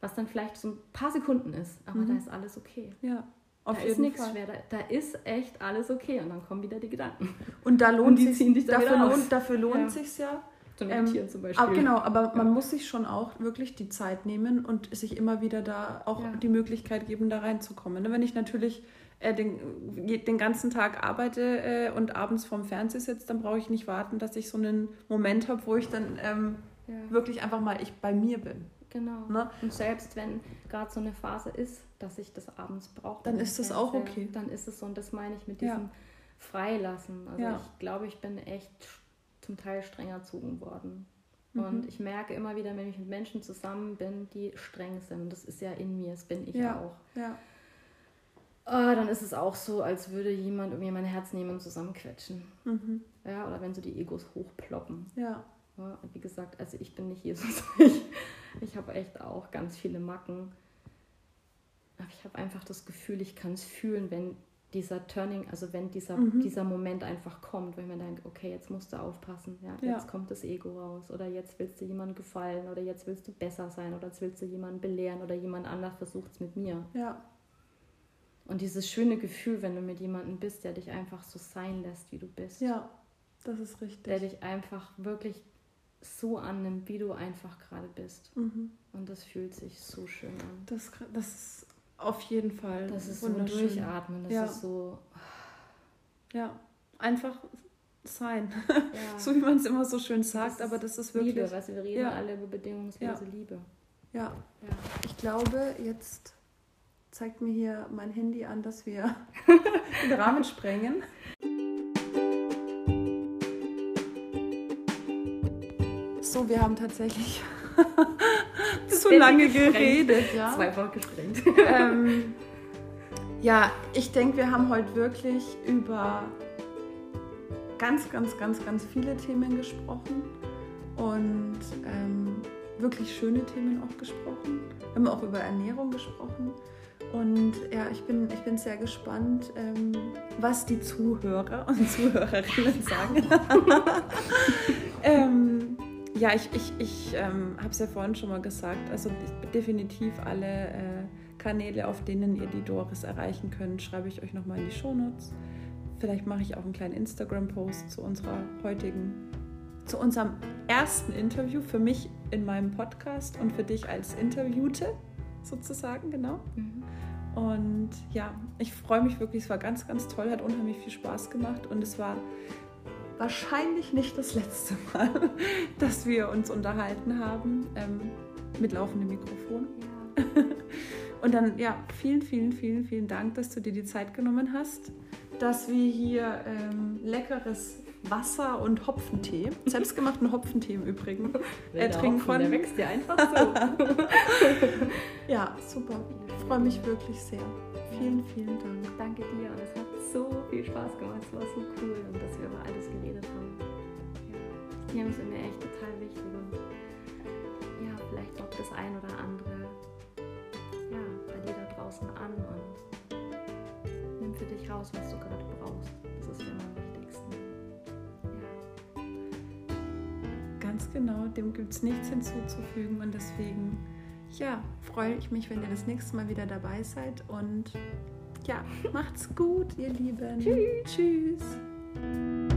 B: was dann vielleicht so ein paar Sekunden ist, aber mhm. da ist alles okay.
A: Ja.
B: Auf da ist nichts schwer, da, da, ist echt alles okay und dann kommen wieder die Gedanken.
A: Und da lohnt und sich, dafür, lohnt, dafür lohnt ja. sich ja.
B: Zum Meditieren ähm, zum Beispiel.
A: Aber genau, aber man muss sich schon auch wirklich die Zeit nehmen und sich immer wieder da auch die Möglichkeit geben, da reinzukommen. Ne, wenn ich natürlich äh, den, den ganzen Tag arbeite äh, und abends vorm Fernseher sitze, dann brauche ich nicht warten, dass ich so einen Moment habe, wo ich dann ähm, ja. wirklich einfach mal ich bei mir bin.
B: Genau. Ne? Und selbst wenn gerade so eine Phase ist, dass ich das abends brauche,
A: dann ist das auch okay.
B: Dann ist es so und das meine ich mit diesem ja. Freilassen. Also ja. ich glaube, ich bin echt zum Teil streng erzogen worden. Mhm. Und ich merke immer wieder, wenn ich mit Menschen zusammen bin, die streng sind. Und das ist ja in mir, das bin ich
A: ja.
B: auch.
A: Ja
B: oh, dann ist es auch so, als würde jemand irgendwie mein Herz nehmen und zusammenquetschen. Mhm. Ja, oder wenn so die Egos hochploppen.
A: Ja.
B: ja. Und wie gesagt, also ich bin nicht Jesus. (laughs) Ich, ich habe echt auch ganz viele Macken. Aber ich habe einfach das Gefühl, ich kann es fühlen, wenn dieser Turning, also wenn dieser, mhm. dieser Moment einfach kommt, ich mir denke, okay, jetzt musst du aufpassen, ja, ja. jetzt kommt das Ego raus oder jetzt willst du jemandem gefallen oder jetzt willst du besser sein oder jetzt willst du jemanden belehren oder jemand anders versucht es mit mir.
A: Ja.
B: Und dieses schöne Gefühl, wenn du mit jemandem bist, der dich einfach so sein lässt, wie du bist.
A: Ja, das ist richtig.
B: Der dich einfach wirklich so annimmt, wie du einfach gerade bist.
A: Mhm.
B: Und das fühlt sich so schön an.
A: Das, das ist auf jeden Fall.
B: Das ist so ein Durchatmen. Das
A: ja.
B: ist so.
A: Ja, einfach sein. (laughs) Ja. so wie man es immer so schön sagt, aber das ist wirklich.
B: Liebe, du, wir reden ja. alle über bedingungslose Liebe.
A: Ja. ja. Ich glaube, jetzt zeigt mir hier mein Handy an, dass wir (laughs) den Rahmen sprengen. So, wir haben tatsächlich (laughs) zu lange geredet. Ja?
B: Zweifach gesprengt.
A: Ähm, ja, ich denke, wir haben heute wirklich über ganz, ganz, ganz, ganz viele Themen gesprochen und ähm, wirklich schöne Themen auch gesprochen. Wir haben auch über Ernährung gesprochen. Und ja, ich bin, ich bin sehr gespannt, ähm, was die Zuhörer und Zuhörerinnen sagen. (laughs) (laughs) ähm, ja, ich, ich, ich ähm, habe es ja vorhin schon mal gesagt, also definitiv alle äh, Kanäle, auf denen ihr die Doris erreichen könnt, schreibe ich euch nochmal in die Shownotes. Vielleicht mache ich auch einen kleinen Instagram-Post zu unserer heutigen, zu unserem ersten Interview für mich in meinem Podcast und für dich als Interviewte sozusagen, genau. Mhm. Und ja, ich freue mich wirklich, es war ganz, ganz toll, hat unheimlich viel Spaß gemacht und es war wahrscheinlich nicht das letzte Mal, (laughs) dass wir uns unterhalten haben ähm, mit laufendem Mikrofon. Ja. (laughs) Und dann, ja, vielen, vielen, vielen, vielen Dank, dass du dir die Zeit genommen hast, dass wir hier ähm, leckeres Wasser und Hopfentee, selbstgemachten Hopfentee im Übrigen, (laughs)
B: äh, trinken konnten. Der wächst dir einfach so.
A: ja, super. Ich freue mich wirklich sehr. Vielen, vielen Dank.
B: Danke dir und es hat so viel Spaß gemacht. Es war so cool und dass wir Themen sind mir echt total wichtig und ja, vielleicht auch das ein oder andere ja, bei dir da draußen an und nimm für dich raus, was du gerade brauchst. Das ist immer wichtig.
A: Ganz genau, dem gibt es nichts hinzuzufügen und deswegen, ja, freue ich mich, wenn ihr das nächste Mal wieder dabei seid und ja, macht's gut, ihr Lieben.
B: Tschüss.
A: Tschüss.